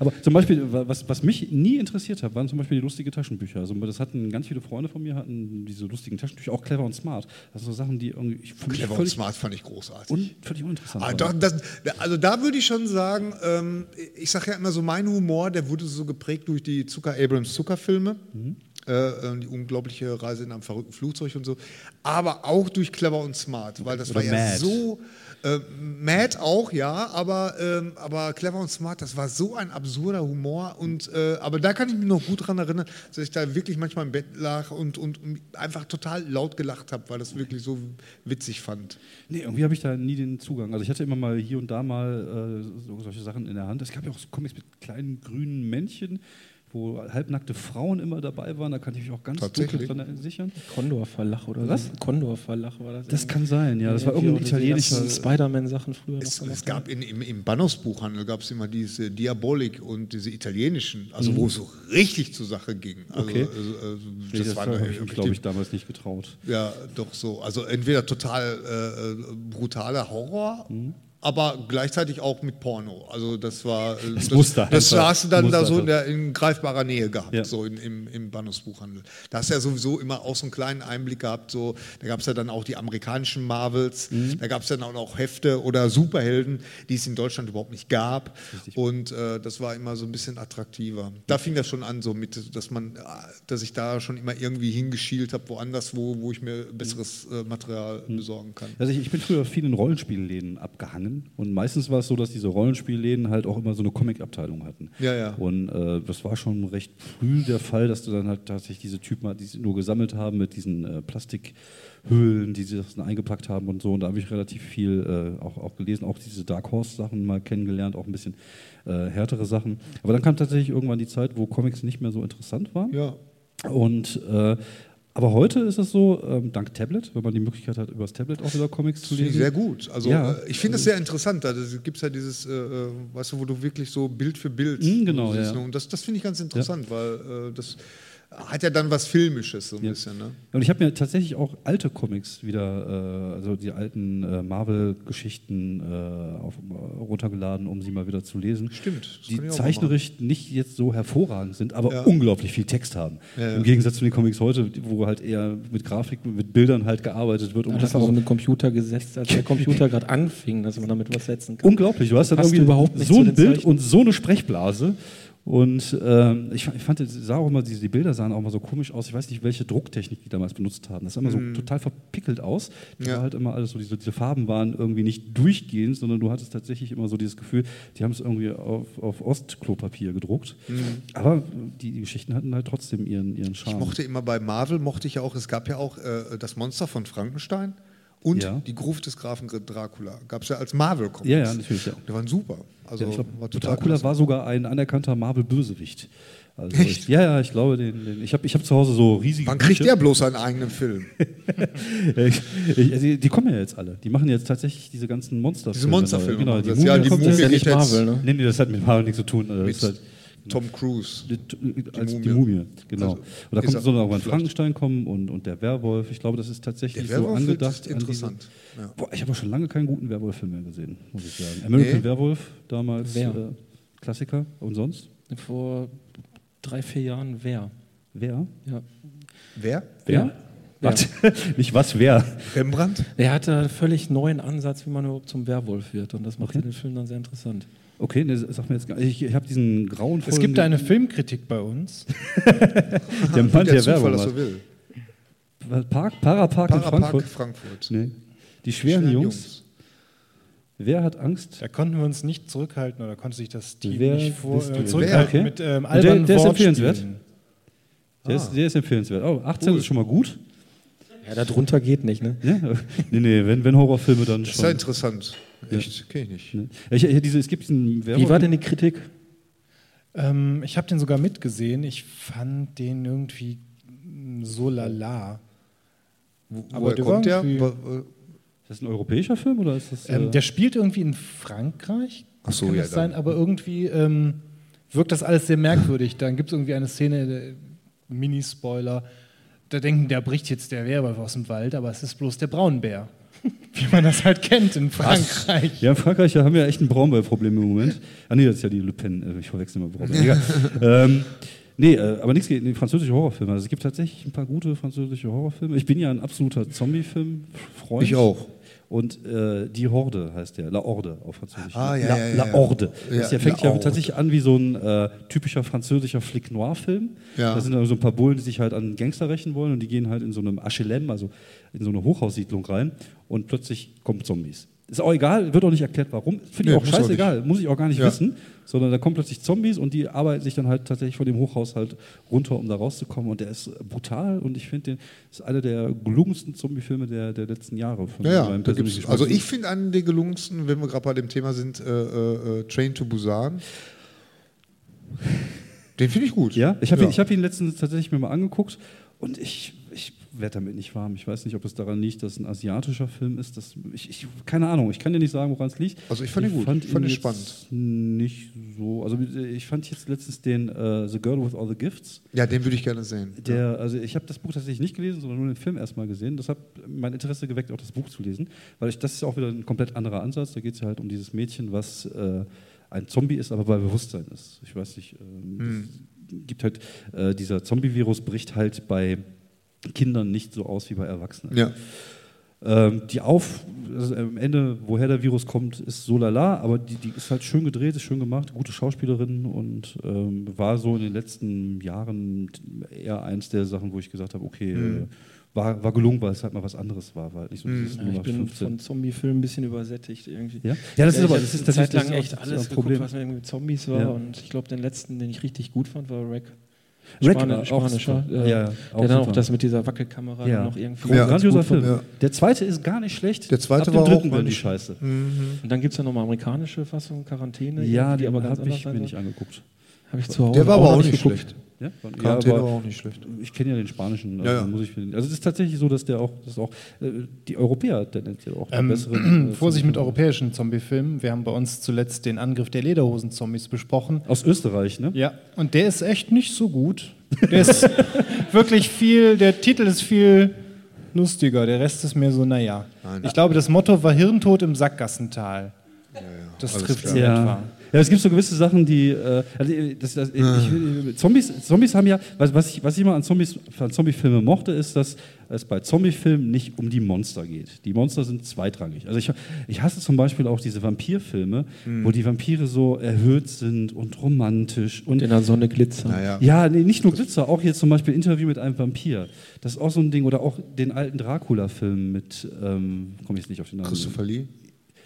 Aber zum Beispiel, wa- was, was mich nie interessiert hat, waren zum Beispiel die lustigen Taschenbücher. Also das hatten ganz viele Freunde von mir, hatten diese lustigen Taschenbücher, auch clever und smart. Das sind so Sachen, die irgendwie Clever und völlig, smart fand ich großartig. un, völlig uninteressant Ah, doch, das, also da würde ich schon sagen, ähm, ich sage ja immer so, mein Humor, der wurde so geprägt durch die Zucker Abrams Zuckerfilme. Äh, die unglaubliche Reise in einem verrückten Flugzeug und so. Aber auch durch Clever und Smart, weil das Oder war ja Mad. so. Äh, Mad auch, ja, aber, ähm, aber Clever und Smart, das war so ein absurder Humor. Und, äh, aber da kann ich mich noch gut dran erinnern, dass ich da wirklich manchmal im Bett lag und, und, einfach total laut gelacht habe, weil das wirklich so witzig fand. Nee, irgendwie habe ich da nie den Zugang. Also ich hatte immer mal hier und da mal äh, so, solche Sachen in der Hand. Es gab ja auch so Comics mit kleinen grünen Männchen, wo halbnackte Frauen immer dabei waren. Da kann ich mich auch ganz dunkel dran erinnern. Condor Verlag oder Was? so. Verlag war das. Das kann sein, ja. Das war Irgendwie irgendein italienischer. Spider-Man-Sachen früher Es, noch es gab in, im, im Bahnhofsbuchhandel gab es immer diese Diabolik und diese italienischen, also wo es so richtig zur Sache ging. Also, Mhm. Okay. also, also, Nee, das waren habe ich glaube ich, damals nicht getraut. Ja, doch so. Also entweder total äh, äh, brutaler Horror, Mhm. Aber gleichzeitig auch mit Porno. Also das war. äh, das, musste das einfach- hast du dann da so in, der, in greifbarer Nähe gehabt, Ja. so in, im, im Bahnhofsbuchhandel. Da hast du ja sowieso immer auch so einen kleinen Einblick gehabt. So, da gab es ja dann auch die amerikanischen Marvels, Mhm. da gab es dann auch noch Hefte oder Superhelden, die es in Deutschland überhaupt nicht gab. Und äh, das war immer so ein bisschen attraktiver. Da fing das schon an, so mit, dass man, äh, dass ich da schon immer irgendwie hingeschielt habe, woanders, wo, wo ich mir besseres äh, Material Mhm. besorgen kann. Also ich, ich bin früher viel in Rollenspielläden abgehangen und meistens war es so, dass diese Rollenspielläden halt auch immer so eine Comic-Abteilung hatten. Ja, ja. Und äh, das war schon recht früh der Fall, dass du dann halt tatsächlich diese Typen, die sie nur gesammelt haben mit diesen äh, Plastikhüllen, die sie das dann eingepackt haben und so. Und da habe ich relativ viel äh, auch, auch gelesen, auch diese Dark Horse-Sachen mal kennengelernt, auch ein bisschen äh, härtere Sachen. Aber dann kam tatsächlich irgendwann die Zeit, wo Comics nicht mehr so interessant waren. Ja. Und äh, aber heute ist es so, ähm, dank Tablet, wenn man die Möglichkeit hat, über das Tablet auch wieder Comics zu lesen. Sehr gut. Also Ja. äh, ich finde es sehr interessant. Da gibt es ja dieses, äh, äh, weißt du, wo du wirklich so Bild für Bild. Mm, genau, ja. ne? Und das, das finde ich ganz interessant, weil äh, das hat ja dann was Filmisches so ein Ja. bisschen. Ne? Und ich habe mir tatsächlich auch alte Comics wieder, äh, also die alten äh, Marvel-Geschichten äh, äh, runtergeladen, um sie mal wieder zu lesen. Stimmt, Die zeichnerisch nicht jetzt so hervorragend sind, aber Ja. unglaublich viel Text haben. Ja, ja. Im Gegensatz zu den Comics heute, wo halt eher mit Grafik, mit Bildern halt gearbeitet wird. Um das auch so mit Computer gesetzt, als der Computer gerade anfing, dass man damit was setzen kann. Unglaublich, du hast dann irgendwie überhaupt nicht so ein Bild und so eine Sprechblase. Und ähm, ich, fa- ich fand, sah auch immer, diese, die Bilder sahen auch mal so komisch aus. Ich weiß nicht, welche Drucktechnik die damals benutzt haben. Das sah immer so total verpickelt aus. Das Mhm. Ja. war halt immer alles so, diese, diese Farben waren irgendwie nicht durchgehend, sondern du hattest tatsächlich immer so dieses Gefühl, die haben es irgendwie auf, auf Ostklopapier gedruckt. Aber die, die Geschichten hatten halt trotzdem ihren, ihren Mhm. Ich Charme. mochte immer bei Marvel, mochte ich ja auch, es gab ja auch äh, das Monster von Frankenstein und Ja. die Gruft des Grafen Dracula. Gab es ja als Marvel-Comics. Ja, ja, natürlich, ja. Die waren super. Also ja, ich glaub, war Dracula war sogar ein anerkannter Marvel-Bösewicht. Also Echt? ich, ja, ja, ich glaube, den, den, ich habe ich hab zu Hause so riesige Wann kriegt Bücher. der bloß seinen eigenen Film? Ich, ich, also die kommen ja jetzt alle. Die machen jetzt tatsächlich diese ganzen Monsterfilme. Diese Monsterfilme Genau, die das. Mumie Ja, die kommt Mumie Das ist ja jetzt. nicht Marvel, ne? Nee, nee, das hat mit Marvel nichts zu tun. Also das Mit ist halt, Tom Cruise. die, als die Mumie. Mumie, genau. Also, und da kommt er so irgendwann vielleicht. Frankenstein kommen und, und der Werwolf. Ich glaube, das ist tatsächlich Der so angedacht. ist interessant, An ja. diese, boah, ich habe auch schon lange keinen guten Werwolf-Film mehr gesehen, muss ich sagen. American Nee. Werwolf damals, Wer? äh, Klassiker. Und sonst? Vor drei, vier Jahren wer? Wer? Ja. Wer? Wer? Was? Nicht was, wer? Rembrandt? Er hatte einen völlig neuen Ansatz, wie man überhaupt zum Werwolf wird. Und das macht Okay. den Film dann sehr interessant. Okay, ne, sag mir jetzt gar Ich, ich habe diesen grauenvollen... Es gibt eine Filmkritik bei uns. der Mann, Der der Zufall, Werbung macht. will. Park, Parapark in Parapark Frankfurt. Frankfurt. Nee. Die schweren, Schweren Jungs. Wer hat Angst? Da konnten wir uns nicht zurückhalten oder konnte sich das Team Wer nicht vor, äh, zurückhalten Wer? Okay. mit ähm, Und der- albernen der ist empfehlenswert? Der, ist, der ist empfehlenswert. Oh, 18 ist schon mal gut. Ja, darunter geht nicht, ne? Ja? Nee, nee, wenn, wenn Horrorfilme, dann Das ist ja schon. interessant. Echt, kenne ich nicht. Ne? Ich, ich, diese, es gibt diesen Wie war denn die Kritik? Ähm, ich habe den sogar mitgesehen. Ich fand den irgendwie so lala. Wo, Aber woher der kommt der? Ist das ein europäischer Film oder ist das. Ähm, äh, der spielt irgendwie in Frankreich. Ach so, kann ja, das sein, aber irgendwie ähm, wirkt das alles sehr merkwürdig. Dann gibt es irgendwie eine Szene, äh, Mini-Spoiler, da denken, der bricht jetzt der Werwolf aus dem Wald, aber es ist bloß der Braunbär. Wie man das halt kennt in Frankreich. Ja, in Frankreich da haben wir echt ein Braunbär-Problem im Moment. Ah, nee, das ist ja die Le Pen. äh, Ich verwechsel immer Braunbär. Egal. ähm, nee, äh, aber nichts gegen französische Horrorfilme. Also es gibt tatsächlich ein paar gute französische Horrorfilme. Ich bin ja ein absoluter Zombie-Film-Freund. Ich auch. Und äh, Die Horde heißt der, La Horde auf Französisch. Ah, ja, La, ja, ja, La. Horde. Ja, das der fängt ja Horde. tatsächlich an wie so ein äh, typischer französischer Flick-Noir-Film. Ja. Da sind dann so ein paar Bullen, die sich halt an Gangster rächen wollen und die gehen halt in so einem HLM, also in so eine Hochhaussiedlung rein und plötzlich kommen Zombies. Ist auch egal, wird auch nicht erklärt, warum. Finde Nee, ich auch muss auch scheißegal, muss ich auch gar nicht Ja. wissen, sondern da kommen plötzlich Zombies und die arbeiten sich dann halt tatsächlich von dem Hochhaus halt runter, um da rauszukommen. Und der ist brutal und ich finde, den ist einer der gelungensten Zombie-Filme der, der letzten Jahre. Von Ja, ja, also ich finde einen der gelungensten, wenn wir gerade bei dem Thema sind, äh, äh, äh, Train to Busan. Den finde ich gut. Ja, ich habe ja. ihn, ich hab ihn letztens tatsächlich mir mal angeguckt und ich werde damit nicht warm. Ich weiß nicht, ob es daran liegt, dass es ein asiatischer Film ist. Das, ich, ich, keine Ahnung, ich kann dir nicht sagen, woran es liegt. Also ich fand ihn gut. Ich fand ihn spannend. Nicht so. Also ich fand jetzt letztens den äh, The Girl with All the Gifts. Ja, den würde ich gerne sehen. Der, also ich habe das Buch tatsächlich nicht gelesen, sondern nur den Film erstmal gesehen. Das hat mein Interesse geweckt, auch das Buch zu lesen, weil ich, das ist auch wieder ein komplett anderer Ansatz. Da geht es ja halt um dieses Mädchen, was äh, ein Zombie ist, aber bei Bewusstsein ist. Ich weiß nicht, ähm, Hm. es gibt halt äh, dieser Zombie-Virus bricht halt bei Kindern nicht so aus wie bei Erwachsenen. Ja. Ähm, die Auf, also am Ende, woher der Virus kommt, ist so lala, aber die, die ist halt schön gedreht, ist schön gemacht, gute Schauspielerin und ähm, war so in den letzten Jahren eher eins der Sachen, wo ich gesagt habe, okay, Mhm. äh, war, war gelungen, weil es halt mal was anderes war, war halt nicht so dieses Ja, ich bin 0815. von Zombie-Filmen ein bisschen übersättigt irgendwie. Ja? Ja, das ist ich aber- das ist tatsächlich- Zeit lang das ist echt das ist alles geguckt, Problem. was mit irgendwie Zombies war Ja. und ich glaube, den letzten, den ich richtig gut fand, war Rack. Rack Spani- war auch Spanischer, äh, Ja, der auch dann auch das mit dieser Wackelkamera Ja. noch irgendwie Ja. ganz grandioser. Film. ja. Der zweite ist gar nicht schlecht. Der zweite Ab dem war auch dritten war mal die nicht- Scheiße. Und dann gibt es ja nochmal amerikanische Fassung, Quarantäne, Ja, die aber ganz habe anders ich mir nicht angeguckt. Habe ich zu Hause Der war aber auch noch nicht geguckt. Ja, Quarantäne aber war auch nicht schlecht. Ich kenne ja den spanischen, also, Ja, ja. muss ich, also es ist tatsächlich so, dass der auch, dass auch äh, die Europäer tendenziell auch Ähm, besseren. äh, Vorsicht mit Zombie- europäischen Zombie-Filmen. Wir haben bei uns zuletzt den Angriff der Lederhosen-Zombies besprochen. Aus Österreich, ne? Ja, und der ist echt nicht so gut. Der ist wirklich viel, der Titel ist viel lustiger, der Rest ist mehr so, naja. Nein. Ich glaube, das Motto war Hirntod im Sackgassental. Das alles trifft klar. sie Ja. etwa. Ja, es gibt so gewisse Sachen, die. Äh, also, äh, das, das, ich, Zombies, Zombies haben ja. Was, was, ich, was ich immer an Zombies, an Zombie-Filme mochte, ist, dass es bei Zombie-Filmen nicht um die Monster geht. Die Monster sind zweitrangig. Also, ich, ich hasse zum Beispiel auch diese Vampirfilme, wo die Vampire so erhöht sind und romantisch und. In der Sonne glitzern. Naja. Ja, nee, nicht nur Glitzer, auch jetzt zum Beispiel Interview mit einem Vampir. Das ist auch so ein Ding. Oder auch den alten Dracula-Film mit, ähm, komme ich jetzt nicht auf den Namen. Christopher Lee.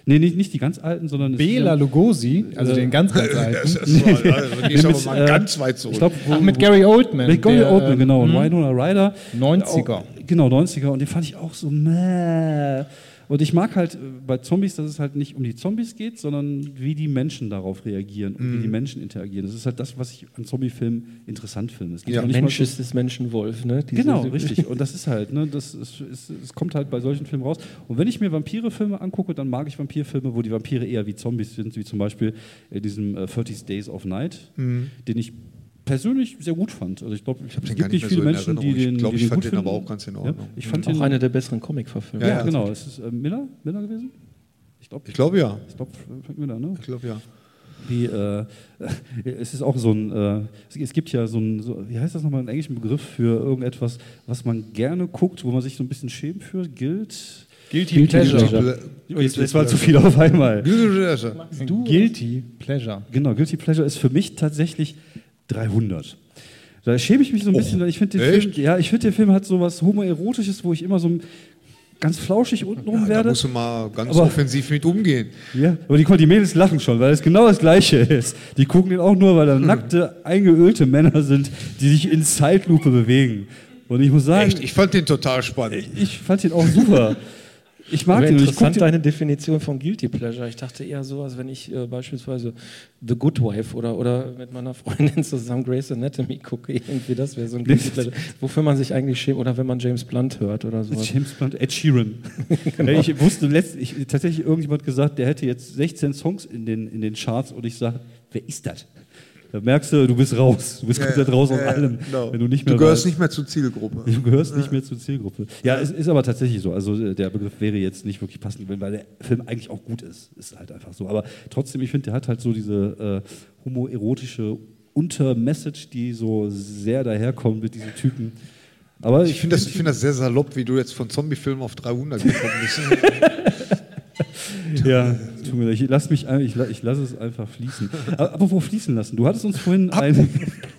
Nee, nicht, nicht die ganz alten, sondern. Bela ja- Lugosi, also Äh, den ganz, ganz alten. das also, ist aber mit, mal äh, ganz weit zurück. Ich glaube, Ach, mit Gary Oldman. Mit Gary Oldman, ähm, genau. Und hm, Winona Ryder. 90er. Auch, genau, 90er. Und den fand ich auch so, meh. Und ich mag halt äh, bei Zombies, dass es halt nicht um die Zombies geht, sondern wie die Menschen darauf reagieren und Mhm. wie die Menschen interagieren. Das ist halt das, was ich an Zombiefilmen interessant finde. Es geht Ja. Mensch mal- ist des Menschen Wolf, ne? Diese- Genau, richtig. Und das ist halt, ne, das ist, ist, es kommt halt bei solchen Filmen raus. Und wenn ich mir Vampire-Filme angucke, dann mag ich Vampirfilme, wo die Vampire eher wie Zombies sind, wie zum Beispiel in diesem äh, 30 Days of Night, Mhm. den ich persönlich sehr gut fand. Also ich glaube, es den gibt gar nicht nicht viele mehr so Menschen, die Erinnerung. den Ich glaub, die ich den fand den aber auch ganz in Ja, Ordnung. ich fand Auch den, eine der besseren Comic-Verfilmungen. ja, Ja, ja, genau. Ist es äh, Miller? Miller gewesen? Ich glaube, Ich glaube ja. ich glaube, Frank Miller, ne? Ich glaube ja. Wie, äh, es ist auch so ein, äh, es- gibt ja so ein, so, wie heißt das nochmal, einen englischen Begriff für irgendetwas, was man gerne guckt, wo man sich so ein bisschen schämt für, gilt. Guilty, Guilty Pleasure. Pleasure. Oh, jetzt, jetzt war zu viel auf einmal. Guilty Pleasure. Genau, Guilty Pleasure ist für mich tatsächlich 300. Da schäme ich mich so ein bisschen, weil ich finde echt? Film, ja, ich finde der Film hat so was homoerotisches, wo ich immer so ganz flauschig untenrum Ja, da werde. musst du mal ganz Aber- offensiv mit umgehen. Ja, aber die, die Mädels lachen schon, weil es genau das Gleiche ist. Die gucken den auch nur, weil da nackte, eingeölte Männer sind, die sich in Zeitlupe bewegen. Und ich muss sagen, Echt, ich fand den total spannend. ich fand den auch super. Ich mag den. Ich interessant den deine Definition von Guilty Pleasure. Ich dachte eher so, als wenn ich äh, beispielsweise The Good Wife oder, oder mit meiner Freundin zusammen Grey's Anatomy gucke. Irgendwie das wäre so ein Guilty Pleasure. Wofür man sich eigentlich schämt oder wenn man James Blunt hört oder sowas. James Blunt, Ed Sheeran. Ja, ich wusste letztens, ich, tatsächlich irgendjemand gesagt, der hätte jetzt 16 Songs in den, in den Charts und ich sage, wer ist das? Da merkst du, du bist raus. Du bist komplett raus aus Ja, ja, allem. genau. Wenn du nicht mehr du gehörst weißt. nicht mehr zur Zielgruppe. Du gehörst nicht mehr zur Zielgruppe. Ja, es ist aber tatsächlich so. Also äh, der Begriff wäre jetzt nicht wirklich passend, weil der Film eigentlich auch gut ist. Ist halt einfach so. Aber trotzdem, ich finde, der hat halt so diese äh, homoerotische Untermessage, die so sehr daherkommt mit diesen Typen. Aber Ich finde das, ich find das sehr salopp, wie du jetzt von Zombie-Filmen auf 300 gekommen bist. Ja, tut mir leid. Ich lasse mich, ich, ich lasse es einfach fließen. Aber apropos fließen lassen. Du hattest uns vorhin ein, Das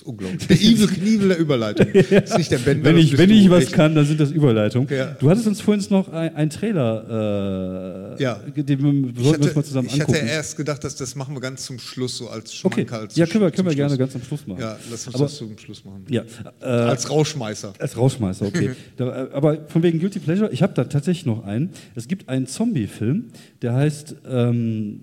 ist unglaublich. Der Evil Knievel der Überleitung. Das ist nicht der Bender, wenn ich, wenn ich was Echt. kann, dann sind das Überleitungen. Ja. Du hattest uns vorhin noch ein, ein Trailer, äh, Ja. den wir, Ich uns hatte, mal zusammen ich hatte angucken. erst gedacht, dass das machen wir ganz zum Schluss, so als okay, Schmankerl ja, zum können wir, können wir gerne ganz am Schluss machen. Ja, lass uns Aber- das zum Schluss machen. Ja, äh, Als Rauschmeißer. Als Rauschmeißer, okay. da, äh, aber von wegen Guilty Pleasure, ich habe da tatsächlich noch einen. Es gibt einen Zombie-Film, der heißt, ähm,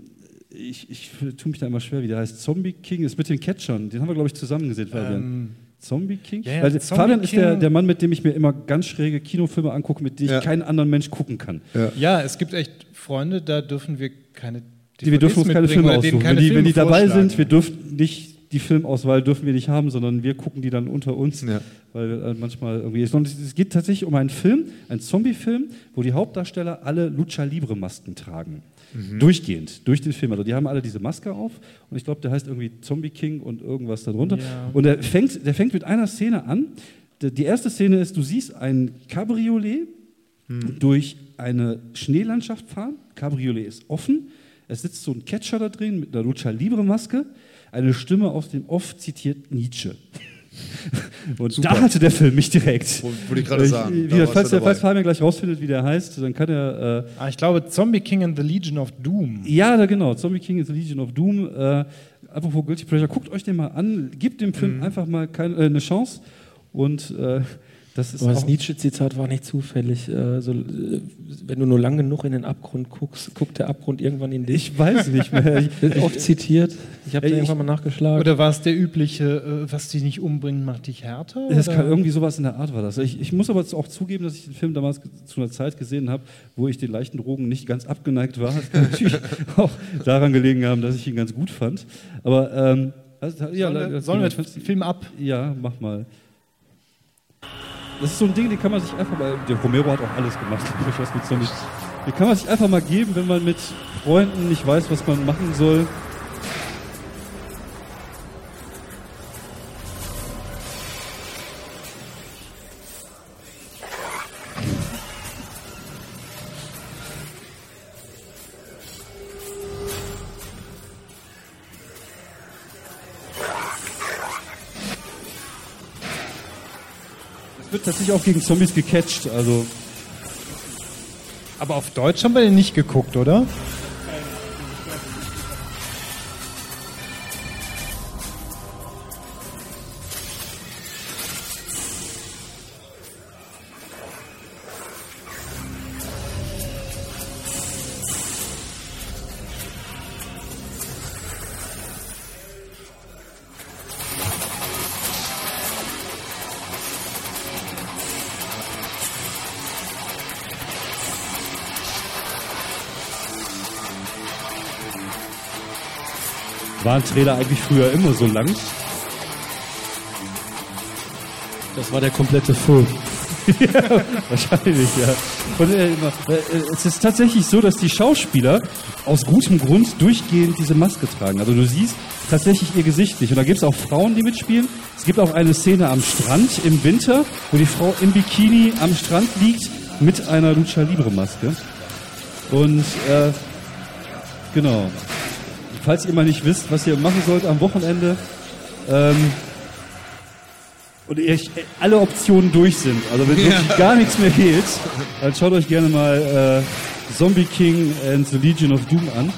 ich, ich tue mich da immer schwer, wie der heißt, Zombie King, ist mit den Catchern. Den haben wir, glaube ich, zusammen gesehen, Fabian. Zombie King? ja, ja, Weil Zombie Fabian ist der, King. der Mann, mit dem ich mir immer ganz schräge Kinofilme angucke, mit denen Ja. ich keinen anderen Mensch gucken kann. Ja, es gibt echt Freunde, da dürfen wir keine Die, wir dürfen uns keine Filme aussuchen. keine Wenn die, wenn die dabei sind, wir dürfen nicht, die Filmauswahl dürfen wir nicht haben, sondern wir gucken die dann unter uns. Ja. Weil äh, manchmal irgendwie ist. Und es- es geht tatsächlich um einen Film, einen Zombie-Film, wo die Hauptdarsteller alle Lucha Libre-Masken tragen. Durchgehend, durch den Film. Also die haben alle diese Maske auf und ich glaube, der heißt irgendwie Zombie King und irgendwas darunter. Ja. Und der fängt, der fängt mit einer Szene an. Die erste Szene ist, du siehst ein Cabriolet durch eine Schneelandschaft fahren. Cabriolet ist offen. Es sitzt so ein Catcher da drin mit einer Lucha Libre Maske. Eine Stimme aus dem Off zitiert Nietzsche. Und da hatte der Film mich direkt. Wollte ich gerade sagen, Wie da gesagt, warst falls, der, falls Fabian gleich rausfindet, wie der heißt, dann kann er. Äh, Ah, ich glaube, Zombie King and the Legion of Doom. ja, da genau. Zombie King is the Legion of Doom. Äh, apropos Guilty Pleasure, guckt euch den mal an. Gebt dem Mhm. Film einfach mal kein, äh, eine Chance. Und äh, das ist Aber das Nietzsche-Zitat war nicht zufällig. So, äh, wenn du nur lang genug in den Abgrund guckst, guckt der Abgrund irgendwann in dich. Ich weiß nicht mehr. Ich, Wird oft zitiert. Ich habe da irgendwann mal nachgeschlagen. Oder war es der übliche, äh, was dich nicht umbringt, macht dich härter? Das kann, irgendwie sowas in der Art war das. Ich, ich muss aber auch zugeben, dass ich den Film damals zu einer Zeit gesehen habe, wo ich den leichten Drogen nicht ganz abgeneigt war. Das kann natürlich auch daran gelegen haben, dass ich ihn ganz gut fand. Aber ähm, also, ja, Sollen wir, sollen wir den Film ab? Ja, mach mal. Das ist so ein Ding, den kann man sich einfach mal. Der Romero hat auch alles gemacht. Ich weiß nicht, so nicht. Den kann man sich einfach mal geben, wenn man mit Freunden nicht weiß, was man machen soll. Tatsächlich auch gegen Zombies gecatcht. Also Aber auf Deutsch haben wir den nicht geguckt, oder? Waren Trailer eigentlich früher immer so lang. das war der komplette Film. Wahrscheinlich, ja. Und, äh, äh, es ist tatsächlich so, dass die Schauspieler aus gutem Grund durchgehend diese Maske tragen. Also du siehst tatsächlich ihr Gesicht nicht. Und da gibt es auch Frauen, die mitspielen. Es gibt auch eine Szene am Strand im Winter, wo die Frau im Bikini am Strand liegt mit einer Lucha Libre Maske. Und äh, genau. Falls ihr mal nicht wisst, was ihr machen sollt am Wochenende, ähm, und ihr alle Optionen durch sind, also wenn wirklich gar nichts mehr geht, dann schaut euch gerne mal äh, Zombie King and the Legion of Doom an.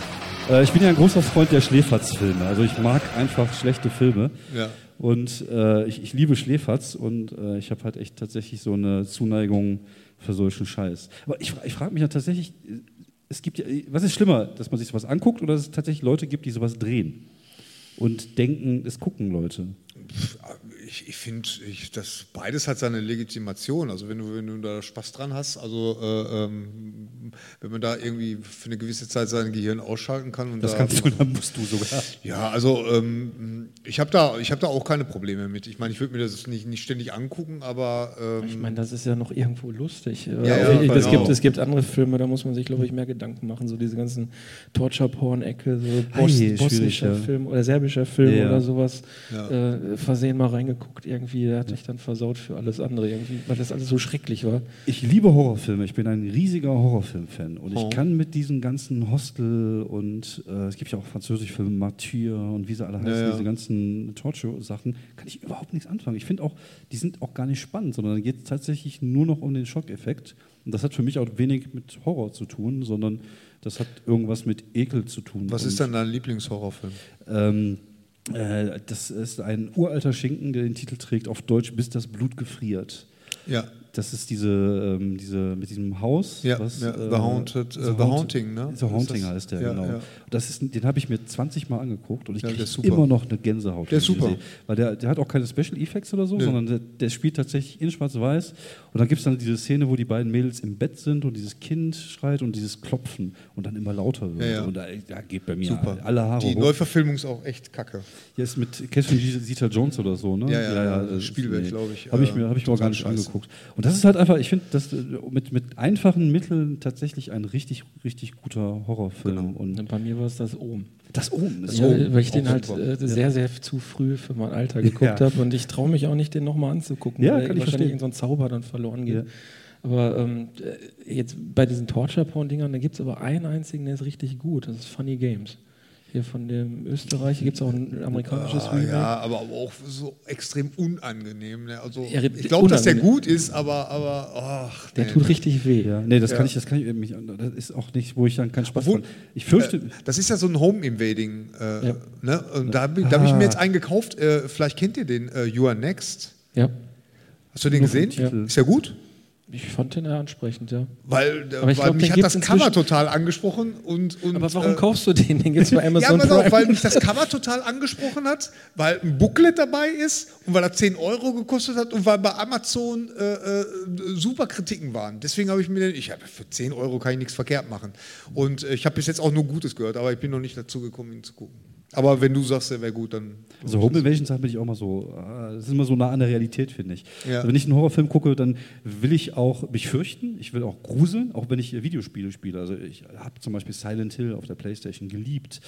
Äh, ich bin ja ein großer Freund der Schläferz-Filme, also ich mag einfach schlechte Filme. Ja. Und äh, ich, ich liebe Schläferz und äh, ich habe halt echt tatsächlich so eine Zuneigung für solchen Scheiß. Aber ich, ich frage mich ja tatsächlich, es gibt ja, was ist schlimmer, dass man sich sowas anguckt oder dass es tatsächlich Leute gibt, die sowas drehen und denken, es gucken Leute? Ich, ich finde, ich, das beides hat seine Legitimation. Also wenn du, wenn du da Spaß dran hast, also äh, ähm, wenn man da irgendwie für eine gewisse Zeit sein Gehirn ausschalten kann und Das da, kannst du, dann musst du sogar. Ja, also ähm, ich habe da, ich hab da auch keine Probleme mit. Ich meine, ich würde mir das nicht, nicht ständig angucken, aber ähm, Ich meine, das ist ja noch irgendwo lustig. Ja, Äh, ja, es, genau. gibt, es gibt andere Filme, da muss man sich, glaube ich, mehr Gedanken machen. So diese ganzen Torture-Porn-Ecke, so Bos schwierig, bosnischer ja. Film oder serbischer Film Ja. oder sowas. Ja. Äh, versehen mal reingeguckt. Geguckt, irgendwie, der hat dich dann versaut für alles andere, irgendwie, weil das alles so schrecklich war. Ich liebe Horrorfilme. Ich bin ein riesiger Horrorfilm-Fan. Und Oh. ich kann mit diesen ganzen Hostel und äh, es gibt ja auch französische Filme, Martyr und wie sie alle heißen, Ja, ja. diese ganzen Torture-Sachen, kann ich überhaupt nichts anfangen. Ich finde auch, die sind auch gar nicht spannend, sondern da geht es tatsächlich nur noch um den Schockeffekt. Und das hat für mich auch wenig mit Horror zu tun, sondern das hat irgendwas mit Ekel zu tun. Was und, ist denn dein Lieblingshorrorfilm? Ähm, äh, das ist ein uralter Schinken, der den Titel trägt auf Deutsch, bis das Blut gefriert. Ja, Das ist diese, ähm, diese mit diesem Haus. ja, was, ja äh, The Haunted, äh, The Haunting, ne? The Haunting Ist das? heißt der, Ja, genau. ja. Das ist, den habe ich mir 20 Mal angeguckt und ich Ja, kriege immer noch eine Gänsehaut. Der ist super. sehe. Weil der, der hat auch keine Special Effects oder so, Nö. sondern der, der spielt tatsächlich in Schwarz-Weiß. Und dann gibt es dann diese Szene, wo die beiden Mädels im Bett sind und dieses Kind schreit und dieses Klopfen und dann immer lauter wird. Ja, ja. Und da, da geht bei mir Super. alle Haare Die hoch. Neuverfilmung ist auch echt kacke. Hier ist mit Catherine Zeta-Jones oder so, ne? Ja, ja, ja, das Spielberg, ist- glaub ich, Habe ich äh, mir, hab ich mir auch gar nicht angeguckt. Und das ist halt einfach, ich finde, das äh, mit, mit einfachen Mitteln tatsächlich ein richtig, richtig guter Horrorfilm. Genau. Und bei mir war es das Ohm. das oben ist Ja, so- weil ich den halt äh, sehr, sehr zu früh für mein Alter geguckt Ja. habe und ich traue mich auch nicht, den nochmal anzugucken, Ja, weil kann ich wahrscheinlich verstehen. irgend so ein Zauber dann verloren geht. Ja. Aber ähm, äh, jetzt bei diesen Torture-Porn-Dingern, da gibt es aber einen einzigen, der ist richtig gut. Das ist Funny Games. Hier von dem Österreich gibt es auch ein amerikanisches Ah, Remake. ja, aber auch so extrem unangenehm. Ne? Also, Ja, ich glaube, dass der gut ist, aber, aber ach, Der nee. tut richtig weh. Ja, nee, das Ja. kann ich, das kann ich mich, das ist auch nicht, wo ich dann keinen Spaß dran. Ich fürchte, Äh, das ist ja so ein Home-Invading. Äh, Ja. ne? Und da, da habe ich Ah. mir jetzt einen gekauft. Äh, vielleicht kennt ihr den, äh, You Are Next. Ja, Hast du den Nur gesehen? Ist ja gut. Ich fand den ja ansprechend, ja. Weil, äh, Aber ich weil glaub, mich hat das Cover total angesprochen. Und, und, Aber warum äh, kaufst du den? Den gibt es bei Ja, Amazon pass auf, Prime. weil mich das Cover total angesprochen hat, weil ein Booklet dabei ist und weil er 10 Euro gekostet hat und weil bei Amazon äh, äh, super Kritiken waren. Deswegen habe ich mir den, ich habe für 10 Euro kann ich nichts verkehrt machen. Und äh, ich habe bis jetzt auch nur Gutes gehört, aber ich bin noch nicht dazu gekommen, ihn zu gucken. Aber wenn du sagst, er wäre gut, dann. Also Home Invasion Sachen bin ich auch mal so, ah, das ist immer so nah an der Realität, finde ich. Ja. Also wenn ich einen Horrorfilm gucke, dann will ich auch mich fürchten, ich will auch gruseln, auch wenn ich äh, Videospiele spiele. Also ich habe zum Beispiel Silent Hill auf der Playstation geliebt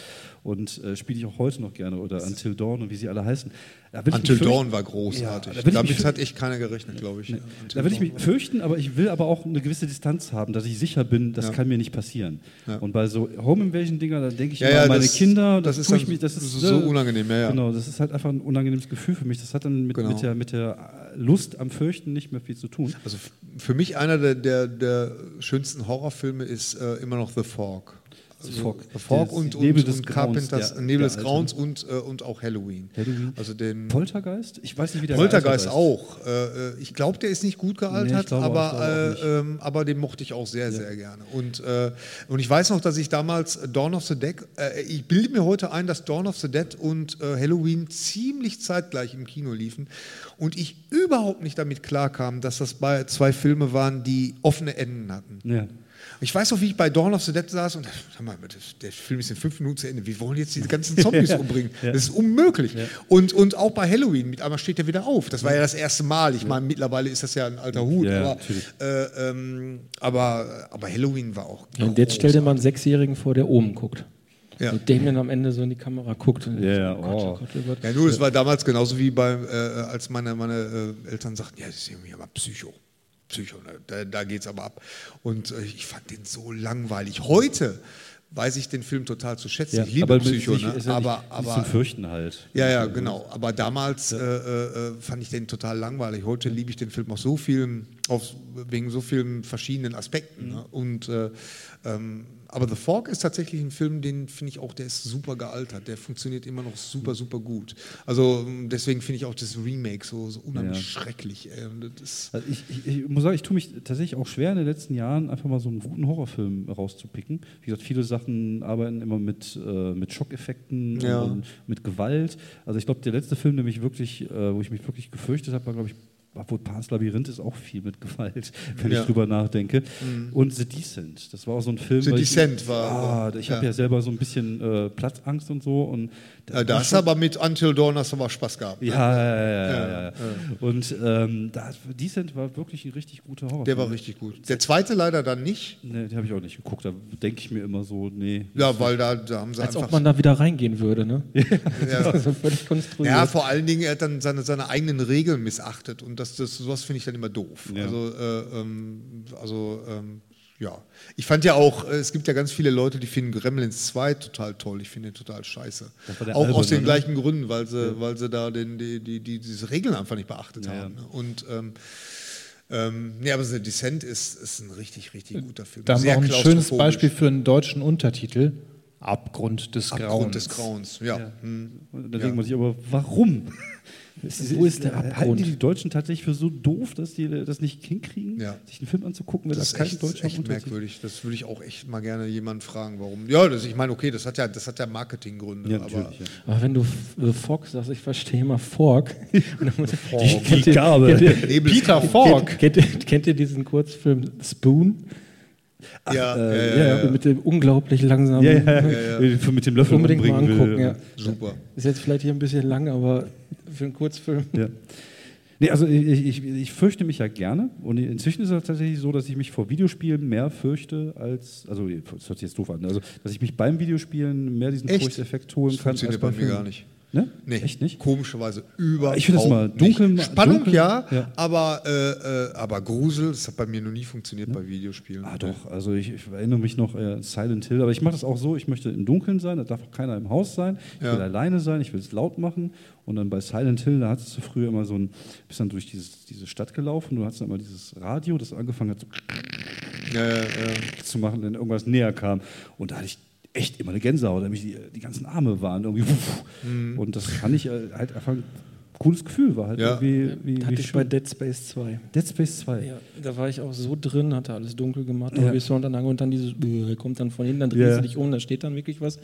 und äh, spiele ich auch heute noch gerne oder Until Dawn und wie sie alle heißen. Until Dawn war großartig. Ja, da Damit hat echt keiner gerechnet, glaube ich. Nee. Da will ich mich fürchten, aber ich will aber auch eine gewisse Distanz haben, dass ich sicher bin, das Ja. kann mir nicht passieren. Ja. Und bei so Home Invasion Dinger, da denke ich Ja, immer an meine das- Kinder, das da ist dann mich, das ist so äh, unangenehm, ja. Genau, das ist halt einfach ein unangenehmes Gefühl für mich. Das hat dann mit, Genau. mit, der, mit der Lust am Fürchten nicht mehr viel zu tun. Also für mich einer der, der, der schönsten Horrorfilme ist äh, immer noch The Fog. Also Fog. Fog und, und, Nebel des und Grauens, Carpenters, der- Nebel des. Grauens und, äh, und auch Halloween. Halloween. Also den Poltergeist? Ich weiß nicht, wie der Poltergeist auch. Äh, äh, ich glaube, der ist nicht gut Nee, gealtert, ich aber, äh, ähm, aber den mochte ich auch sehr, sehr gerne. Und, äh, und ich weiß noch, dass ich damals Dawn of the Dead, äh, ich bilde mir heute ein, dass Dawn of the Dead und Halloween ziemlich zeitgleich im Kino liefen und ich überhaupt nicht damit klarkam, dass das bei zwei Filme waren, die offene Enden hatten. Ja. Ich weiß noch, wie ich bei Dawn of the Dead saß und sag mal, der Film ist in fünf Minuten zu Ende. Wir wollen jetzt die ganzen Zombies umbringen. Das ist unmöglich. Und, und auch bei Halloween, mit einmal steht er wieder auf. Das war ja das erste Mal. Ich meine, mittlerweile ist das ja ein alter Hut. Aber, äh, ähm, aber, aber Halloween war auch. Und jetzt stell dir mal einen Sechsjährigen vor, der oben guckt. Ja. Mit Damien am Ende so in die Kamera guckt. Und Ja, ja, oh Gott, oh. oh Gott, oh Gott. Ja, nur, das war damals genauso wie beim, äh, als meine, meine äh, Eltern sagten, ja, das ist irgendwie aber Psycho. Psycho, ne? da, da geht es aber ab. Und äh, ich fand den so langweilig. Heute weiß ich den Film total zu schätzen. Ja, ich liebe aber Psycho, sich ne? ist ja aber, nicht, aber zum Fürchten halt. Ja, ja, genau. Aber damals äh, äh, fand ich den total langweilig. Heute liebe ich den Film auf so vielen, auf, wegen so vielen verschiedenen Aspekten. Ne? Und äh, ähm, aber The Fork ist tatsächlich ein Film, den finde ich auch, der ist super gealtert. Der funktioniert immer noch super, super gut. Also deswegen finde ich auch das Remake so, so unheimlich Ja. schrecklich. Also ich, ich, ich muss sagen, ich tue mich tatsächlich auch schwer in den letzten Jahren, einfach mal so einen guten Horrorfilm rauszupicken. Wie gesagt, viele Sachen arbeiten immer mit, äh, mit Schockeffekten Ja. und mit Gewalt. Also ich glaube, der letzte Film, der mich wirklich, äh, wo ich mich wirklich gefürchtet habe, war, glaube ich, obwohl Pan's Labyrinth ist auch viel mit Gewalt, wenn Ja. ich drüber nachdenke. Und The Descent, das war auch so ein Film. The weil Descent ich, war- Ah, ich habe ja. ja selber so ein bisschen äh, Platzangst und so. Und Äh, da hast du aber mit Until Dawn hast du aber Spaß gehabt. ne? ja, ja, ja, ja, ja, ja. Und ähm, da, Descent war wirklich ein richtig guter Horror. Der war richtig gut. Der zweite leider dann nicht. Nee, den habe ich auch nicht geguckt. Da denke ich mir immer so, nee. Ja, weil da, da haben sie Als einfach. ob man da wieder reingehen würde, ne? ja, Also völlig konstruiert. Ja, vor allen Dingen, er hat dann seine, seine eigenen Regeln missachtet und das, das, sowas finde ich dann immer doof. Ja. Also, äh, ähm, also ähm, ja. Ich fand ja auch, äh, es gibt ja ganz viele Leute, die finden Gremlins 2 total toll. Ich finde den total scheiße. Auch aus alberne, den ne? gleichen Gründen, weil sie, weil sie da den, die, die, die, diese Regeln einfach nicht beachtet Ja, haben. Ne? Und ähm, ähm, nee, aber The Descent ist, ist ein richtig, richtig guter Film. Da haben wir auch ein schönes. Beispiel für einen deutschen Untertitel. Abgrund des Grauens. Abgrund des Grauens, ja. Hm. Und da denkt man sich aber, warum? Wo ist der Halten Abgrund? die die Deutschen tatsächlich für so doof, dass die das nicht hinkriegen, Ja. sich einen Film anzugucken, wenn Das das, ist kein echt, deutscher echt Untertitel merkwürdig. Das würde ich auch echt mal gerne jemanden fragen, warum. Ja, das, ich meine, okay, das hat ja, das hat ja Marketinggründe. Ja, aber. Ja. Aber wenn du äh, Fox sagst, ich verstehe immer Fork. Muss- Die kennt Nebel- Peter Falk. Kennt, kennt, ihr- kennt ihr diesen Kurzfilm Spoon? Ja, äh, ja, ja, ja, Mit dem unglaublich langsamen. Ja, ja, ja. Für mit dem Löffel Unbedingt mal will. angucken, ja. super. Ist jetzt vielleicht hier ein bisschen lang, aber für einen Kurzfilm. Ja. Nee, also ich, ich, ich fürchte mich ja gerne. Und inzwischen ist es tatsächlich so, dass ich mich vor Videospielen mehr fürchte als, also das hört sich jetzt doof an, also dass ich mich beim Videospielen mehr diesen Echt? Furchteffekt holen Das kann. funktioniert bei mir gar nicht. Ne? Nee, Echt nicht? Komischerweise überhaupt Ich finde das immer dunkel- nicht. Spannung, dunkel- ja, ja. Aber, äh, äh, aber Grusel, das hat bei mir noch nie funktioniert bei Videospielen. Ah doch, also ich, ich erinnere mich noch äh, an Silent Hill, aber ich mache das auch so, ich möchte im Dunkeln sein, da darf auch keiner im Haus sein, ich Ja. will alleine sein, ich will es laut machen und dann bei Silent Hill, da hattest du früher immer so ein, bist dann durch dieses, diese Stadt gelaufen, du hattest dann immer dieses Radio, das angefangen hat so Ja, ja, ja. zu machen, wenn irgendwas näher kam und da hatte ich echt immer eine Gänsehaut, da mich die, die ganzen Arme waren irgendwie wuff. und das fand ich äh, halt einfach ein cooles Gefühl, war halt Ja. irgendwie wie, Hatte wie ich bei. Dead Space 2. Dead Space 2. Ja, da war ich auch so drin, hatte alles dunkel gemacht, Ja. Horizont anlange und dann dieses, äh, kommt dann von hinten, dann drehst Ja. du dich um, da steht dann wirklich was.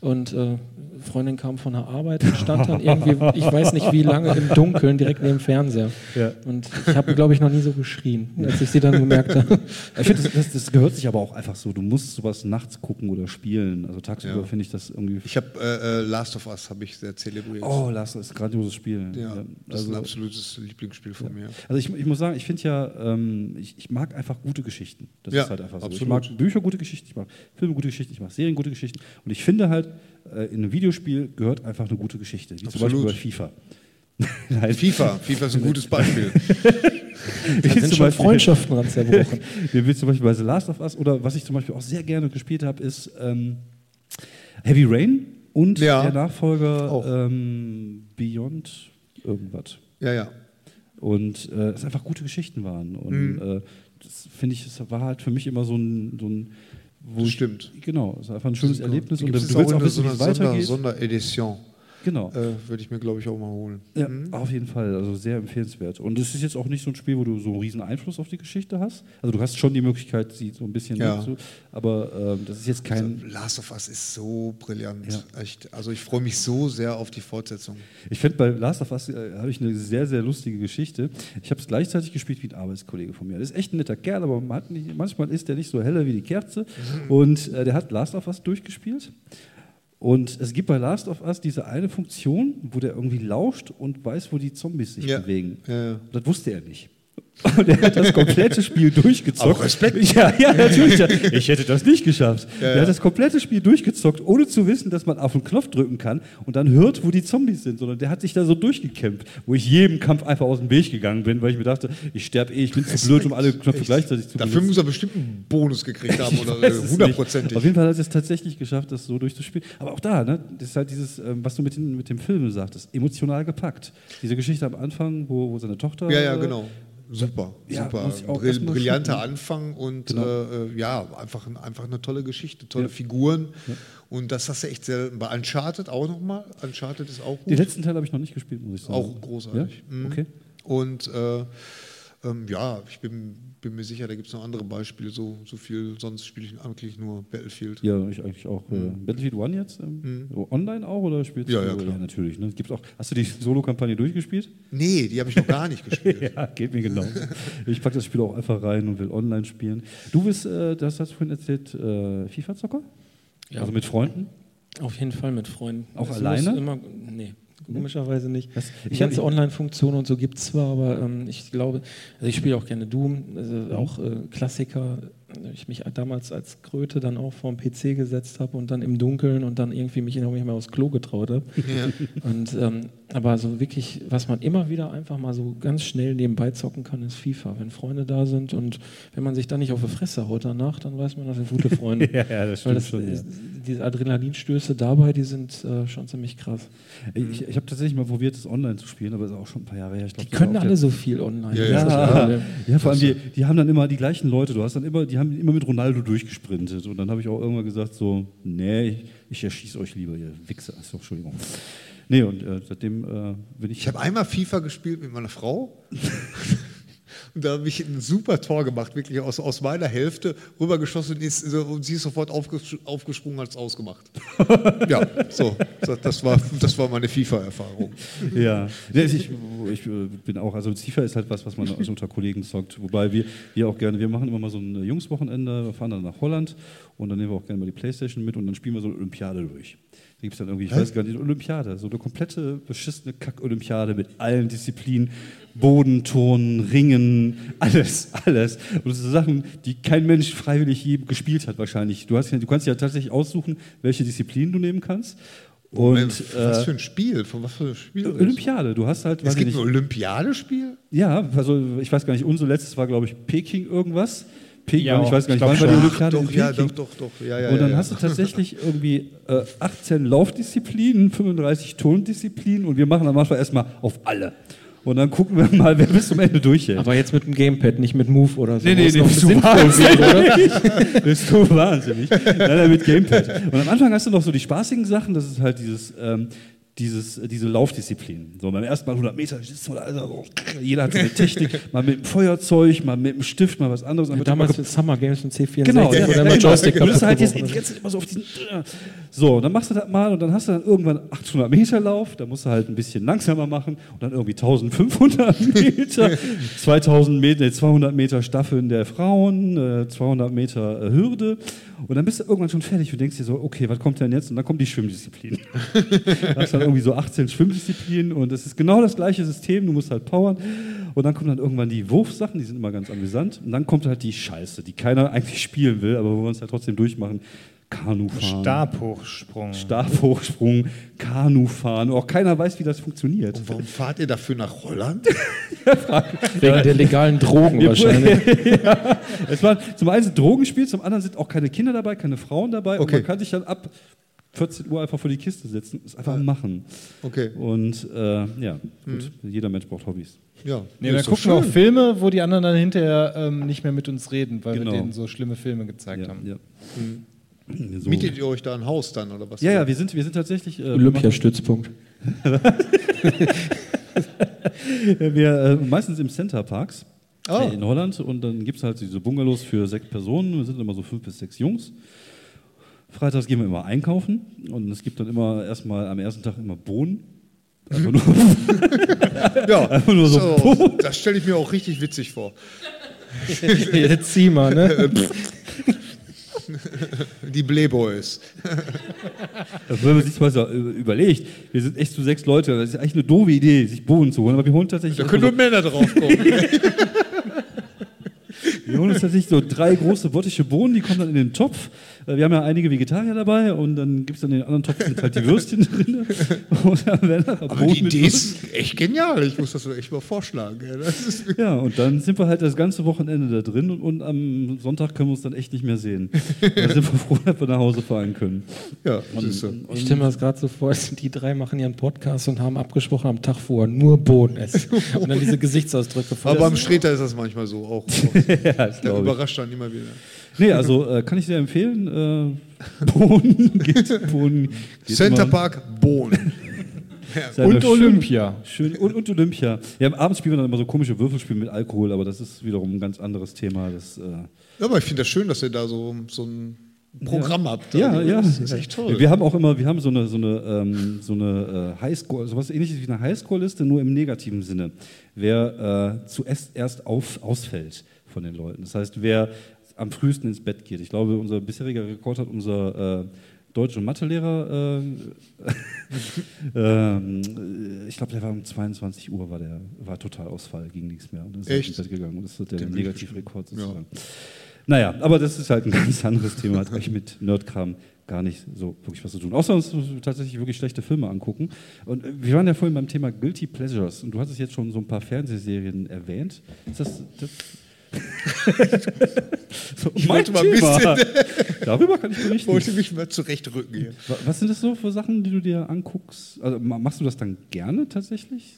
Und äh, Freundin kam von der Arbeit und stand dann irgendwie, ich weiß nicht wie lange, im Dunkeln direkt neben dem Fernseher. Ja. Und ich habe, glaube ich, noch nie so geschrien, als ich sie dann gemerkt habe. Ich finde, das, das, das gehört sich aber auch einfach so. Du musst sowas nachts gucken oder spielen. Also tagsüber Ja. finde ich das irgendwie. Ich habe äh, äh, Last of Us habe ich sehr zelebriert. oh, das ist ein grandioses Spiel. ja, das ist also, ein absolutes Lieblingsspiel von mir. also ich, ich muss sagen, ich finde ja, ähm, ich, ich mag einfach gute Geschichten. Das Ja, ist halt einfach so. Ich absolut. mag Bücher gute Geschichten, ich mag Filme gute Geschichten, ich mag Serien gute Geschichten. Und ich finde halt, äh, in einem Videospiel gehört einfach eine gute Geschichte. Wie zum Absolut. Beispiel bei FIFA. Nein, FIFA, FIFA ist ein gutes Beispiel. Da sind zum schon Beispiel- Freundschaften dran zerbrochen. Wie wie zum Beispiel bei The Last of Us oder was ich zum Beispiel auch sehr gerne gespielt habe, ist ähm, Heavy Rain und Ja. der Nachfolger Auch. ähm, Beyond irgendwas. Ja, ja. Und äh, es einfach gute Geschichten waren. Und Mhm. äh, das finde ich, das war halt für mich immer so ein, so ein wo Das ich- stimmt. Genau, es ist einfach ein schönes Erlebnis und du willst auch wissen, wie so es Sonder, weitergeht. Sonderedition. Genau. Äh, Würde ich mir, glaube ich, auch mal holen. Ja, auf jeden Fall. Also sehr empfehlenswert. Und es ist jetzt auch nicht so ein Spiel, wo du so einen riesen Einfluss auf die Geschichte hast. Also du hast schon die Möglichkeit, sie so ein bisschen Ja. zu, aber ähm, das ist jetzt kein. Also, Last of Us ist so brillant. Ja. Echt. Also ich freue mich so sehr auf die Fortsetzung. Ich finde, bei Last of Us äh, habe ich eine sehr, sehr lustige Geschichte. Ich habe es gleichzeitig gespielt wie ein Arbeitskollege von mir. Das ist echt ein netter Kerl, aber man nicht, manchmal ist der nicht so heller wie die Kerze. Und äh, der hat Last of Us durchgespielt. Und es gibt bei Last of Us diese eine Funktion, wo der irgendwie lauscht und weiß, wo die Zombies sich Ja. bewegen. Ja. Das wusste er nicht. Und er hat das komplette Spiel durchgezockt. Auch Respekt. Ja, ja, natürlich. Ich hätte das nicht geschafft. Ja, er ja. hat das komplette Spiel durchgezockt, ohne zu wissen, dass man auf den Knopf drücken kann und dann hört, wo die Zombies sind, sondern der hat sich da so durchgekämpft, wo ich jedem Kampf einfach aus dem Weg gegangen bin, weil ich mir dachte, ich sterbe eh, ich bin zu blöd, um alle Knöpfe Echt. gleichzeitig zu Dafür benutzen. muss er bestimmt einen Bonus gekriegt haben oder hundertprozentig. Auf jeden Fall hat er es tatsächlich geschafft, das so durchzuspielen. Aber auch da, ne, das ist halt dieses, ähm, was du mit, den, mit dem Film sagtest, emotional gepackt. Diese Geschichte am Anfang, wo, wo seine Tochter. Ja, ja, genau. Super, Ja, super. auch Brill brillanter schlucken. Anfang und Genau. äh, ja, einfach, ein- einfach eine tolle Geschichte, tolle Ja. Figuren. Und das hast du echt selten. Bei Uncharted auch nochmal. Uncharted ist auch gut. Den letzten Teil habe ich noch nicht gespielt, muss ich sagen. Auch großartig. Ja? Mhm. Okay. Und äh, Ähm, ja, ich bin, bin mir sicher, da gibt es noch andere Beispiele. So, so viel, sonst spiele ich eigentlich nur Battlefield. Ja, ich eigentlich auch. Äh, Battlefield One jetzt? Ähm, Online auch oder spielst Ja, du? ja, klar. natürlich. Ne? Gibt's auch, hast du die Solo-Kampagne durchgespielt? Nee, die habe ich noch gar nicht gespielt. ja, geht mir genau. ich packe das Spiel auch einfach rein und will online spielen. Du bist, äh, das hast du vorhin erzählt, äh, FIFA-Zocker? Ja. Also mit Freunden? Auf jeden Fall mit Freunden. Auch Es alleine? Immer, nee, komischerweise nicht. Was? Die Ich ganze Online-Funktion und so gibt es zwar, aber ähm, ich glaube, also ich spiele auch gerne Doom, also auch äh, Klassiker. Ich mich damals als Kröte dann auch vorm PC gesetzt habe und dann im Dunkeln und dann irgendwie mich noch nicht mehr aufs Klo getraut habe. Und, ähm, aber so wirklich, was man immer wieder einfach mal so ganz schnell nebenbei zocken kann, ist FIFA. Wenn Freunde da sind und wenn man sich dann nicht auf die Fresse haut danach, dann weiß man, das sind gute Freunde. Ja, ja, das stimmt das, schon, ja. diese Adrenalinstöße dabei, die sind äh, schon ziemlich krass. Ich, ich habe tatsächlich mal probiert, das online zu spielen, aber ist auch schon ein paar Jahre her. Ich glaub, Die können alle so viel online. Ja, ja, ja, vor allem die, die haben dann immer die gleichen Leute. Du hast dann immer, die haben immer mit Ronaldo durchgesprintet. Und dann habe ich auch irgendwann gesagt so, nee, ich, ich erschieße euch lieber, ihr Wichser. Achso, Entschuldigung. Nee, und äh, seitdem äh, bin ich. Ich habe einmal FIFA gespielt mit meiner Frau. Und da habe ich ein super Tor gemacht, wirklich aus, aus meiner Hälfte rübergeschossen und, ist, so- und sie ist sofort aufges aufgesprungen, hat es ausgemacht. ja, so, das war, das war meine FIFA-Erfahrung. Ja, ich, ich äh, bin auch, also FIFA ist halt was, was man also unter Kollegen zockt. Wobei wir, wir auch gerne, wir machen immer mal so ein Jungswochenende, wir fahren dann nach Holland und dann nehmen wir auch gerne mal die Playstation mit und dann spielen wir so eine Olympiade durch. Da gibt es dann irgendwie, ich weiß gar nicht, eine Olympiade, so eine komplette beschissene Kack-Olympiade mit allen Disziplinen, Boden, Turnen, Ringen, alles, alles. Und das sind Sachen, die kein Mensch freiwillig je gespielt hat wahrscheinlich. Du, hast, du kannst ja tatsächlich aussuchen, welche Disziplinen du nehmen kannst. Und was äh, für ein Spiel? Von was für ein Spiel? Olympiade, du hast halt, Es gibt ein nicht, Olympiadespiel? ja, also ich weiß gar nicht, unser letztes war, glaube ich, Peking irgendwas. Peking, Ja, ich weiß gar ich nicht, wann war die. Olympiade doch, in ja, Peking? doch, doch, doch. Ja, ja, und dann ja, hast ja. du tatsächlich irgendwie äh, 18 Laufdisziplinen, 35 Tondisziplinen und wir machen am Anfang erstmal auf alle. Und dann gucken wir mal, wer bis zum Ende durchhält. Aber jetzt mit dem Gamepad, nicht mit Move oder so. Nee, nee, nee, bist du oder? Bist du wahnsinnig. Nein, nein, mit Gamepad. Und am Anfang hast du noch so die spaßigen Sachen, das ist halt dieses, ähm, dieses, äh, diese Laufdisziplin. So beim ersten Mal 100 Meter, also, so, jeder hat seine Technik, mal mit dem Feuerzeug, mal mit dem Stift, mal was anderes. Wird Damals mit Summer Games und C64, Genau, ja, ja, genau. Joystick Du bist halt jetzt die ganze Zeit immer so auf diesen. So, dann machst du das mal und dann hast du dann irgendwann 800 Meter Lauf, da musst du halt ein bisschen langsamer machen und dann irgendwie 1500 Meter, 2000 Meter, nee, 200 Meter Staffeln der Frauen, äh, 200 Meter äh, Hürde und dann bist du irgendwann schon fertig und denkst dir so, okay, was kommt denn jetzt? Und dann kommt die Schwimmdisziplin. da hast du dann irgendwie so 18 Schwimmdisziplinen und es ist genau das gleiche System, du musst halt powern und dann kommen dann irgendwann die Wurfsachen, die sind immer ganz amüsant und dann kommt halt die Scheiße, die keiner eigentlich spielen will, aber wo wir uns halt trotzdem durchmachen. Kanufahren. Stabhochsprung. Stabhochsprung, Kanufahren. Auch keiner weiß, wie das funktioniert. Und warum fahrt ihr dafür nach Holland? Wegen der legalen Drogen wahrscheinlich. ja, es war zum einen sind Drogenspiel, zum anderen sind auch keine Kinder dabei, keine Frauen dabei. Und Okay. man kann sich dann ab 14 Uhr einfach vor die Kiste setzen. Das einfach machen. Okay. Und äh, ja, gut, jeder Mensch braucht Hobbys. Ja. Nee, dann gucken wir auch. Filme, wo die anderen dann hinterher ähm, nicht mehr mit uns reden, weil Genau. wir denen so schlimme Filme gezeigt Ja, haben. ja. So. Mietet ihr euch da ein Haus dann oder was? Ja, ja, wir sind, wir sind tatsächlich. Äh, Olympiastützpunkt. Wir äh, meistens im Center Parks äh, in Holland und dann gibt es halt diese Bungalows für sechs Personen. Wir sind immer so fünf bis sechs Jungs. Freitags gehen wir immer einkaufen und es gibt dann immer erstmal am ersten Tag immer Bohnen. Einfach nur, Ja, einfach nur so, so, das stelle ich mir auch richtig witzig vor. Jetzt zieh mal, ne? Die Playboys. Also wenn man sich mal so überlegt, wir sind echt zu sechs Leute, das ist eigentlich eine doofe Idee, sich Bohnen zu holen, aber wir holen tatsächlich, Da können so, nur Männer drauf kommen. wir holen uns tatsächlich so drei große bottische Bohnen, die kommen dann in den Topf. Äh, Wir haben ja einige Vegetarier dabei und dann gibt es dann in den anderen Topf sind halt die Würstchen drin. Und dann werden nachher Aber die Idee ist echt genial. Ich muss das echt mal vorschlagen. Ja, und dann sind wir halt das ganze Wochenende da drin und, und am Sonntag können wir uns dann echt nicht mehr sehen. Da sind wir froh, dass wir nach Hause fahren können. ja, siehst du. Ich stelle mir das gerade so vor, die drei machen ihren Podcast und haben abgesprochen am Tag vorher nur Bohnen essen. Und dann diese Gesichtsausdrücke. Aber beim Streter ist das manchmal so auch. Ja, das Der überrascht dann immer wieder. Nee, also äh, kann ich sehr empfehlen. Äh, Bohnen geht, Bohnen geht Center immer. Park Bohnen. Seine Und schön- Olympia. Schön, und, und Olympia. Ja, abends spielen wir dann immer so komische Würfelspiele mit Alkohol, aber das ist wiederum ein ganz anderes Thema. Das, äh, Ja, aber ich finde das schön, dass ihr da so, so ein Programm habt. ja, Also, ja. Das ist echt toll. Wir haben auch immer, wir haben so eine, so eine, ähm, so eine äh, Highscore, sowas ähnliches wie eine Highscore-Liste, nur im negativen Sinne. Wer äh, zuerst erst auf, ausfällt von den Leuten. Das heißt, wer am frühesten ins Bett geht. Ich glaube, unser bisheriger Rekord hat unser äh, Deutsch- und Mathelehrer, äh, äh, ich glaube, der war um 22 Uhr, war der war Totalausfall, ging nichts mehr. Und ist Echt? ins Bett gegangen. Und das ist der Den Negativrekord sozusagen. Naja, aber das ist halt ein ganz anderes Thema, hat euch mit Nerdkram gar nicht so wirklich was zu tun. Außer uns tatsächlich wirklich schlechte Filme angucken. Und äh, wir waren ja vorhin beim Thema Guilty Pleasures und du hattest jetzt schon so ein paar Fernsehserien erwähnt. Ist das, das so Ich wollte mal ein Thema. Darüber kann ich berichten. wollte mich mal zurechtrücken hier. Wa- Was sind das so für Sachen, die du dir anguckst? Also ma- machst du das dann gerne tatsächlich?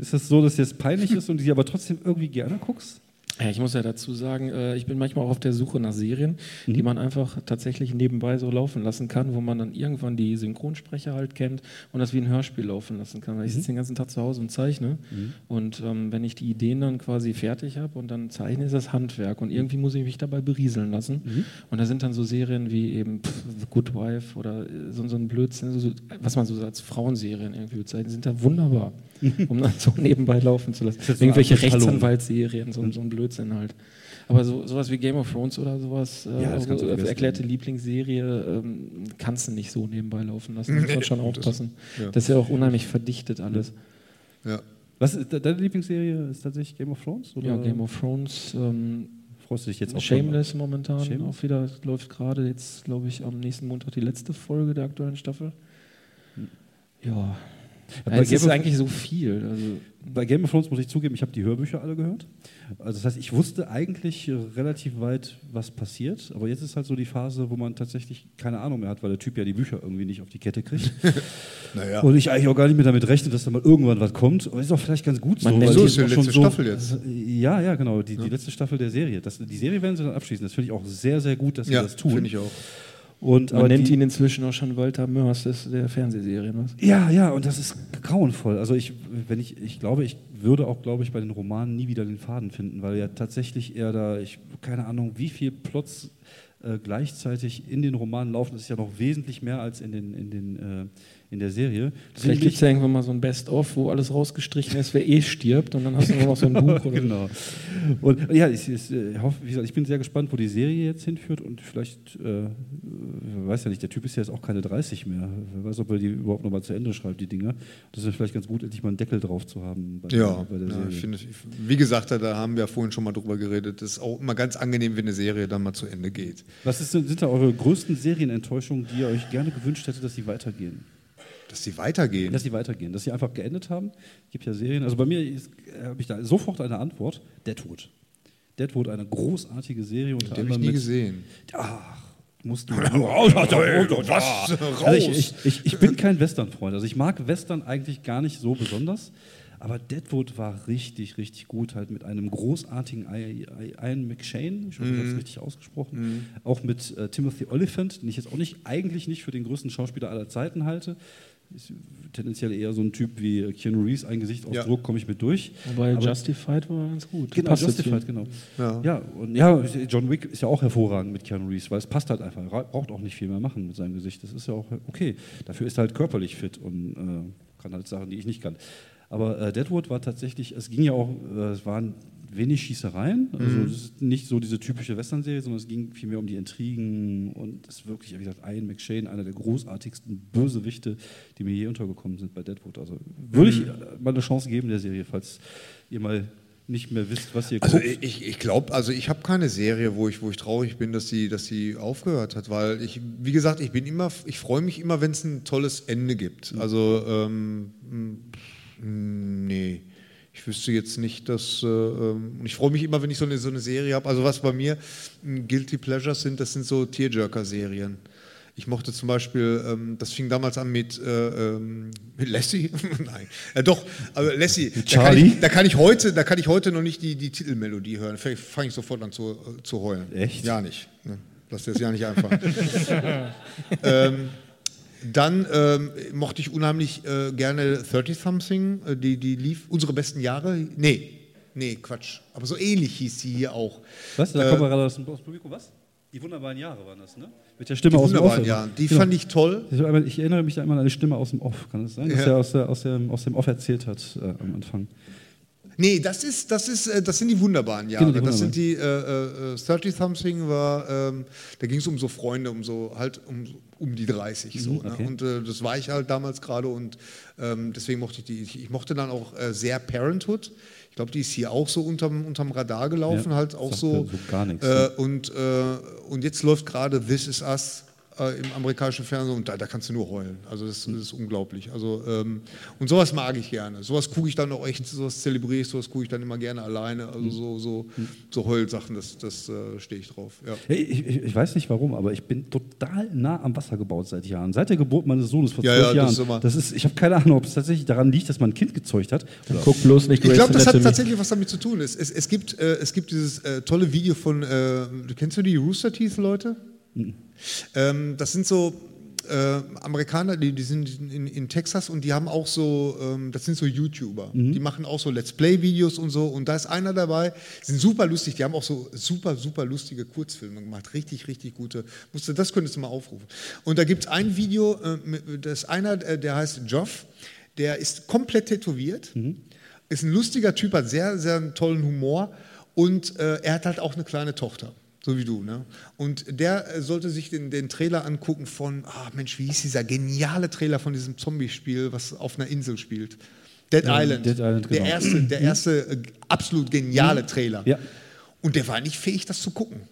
Ist das so, dass dir das peinlich ist und die aber trotzdem irgendwie gerne guckst? Ja, ich muss ja dazu sagen, äh, ich bin manchmal auch auf der Suche nach Serien, die Mhm. man einfach tatsächlich nebenbei so laufen lassen kann, wo man dann irgendwann die Synchronsprecher halt kennt und das wie ein Hörspiel laufen lassen kann. Weil ich Mhm. sitze den ganzen Tag zu Hause und zeichne und ähm, wenn ich die Ideen dann quasi fertig habe und dann zeichne, ist das Handwerk und irgendwie muss ich mich dabei berieseln lassen. Mhm. Und da sind dann so Serien wie eben pff, The Good Wife oder äh, so, so ein Blödsinn, so, was man so als Frauenserien irgendwie bezeichnet, sind da wunderbar, um dann so nebenbei laufen zu lassen. Irgendwelche. Rechtsanwaltsserien, so, so ein Blödsinn halt. Aber so, sowas wie Game of Thrones oder sowas, äh, Ja, das vergessen. erklärte Lieblingsserie, ähm, kannst du nicht so nebenbei laufen lassen. Da muss man schon das- aufpassen. ja. Das ist ja auch unheimlich verdichtet alles. Ja. Was ist de- deine Lieblingsserie? Ist tatsächlich Game of Thrones? Oder Ja, Game of Thrones, ähm, freust du dich jetzt auch Shameless momentan Shameless? auch wieder, läuft gerade jetzt, glaube ich, am nächsten Montag die letzte Folge der aktuellen Staffel. Ja. Bei ja es Game ist of- eigentlich so viel. Also, Bei Game of Thrones muss ich zugeben, ich habe die Hörbücher alle gehört. Also das heißt, ich wusste eigentlich relativ weit, was passiert. Aber jetzt ist halt so die Phase, wo man tatsächlich keine Ahnung mehr hat, weil der Typ ja die Bücher irgendwie nicht auf die Kette kriegt. Naja. Und ich eigentlich auch gar nicht mehr damit rechne, dass da mal irgendwann was kommt. Aber ist auch vielleicht ganz gut so. Man So ist die schon letzte Staffel jetzt. Ja, ja, genau. Die, die letzte Staffel der Serie. Das, die Serie werden sie dann abschließen. Das finde ich auch sehr, sehr gut, dass sie Ja, das tun. finde ich auch. Und, man aber nennt die, ihn inzwischen auch schon Walter Mörs des, der Fernsehserien. Was? Ja, ja, und das ist grauenvoll. Also ich, wenn ich, ich glaube, ich würde auch, glaube ich, bei den Romanen nie wieder den Faden finden, weil ja tatsächlich eher da, ich keine Ahnung, wie viel Plots äh, gleichzeitig in den Romanen laufen. Das ist ja noch wesentlich mehr als in den, in den, äh, in der Serie. Vielleicht gibt es ja irgendwann mal so ein Best-of, wo alles rausgestrichen ist, wer eh stirbt und dann hast du nur noch so ein Buch. Oder genau. Und ja, ich, ich, äh, hoffe, wie gesagt, ich bin sehr gespannt, wo die Serie jetzt hinführt und vielleicht, äh, wer weiß ja nicht, der Typ ist ja jetzt auch keine 30 mehr. Wer weiß, ob er die überhaupt noch mal zu Ende schreibt, die Dinger. Das ist vielleicht ganz gut, endlich mal einen Deckel drauf zu haben bei, Ja, bei der ja Serie. ich finde, wie gesagt, da haben wir vorhin schon mal drüber geredet. Das ist auch immer ganz angenehm, wenn eine Serie dann mal zu Ende geht. Was ist, sind da eure größten Serienenttäuschungen, die ihr euch gerne gewünscht hättet, dass sie weitergehen? Dass sie weitergehen. Dass sie weitergehen, dass sie einfach geendet haben. Es gibt ja Serien, also bei mir äh, habe ich da sofort eine Antwort: Deadwood. Deadwood, eine großartige Serie. Unter Die habe ich anderem nie mit- gesehen. Ach, musst du. Was? Also ich, ich, ich, ich bin kein Western-Freund. Also ich mag Western eigentlich gar nicht so besonders. Aber Deadwood war richtig, richtig gut, halt mit einem großartigen Ian McShane, ich hoffe, ich habe es richtig ausgesprochen, auch mit äh, Timothy Oliphant, den ich jetzt auch nicht, eigentlich nicht für den größten Schauspieler aller Zeiten halte. Ist tendenziell eher so ein Typ wie Keanu Reeves, ein Gesichtsausdruck, komme ich mit durch. Wobei Aber- Justified war ganz gut. Genau, Passt Justified, genau. Ja. Ja. und ja, John Wick ist ja auch hervorragend mit Keanu Reeves, weil es passt halt einfach. Er braucht auch nicht viel mehr machen mit seinem Gesicht. Das ist ja auch okay. Dafür ist er halt körperlich fit und äh, kann halt Sachen, die ich nicht kann. Aber äh, Deadwood war tatsächlich, es ging ja auch, äh, es waren wenig Schießereien. Also es ist nicht so diese typische Western-Serie, sondern es ging vielmehr um die Intrigen und es ist wirklich, wie gesagt, Ian McShane, einer der großartigsten Bösewichte, die mir je untergekommen sind bei Deadwood. Also würde ich äh, mal eine Chance geben der Serie, falls ihr mal nicht mehr wisst, was ihr Also guckt. ich, ich glaube, also ich habe keine Serie, wo ich, wo ich traurig bin, dass sie, dass sie aufgehört hat, weil ich, wie gesagt, ich bin immer, ich freue mich immer, wenn es ein tolles Ende gibt. Also ähm, nee. Ich wüsste jetzt nicht, dass. Äh, ähm, ich freue mich immer, wenn ich so eine, so eine Serie habe. Also, was bei mir m, Guilty Pleasures sind, das sind so Tearjerker-Serien. Ich mochte zum Beispiel, ähm, das fing damals an mit, äh, ähm, mit Lassie. Nein, ja, doch, aber Lassie. Da kann, Charlie? ich, da kann ich heute, da kann ich heute noch nicht die, die Titelmelodie hören. Vielleicht fange ich sofort an zu, äh, zu heulen. Echt? Ja nicht. Ne? Lass dir das ja nicht einfach. ähm, Dann ähm, mochte ich unheimlich äh, gerne 30 Something, äh, die, die lief, unsere besten Jahre. Nee, nee, Quatsch. Aber so ähnlich hieß sie hier auch. Was? Da Äh, kommen wir gerade aus dem Publikum. Was? Die wunderbaren Jahre waren das, ne? Mit der Stimme Die aus dem Off. wunderbaren Jahre. Die fand ich toll. Ich, erinnere mich da immer an eine Stimme aus dem Off. Kann es sein, dass Ja. er aus, der, aus, dem, aus dem Off erzählt hat äh, am Anfang? Nee, das ist, das ist, äh, das sind die wunderbaren Jahre. Genau, die das sind die äh, äh, 30 something war, ähm, da ging es um so Freunde, um so halt um, um die 30 so. Mhm, Ne? okay. Und äh, das war ich halt damals gerade und ähm, deswegen mochte ich die. Ich, ich mochte dann auch äh, sehr Parenthood. Ich glaube, die ist hier auch so unterm, unterm Radar gelaufen, Ja, halt auch so. so gar nichts, Äh, ne? und, äh, und jetzt läuft gerade This Is Us äh, im amerikanischen Fernsehen und da, da kannst du nur heulen. Also das, das ist unglaublich. Also, ähm, und sowas mag ich gerne. Sowas gucke ich dann auch echt, sowas zelebriere ich, sowas gucke ich dann immer gerne alleine. Also so, so, so Heulsachen, das, das äh, stehe ich drauf. Ja. Hey, ich, ich, weiß nicht warum, aber ich bin total nah am Wasser gebaut seit Jahren. Seit der Geburt meines Sohnes vor Ja, zwölf ja, das Jahren. ist immer- das ist, ich habe keine Ahnung, ob es tatsächlich daran liegt, dass man ein Kind gezeugt hat. Oder Guck bloß nicht Ich glaube, das hat tatsächlich was damit zu tun. Es, es, es, gibt, äh, es gibt dieses äh, tolle Video von, äh, du kennst du die Rooster Teeth Leute? Ähm, das sind so äh, Amerikaner, die, die sind in, in Texas und die haben auch so, ähm, das sind so YouTuber. Die machen auch so Let's Play-Videos und so. Und da ist einer dabei, die sind super lustig, die haben auch so super, super lustige Kurzfilme gemacht. Richtig, richtig gute. Musst du, das könntest du mal aufrufen. Und da gibt es ein Video, äh, das ist einer, äh, der heißt Joff, der ist komplett tätowiert, ist ein lustiger Typ, hat sehr, sehr tollen Humor und äh, er hat halt auch eine kleine Tochter. So wie du, ne? Und der äh, sollte sich den, den Trailer angucken von, ah Mensch, wie hieß dieser geniale Trailer von diesem Zombie-Spiel, was auf einer Insel spielt? Dead Ja, Island. Dead Island, Der genau. erste, der erste äh, absolut geniale Trailer. Ja. Und der war nicht fähig, das zu gucken.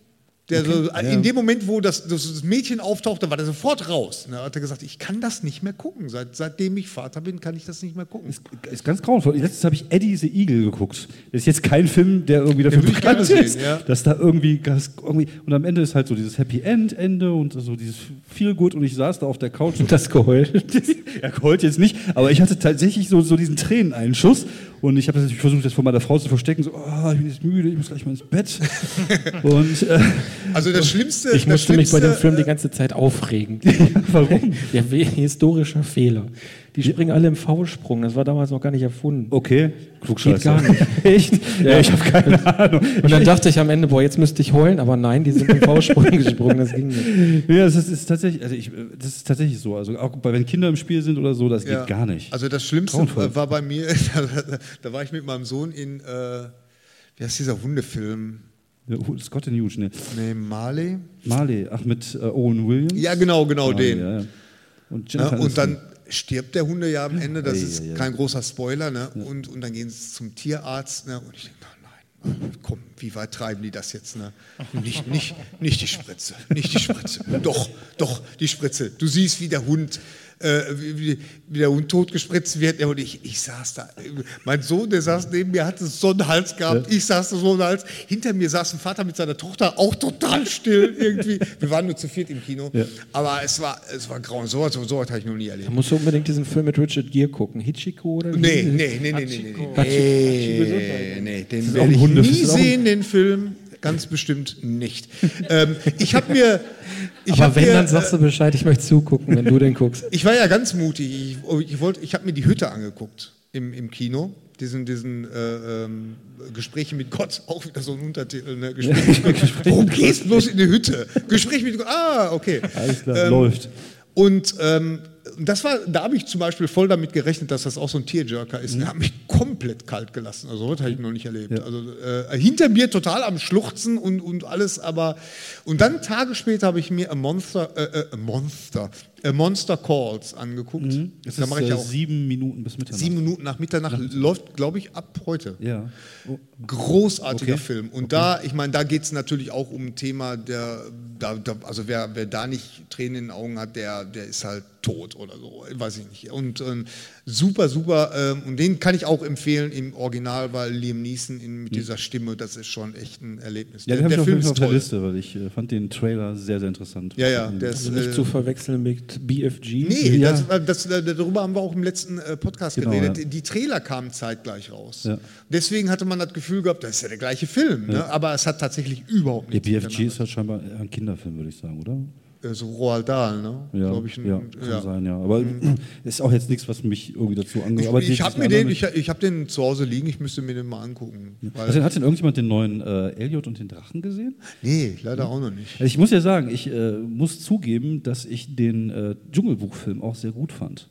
Der so, in dem Moment, wo das, das, Mädchen auftauchte, war der sofort raus. Da hat er gesagt, ich kann das nicht mehr gucken. Seit, seitdem ich Vater bin, kann ich das nicht mehr gucken. Ist, ist ganz grauenvoll. Letztens habe ich Eddie the Eagle geguckt. Das ist jetzt kein Film, der irgendwie dafür ich bekannt ist, sehen, ja. dass da irgendwie, das irgendwie und am Ende ist halt so dieses Happy End Ende und so dieses Feel Good und ich saß da auf der Couch und das geheult. er geheult jetzt nicht, aber ich hatte tatsächlich so, so diesen Träneneinschuss und ich habe das natürlich versucht, das vor meiner Frau zu verstecken, so, oh, ich bin jetzt müde, ich muss gleich mal ins Bett. und äh, Also das Schlimmste. Ich das musste mich bei dem Schlimmste, Film die äh, ganze Zeit aufregen. warum? Ja, we- historischer Fehler. Die springen alle im V-Sprung. Das war damals noch gar nicht erfunden. Okay, Klugscheißer. Geht gar nicht. Echt? Ja, ich habe keine Ahnung. Und dann dachte ich am Ende, boah, jetzt müsste ich heulen, aber nein, die sind im V-Sprung gesprungen, das ging nicht. Ja, das ist, ist tatsächlich, also ich, das ist tatsächlich so. Also auch wenn Kinder im Spiel sind oder so, das ja. geht gar nicht. Also das Schlimmste Grauenvoll. äh, war bei mir, da, da war ich mit meinem Sohn in, äh, wie heißt dieser Hundefilm? Ja, Scott and Hughes, ne. Nee, Marley? Marley, ach mit äh, Owen Williams. Ja, genau, genau Marley, den. Ja, ja. Und, Ja, Jennifer und dann. Stirbt der Hunde ja am Ende, das ist ei, ei. kein großer Spoiler, ne? und, und dann gehen sie zum Tierarzt ne? und ich denke, nein, nein, komm, wie weit treiben die das jetzt? Ne? Nicht, nicht, nicht die Spritze, nicht die Spritze, doch, doch, die Spritze. Du siehst, wie der Hund, äh, wie, wie- der Hund totgespritzt wird und ich, ich saß da, mein Sohn, der saß neben mir, hatte so einen Hals gehabt, ich saß da so einen Hals, hinter mir saß ein Vater mit seiner Tochter, auch total still irgendwie. Wir waren nur zu viert im Kino, Ja. aber es war, es war grauen, so was, so was habe ich noch nie erlebt. Da musst du unbedingt diesen Film mit Richard Gere gucken. Hichiko oder? Nee, nee, nee, nee, nee, nee, nee, nee, nee, ist auch ein- sehen, den Film. Ganz bestimmt nicht. ähm, ich habe mir, ich aber hab wenn, mir, dann sagst du Bescheid, ich möchte zugucken, wenn du den guckst. ich war ja ganz mutig. Ich, ich, wollte- ich habe mir die Hütte angeguckt im, im Kino. Diesen, diesen äh, ähm, Gespräche mit Gott, auch wieder so ein Untertitel. Ne? Gespräche mit Gott. Warum gehst du bloß in die Hütte? Gespräch mit Gott. Ah, okay. Alles klar, Ähm, läuft. Und ähm, das war, da habe ich zum Beispiel voll damit gerechnet, dass das auch so ein Tierjerker ist. Der hat mich komplett kalt gelassen. Also das habe ich noch nicht erlebt. Ja. Also äh, hinter mir total am Schluchzen und, und alles, aber und dann Tage später habe ich mir A Monster, äh, äh, a Monster, Monster Calls angeguckt. Es Da ist äh, sieben Minuten bis Mitternacht. sieben Minuten nach Mitternacht. Läuft, glaube ich, ab heute. Ja. Oh, Großartiger Okay. Film. Und da, ich meine, da geht es natürlich auch um ein Thema, der, da, da, also wer, wer da nicht Tränen in den Augen hat, der, der ist halt tot oder so, weiß ich nicht. Und ähm, super, super, ähm, und den kann ich auch empfehlen im Original, weil Liam Neeson in, mit dieser Stimme, das ist schon echt ein Erlebnis. Ja, den der habe ich auf, Film ist auf der. Liste, weil ich äh, fand den Trailer sehr, sehr interessant. Ja, ja, der ist, Also nicht äh, zu verwechseln mit BFG. Nee, Ja. das, das, das, darüber haben wir auch im letzten äh, Podcast Genau, geredet. ja. Die Trailer kamen zeitgleich raus. Ja. Deswegen hatte man das Gefühl gehabt, das ist ja der gleiche Film. Ne? Aber es hat tatsächlich überhaupt Der nichts BFG ist halt scheinbar ein Kinderfilm, würde ich sagen, oder? Äh, so Roald Dahl, ne? Ja, Glaub ich, ein- ja, kann sein, ja. Aber ist auch jetzt nichts, was mich irgendwie dazu angeht. Ich, ich habe mir den, ich, ich hab den zu Hause liegen, ich müsste mir den mal angucken. Weil, Also, hat denn irgendjemand den neuen äh, Elliot und den Drachen gesehen? nee, leider auch noch nicht. Also ich muss ja sagen, ich äh, muss zugeben, dass ich den äh, Dschungelbuchfilm auch sehr gut fand.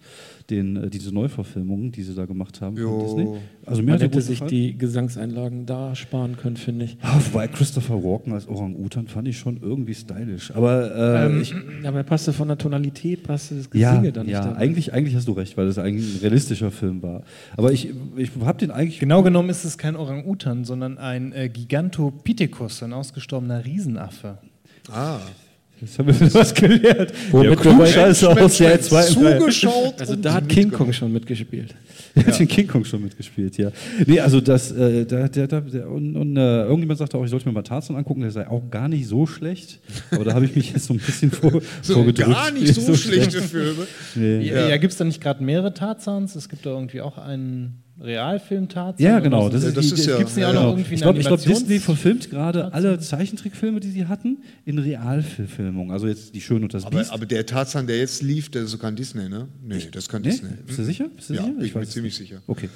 Den, äh, diese Neuverfilmung, die sie da gemacht haben von Jo. Disney. Also mir Man hätte sich gefallen. die Gesangseinlagen da sparen können, finde ich. Ah, wobei Christopher Walken als Orang-Utan fand ich schon irgendwie stylisch. Aber äh, Ähm, ich, aber er passte von der Tonalität, passte das ja, Gesinge dann nicht. ja eigentlich, eigentlich hast du recht, weil das eigentlich ein realistischer Film war. Aber ich, ich habe den eigentlich Genau genommen ist es kein Orang-Utan, sondern ein äh, Gigantopithecus, ein ausgestorbener Riesenaffe. Ah, Jetzt haben wir was gelernt. Womit bei- Klugscheißer aus der Reihe. zugeschaut. Also und da hat. King Kong schon mitgespielt. Der hat den King Kong schon mitgespielt, ja. Nee, also das, äh, der, der, der, und, und äh, irgendjemand sagte auch, ich sollte mir mal Tarzan angucken, der sei auch gar nicht so schlecht. Aber da habe ich mich jetzt so ein bisschen vor, So vorgedrückt. gar nicht so, schlechte Filme. Nee. Ja, ja. gibt es da nicht gerade mehrere Tarzans? Es gibt da irgendwie auch einen Realfilm Tarzan. Ja, genau. Das ist, das die, ist ja- Gibt es nicht auch ja, noch ja. irgendwie Ich glaube, glaub, Disney verfilmt gerade alle Zeichentrickfilme, die sie hatten, in Realverfilmung. Also jetzt die Schön und das Aber, Biest. aber der Tarzan, der jetzt lief, der ist so kein Disney, ne? Nee, das ist kein nee? Disney. Bist du sicher? Bist du Ja, sicher? ich bin weiß es ziemlich nicht. sicher. Okay.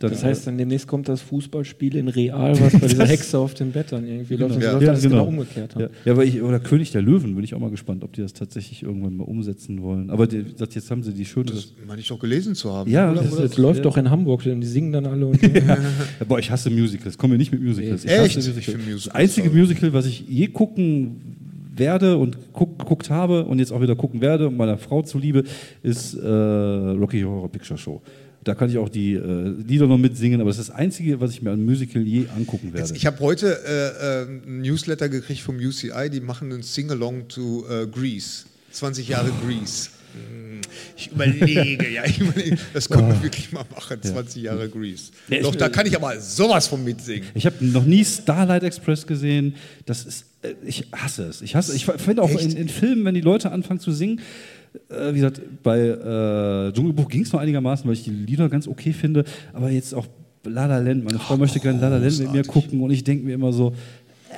Dann, Das heißt, dann demnächst kommt das Fußballspiel in Real, was bei dieser Hexe auf dem Bett dann irgendwie läuft. Und Ja. ja. läuft Ja, alles genau. genau umgekehrt. Ja, ja aber ich, oder König der Löwen, bin ich auch mal gespannt, ob die das tatsächlich irgendwann mal umsetzen wollen. Aber die, das- jetzt haben sie die schöne. Das meine ich doch gelesen zu haben. Ja, das? Das läuft doch in Hamburg, die singen dann alle. Und Boah, ich hasse Musicals. Kommen wir nicht mit Musicals. Ich Echt? hasse Ich finde Musicals Das einzige toll. Musical, was ich je gucken werde und guck, geguckt habe und jetzt auch wieder gucken werde, meiner Frau zuliebe, ist äh, Rocky Horror Picture Show. Da kann ich auch die äh, Lieder noch mitsingen, aber das ist das Einzige, was ich mir an Musical je angucken werde. Ich habe heute äh, äh, ein Newsletter gekriegt vom UCI, die machen einen Sing-Along to äh, Grease. 20 Jahre Grease. Hm, Ich überlege, ja, ich überlege, das können wir wirklich mal machen, 20 Jahre Grease. Ja, ich- Doch, da kann ich aber sowas von mitsingen. Ich habe noch nie Starlight Express gesehen. Das ist, äh, ich hasse es. Ich hasse. Ich finde auch in, in Filmen, wenn die Leute anfangen zu singen. Äh, wie gesagt, bei äh, Dschungelbuch ging es noch einigermaßen, weil ich die Lieder ganz okay finde. Aber jetzt auch La La Land. Meine Frau möchte gerne La La Land mit mir gucken und ich denke mir immer so.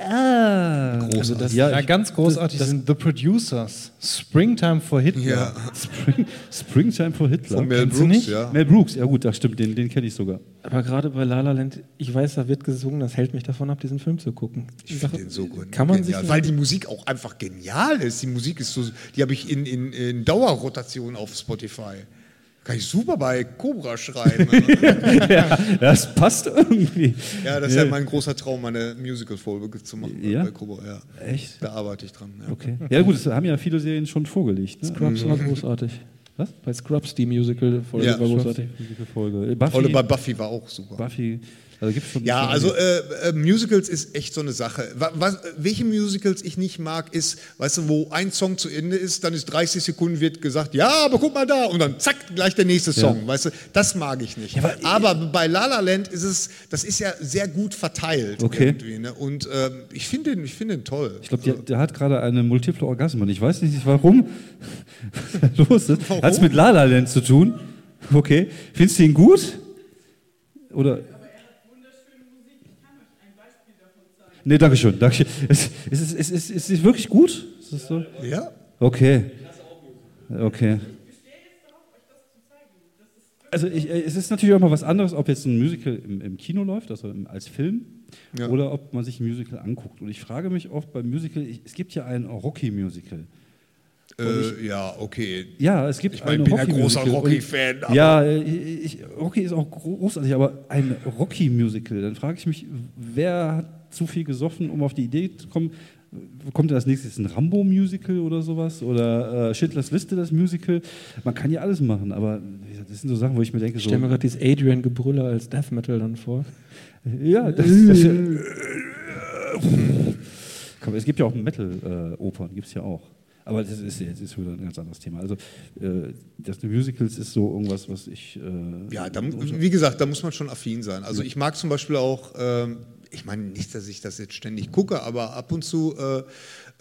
Ah, Großartig. das, Ja, ja, ganz großartig sind The Producers. Springtime for Hitler. Ja, Spring, Springtime for Hitler. von Mel Brooks, nicht? ja. Mel Brooks, ja gut, das stimmt, den, den kenne ich sogar. Aber gerade bei La La Land, ich weiß, da wird gesungen, das hält mich davon ab, diesen Film zu gucken. Ich finde den so gut. Kann man genial, sich weil die Musik auch einfach genial ist. Die Musik ist so, die habe ich in, in, in Dauerrotation auf Spotify. Kann ich super bei Cobra schreiben. ja, das passt irgendwie. ja, das ist ja mein großer Traum, meine Musical-Folge zu machen Ja? bei Cobra. Ja. Echt? Da arbeite ich dran. Ja. Okay. Ja gut, das haben ja viele Serien schon vorgelegt. Ne? Scrubs war großartig. Was? Bei Scrubs, die Musical-Folge Ja, war großartig. Folge. Buffy, Oder bei Buffy war auch super. Buffy, also gibt's schon Ja, also äh, äh, Musicals ist echt so eine Sache. Wa- Was, welche Musicals ich nicht mag, ist, weißt du, wo ein Song zu Ende ist, dann ist 30 Sekunden wird gesagt, ja, aber guck mal da und dann zack, gleich der nächste Song, weißt du, das mag ich nicht. aber, bei La La Land ist es, das ist ja sehr gut verteilt Okay. irgendwie, ne? und ähm, ich finde den, ich finde den toll. Ich glaube, der, der hat gerade eine multiple Orgasmen. Ich weiß nicht warum. Was los ist. Hat es mit La La Land zu tun? Okay. Findest du ihn gut? Oder? Nee, danke schön. Danke. Ist, ist, ist, ist, ist, ist es wirklich gut? Ist das so? Ja? Okay. Okay. Also ich, äh, es ist natürlich auch mal was anderes, ob jetzt ein Musical im, im Kino läuft, also im, als Film, Ja. oder ob man sich ein Musical anguckt. Und ich frage mich oft beim Musical, ich, es gibt ja ein Rocky-Musical. Äh, ja, okay. Ja, es gibt Ich meine, ein ich bin ein großer. Rocky-Fan, Ja, äh, ich, Rocky ist auch großartig, aber ein Rocky-Musical, dann frage ich mich, wer hat zu viel gesoffen, um auf die Idee zu kommen, kommt da als nächstes ein Rambo-Musical oder sowas? Oder äh, Schindlers Liste, das Musical? Man kann ja alles machen, aber das sind so Sachen, wo ich mir denke, Ich so, stelle mir gerade dieses Adrian-Gebrüller als Death Metal dann vor. ja, das, das, Komm, es gibt ja auch Metal-Opern, gibt es ja auch. Aber das ist jetzt ist wieder ein ganz anderes Thema. Also äh, das Musicals ist so irgendwas, was ich. Äh, Ja, da, wie gesagt, da muss man schon affin sein. Also ich mag zum Beispiel auch, ähm, ich meine nicht, dass ich das jetzt ständig gucke, aber ab und zu äh,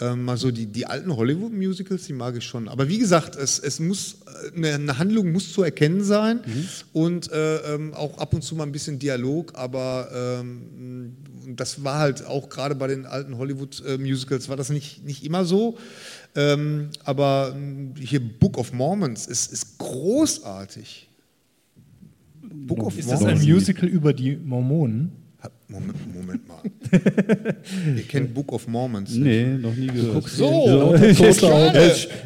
äh, mal so die, die alten Hollywood-Musicals, die mag ich schon. Aber wie gesagt, es, es muss, eine, eine Handlung muss zu erkennen sein mhm. und äh, ähm, auch ab und zu mal ein bisschen Dialog, aber ähm, das war halt auch gerade bei den alten Hollywood-Musicals war das nicht, nicht immer so. Ähm, aber hier Book of Mormons ist, ist großartig. Book of ist Mormons. das ein Musical über die Mormonen? Moment, Moment mal. Ihr kennt Book of Mormons. Nicht? Nee, noch nie gehört. So,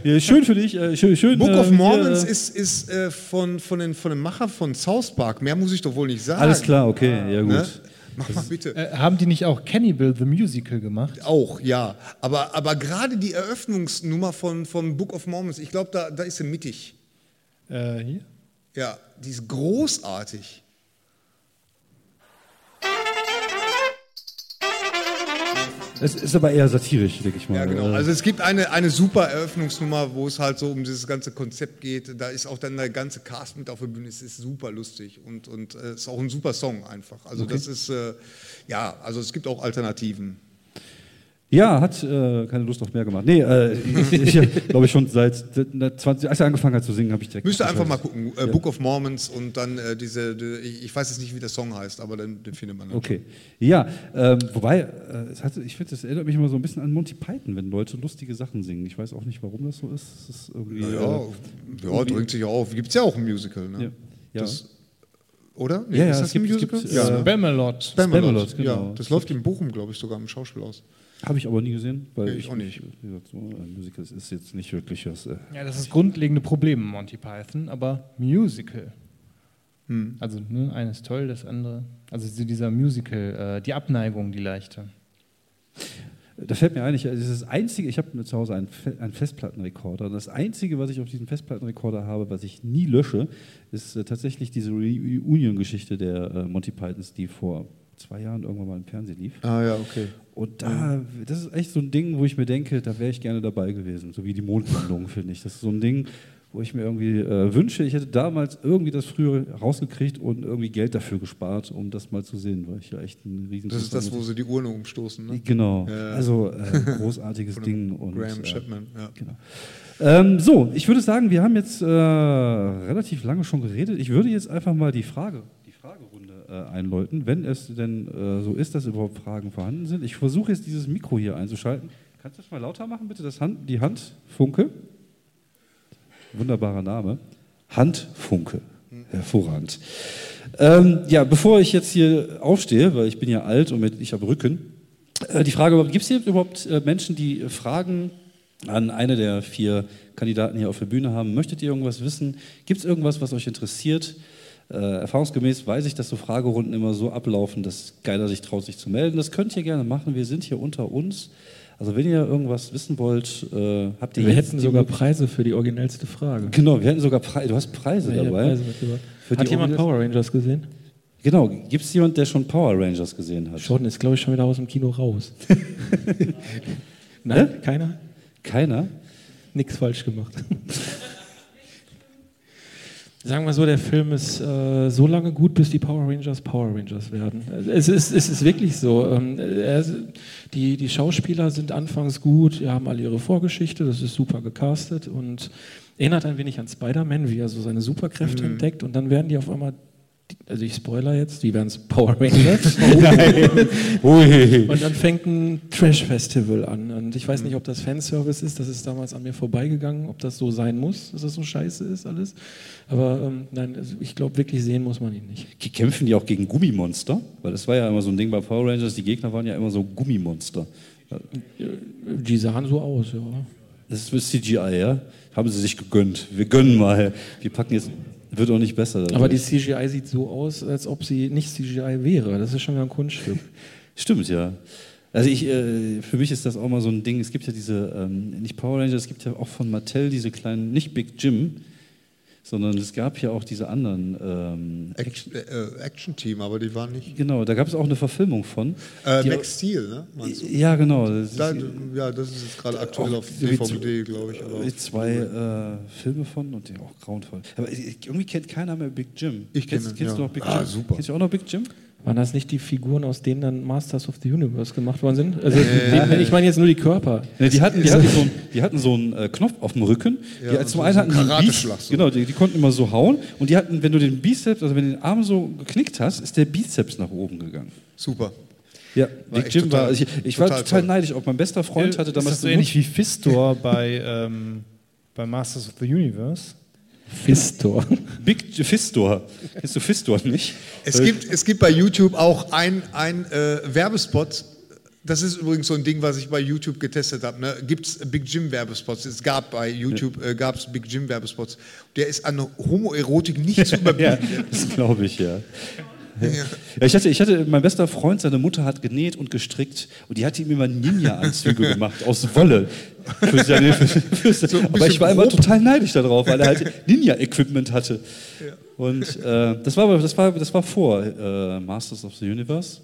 ja, schön für dich. Äh, schön, schön, Book äh, of Mormons ist, ist äh, von, von, den, von dem Macher von South Park. Mehr muss ich doch wohl nicht sagen. Alles klar, okay, ja gut. Ne? Mach mal bitte. Äh, haben die nicht auch Cannibal the Musical gemacht? Auch, ja. Aber, aber gerade die Eröffnungsnummer von, von Book of Mormons, ich glaube, da, da ist sie mittig. Äh, hier? Ja, die ist großartig. Es ist aber eher satirisch, denke ich mal. Ja, genau. Also es gibt eine, eine super Eröffnungsnummer, wo es halt so um dieses ganze Konzept geht. Da ist auch dann der ganze Cast mit auf der Bühne. Es ist super lustig und, und äh, ist auch ein super Song einfach. Also okay. das ist, äh, ja, also es gibt auch Alternativen. Ja, hat äh, keine Lust auf mehr gemacht. Nee, äh, ich, ich glaube ich schon seit 20, als er angefangen hat zu singen, habe ich direkt. Müsste einfach mal gucken. Äh, ja. Book of Mormons und dann äh, diese, die, ich weiß jetzt nicht, wie der Song heißt, aber den, den findet man dann. Okay. Schon. Ja, ähm, wobei, äh, hat, ich finde, das erinnert mich immer so ein bisschen an Monty Python, wenn Leute lustige Sachen singen. Ich weiß auch nicht, warum das so ist. Das ist irgendwie, ja, ja, ja drängt sich auf. Gibt es ja auch ein Musical, ne? Ja. ja. Das, oder? Nee, ja, ja, es gibt, Musical? Gibt, ja. Spamalot. Spamalot, genau. Ja, das läuft in Bochum, glaube ich, sogar im Schauspielhaus. Habe ich aber nie gesehen, weil ich, ich auch nicht. Gesagt, so ein Musical ist jetzt nicht wirklich was. Äh ja, das ist das grundlegende Problem Monty Python, aber Musical. Hm. Also ne, eines toll, das andere. Also dieser Musical, äh, die Abneigung, die leichte. Da fällt mir ein, ich, also das einzige, ich habe zu Hause einen, einen Festplattenrekorder. Das einzige, was ich auf diesem Festplattenrekorder habe, was ich nie lösche, ist äh, tatsächlich diese Reunion-Geschichte der äh, Monty Pythons, die vor zwei Jahren irgendwann mal im Fernsehen lief. Ah ja, okay. Und da, das ist echt so ein Ding, wo ich mir denke, da wäre ich gerne dabei gewesen. So wie die Mondlandung, finde ich. Das ist so ein Ding, wo ich mir irgendwie äh, wünsche, ich hätte damals irgendwie das früher rausgekriegt und irgendwie Geld dafür gespart, um das mal zu sehen, weil ich ja echt ein riesen. Das ist das, wo sie die Urne umstoßen, ne? Genau. Ja. Also äh, großartiges Ding. Und, Graham äh, Chapman, ja. Genau. Ähm, so, ich würde sagen, wir haben jetzt äh, relativ lange schon geredet. Ich würde jetzt einfach mal die Frage einläuten, wenn es denn äh, so ist, dass überhaupt Fragen vorhanden sind. Ich versuche jetzt dieses Mikro hier einzuschalten. Kannst du das mal lauter machen, bitte? Das Hand, die Handfunke. Wunderbarer Name. Handfunke. Hervorragend. Ähm, ja, bevor ich jetzt hier aufstehe, weil ich bin ja alt und ich habe Rücken, äh, die Frage, gibt es hier überhaupt äh, Menschen, die Fragen an eine der vier Kandidaten hier auf der Bühne haben? Möchtet ihr irgendwas wissen? Gibt es irgendwas, was euch interessiert? Äh, erfahrungsgemäß weiß ich, dass so Fragerunden immer so ablaufen, dass keiner sich traut, sich zu melden. Das könnt ihr gerne machen. Wir sind hier unter uns. Also wenn ihr irgendwas wissen wollt, äh, habt ihr Wir hätten sogar Preise für die originellste Frage. Genau, wir hätten sogar Preise. Du hast Preise ja, dabei. Preise hat jemand Power Rangers gesehen? Genau. Gibt es jemanden, der schon Power Rangers gesehen hat? Jordan ist, glaube ich, schon wieder aus dem Kino raus. Nein, ne? keiner? Keiner? Nichts falsch gemacht. Sagen wir so, der Film ist äh, so lange gut, bis die Power Rangers Power Rangers werden. Es ist, es ist wirklich so. Ähm, er, die, die Schauspieler sind anfangs gut, die haben alle ihre Vorgeschichte, das ist super gecastet und erinnert ein wenig an Spider-Man, wie er so seine Superkräfte mhm. entdeckt und dann werden die auf einmal also ich spoiler jetzt, die werden es Power Rangers. und dann fängt ein Trash-Festival an. Und ich weiß nicht, ob das Fanservice ist, das ist damals an mir vorbeigegangen, ob das so sein muss, dass das so scheiße ist alles. Aber ähm, nein, also ich glaube, wirklich sehen muss man ihn nicht. Kämpfen die auch gegen Gummimonster? Weil das war ja immer so ein Ding bei Power Rangers, die Gegner waren ja immer so Gummimonster. Die sahen so aus, ja. Das ist CGI, ja? Haben sie sich gegönnt. Wir gönnen mal. Wir packen jetzt wird auch nicht besser. Dadurch. Aber die CGI sieht so aus, als ob sie nicht CGI wäre. Das ist schon wieder ein Kunststück. Stimmt, ja. Also ich, äh, für mich ist das auch mal so ein Ding. Es gibt ja diese, ähm, nicht Power Rangers, es gibt ja auch von Mattel diese kleinen, nicht Big Jim, sondern es gab ja auch diese anderen ähm, Action, äh, äh, Action, Team, aber die waren nicht. Genau, da gab es auch eine Verfilmung von. Äh, Max Steel, ne? Ja, genau. Das da, ist, ja, das ist jetzt gerade aktuell auf DVD, glaube ich. Aber zwei äh, Filme von und die auch grauenvoll. Aber irgendwie kennt keiner mehr Big Jim. Ich kenne Kennst, kennst ja. du noch Big ah, Jim? Super. Kennst du auch noch Big Jim? Waren das nicht die Figuren, aus denen dann Masters of the Universe gemacht worden sind? Also, die, ich meine jetzt nur die Körper. Ja, die, hatten, die, hatten so, einen- die hatten so einen äh, Knopf auf dem Rücken. Ja, die, zum so- einen so hatten die einen Bizeps, so. genau, die, die konnten immer so hauen. Und die hatten, wenn du den Bizeps, also wenn du den Arm so geknickt hast, ist der Bizeps nach oben gegangen. Super. Ja, War Big Jim total- war, ich, ich war total total toll. neidisch. Auch mein bester Freund hatte ist damals das so ähnlich wie Fistor bei, ähm, bei Masters of the Universe? Fistor. Big Fistor. Kennst du Fistor nicht? Es gibt, es gibt bei YouTube auch ein, ein äh, Werbespot. Das ist übrigens so ein Ding, was ich bei YouTube getestet habe. Ne? Gibt es Big Jim Werbespots? Es gab bei YouTube äh, gab's Big Jim Werbespots. Der ist an Homoerotik nicht zu Ja, überbieten. das glaube ich, ja. Ja, ich hatte, ich hatte, mein bester Freund, seine Mutter hat genäht und gestrickt und die hat ihm immer Ninja-Anzüge gemacht aus Wolle. Für seine, für, für, ein aber ich war immer grob. total neidisch darauf, weil er halt Ninja-Equipment hatte. Und äh, das, war, das, war, das war vor äh, Masters of the Universe,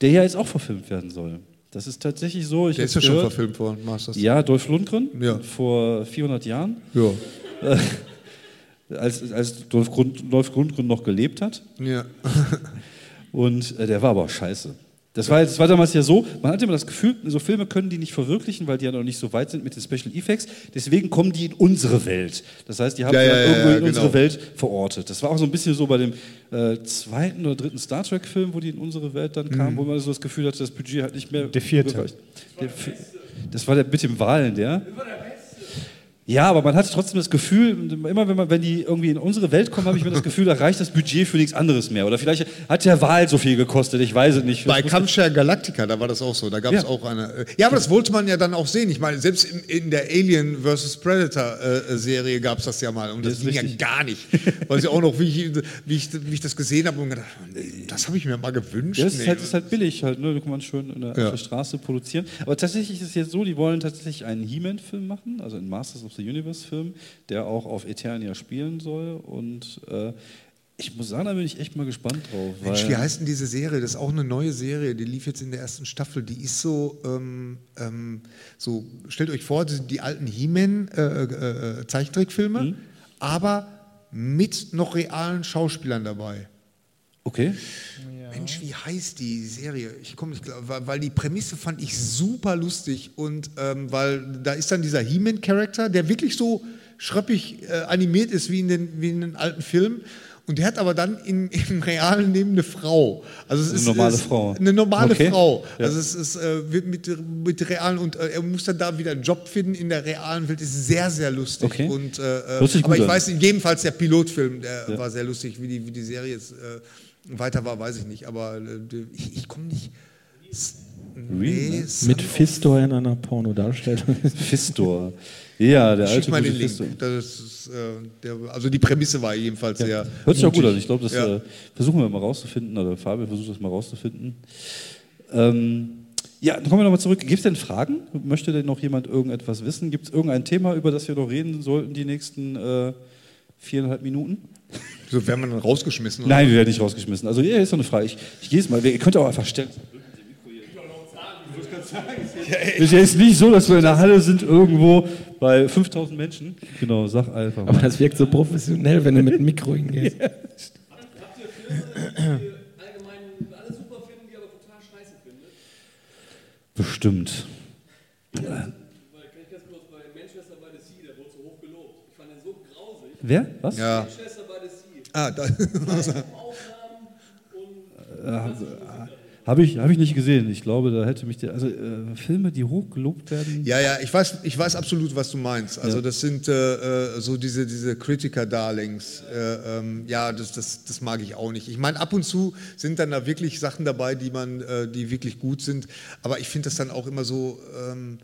der ja jetzt auch verfilmt werden soll. Das ist tatsächlich so. Ich Der ist ja schon verfilmt worden, Masters. Ja, Dolph Lundgren Ja. vor 400 Jahren, Ja. als, als Dolph, Grund, Dolph Lundgren noch gelebt hat. ja. Und äh, der war aber auch scheiße. Das war, das war damals ja so, man hatte immer das Gefühl, so Filme können die nicht verwirklichen, weil die ja noch nicht so weit sind mit den Special Effects. Deswegen kommen die in unsere Welt. Das heißt, die haben Ja, ja, halt ja, irgendwo ja, in unsere genau. Welt verortet. Das war auch so ein bisschen so bei dem äh, zweiten oder dritten Star Trek-Film, wo die in unsere Welt dann kamen, wo man so das Gefühl hatte, das Budget hat nicht mehr. Der vierte. Der, das war der mit dem Wahlen, der. Ja, aber man hatte trotzdem das Gefühl, immer wenn, man, wenn die irgendwie in unsere Welt kommen, habe ich mir das Gefühl, da reicht das Budget für nichts anderes mehr. Oder vielleicht hat der Wahl so viel gekostet, ich weiß es nicht. Bei Das Kamscher Galactica, da war das auch so. Da gab es Ja. auch eine. Äh, ja, aber das wollte man ja dann auch sehen. Ich meine, selbst in, in der Alien vs. Predator-Serie gab es das ja mal. Und das Das ging ja richtig. gar nicht. Weiß ich auch noch, wie ich, wie ich, wie ich das gesehen habe und gedacht, nee, das habe ich mir mal gewünscht. Ja, das ist halt, ist halt billig, halt, ne? da kann man schön in der, Ja. auf der Straße produzieren. Aber tatsächlich ist es jetzt so, die wollen tatsächlich einen He-Man-Film machen, also einen Masters of the Universe-Film, der auch auf Eternia spielen soll. Und äh, ich muss sagen, da bin ich echt mal gespannt drauf. Mensch, wie heißt denn diese Serie? Das ist auch eine neue Serie, die lief jetzt in der ersten Staffel. Die ist so, ähm, ähm, so stellt euch vor, die, die alten He-Man-Zeichentrickfilme, Mhm. aber mit noch realen Schauspielern dabei. Okay. Mensch, wie heißt die Serie? Ich komme nicht klar, weil, weil die Prämisse fand ich super lustig und ähm, weil da ist dann dieser He-Man-Charakter, der wirklich so schröppig äh, animiert ist wie in, den, wie in den alten Filmen. Und der hat aber dann in, im realen Leben eine Frau. Also es Eine ist normale es, Frau. Eine normale Okay. Frau. Ja. Also es ist äh, wird mit, mit realen und äh, er muss dann da wieder einen Job finden in der realen Welt. Ist sehr, sehr lustig. Okay. Und, äh, äh, Hört sich aber gut ich an. weiß jedenfalls der Pilotfilm, der Ja. war sehr lustig, wie die, wie die Serie jetzt äh, weiter war, weiß ich nicht. Aber äh, ich, ich komme nicht. Nee, Mit Fistor in einer Pornodarstellung. Fistor. Ja, der alte Schick mal gute den Link. Ist, äh, der, also die Prämisse war jedenfalls sehr. Hört sich auch gut an. Ich glaube, das Ja. äh, versuchen wir mal rauszufinden, oder Fabian versucht das mal rauszufinden. Ähm, ja, dann kommen wir nochmal zurück. Gibt es denn Fragen? Möchte denn noch jemand irgendetwas wissen? Gibt es irgendein Thema, über das wir noch reden sollten, die nächsten äh, viereinhalb Minuten? So werden wir dann rausgeschmissen. oder? Nein, wir werden nicht rausgeschmissen. Also, ja, ist doch eine Frage. Ich, ich gehe es mal. Ihr könnt auch einfach stellen. Es ist jetzt nicht so, dass wir in der Halle sind, irgendwo bei 5000 Menschen. Genau, sag einfach mal. Aber das wirkt so professionell, wenn du mit dem Mikro hingehst. allgemein alle super finden, die aber total scheiße findet. Bestimmt. Ich ganz kurz, bei Manchester by the Sea, der wurde so hoch gelobt. Ich fand den so grausig. Wer? Was? Ja. Ah, da, Aufnahmen und Habe ich, hab ich nicht gesehen. Ich glaube, da hätte mich der. Also äh, Filme, die hoch gelobt werden. ja, ja, ich weiß, ich weiß absolut, was du meinst. Also das sind äh, äh, so diese, diese Kritiker-Darlings. Äh, ähm, ja, das, das, das mag ich auch nicht. Ich meine, ab und zu sind dann da wirklich Sachen dabei, die man, äh, die wirklich gut sind. Aber ich finde das dann auch immer so. Ähm,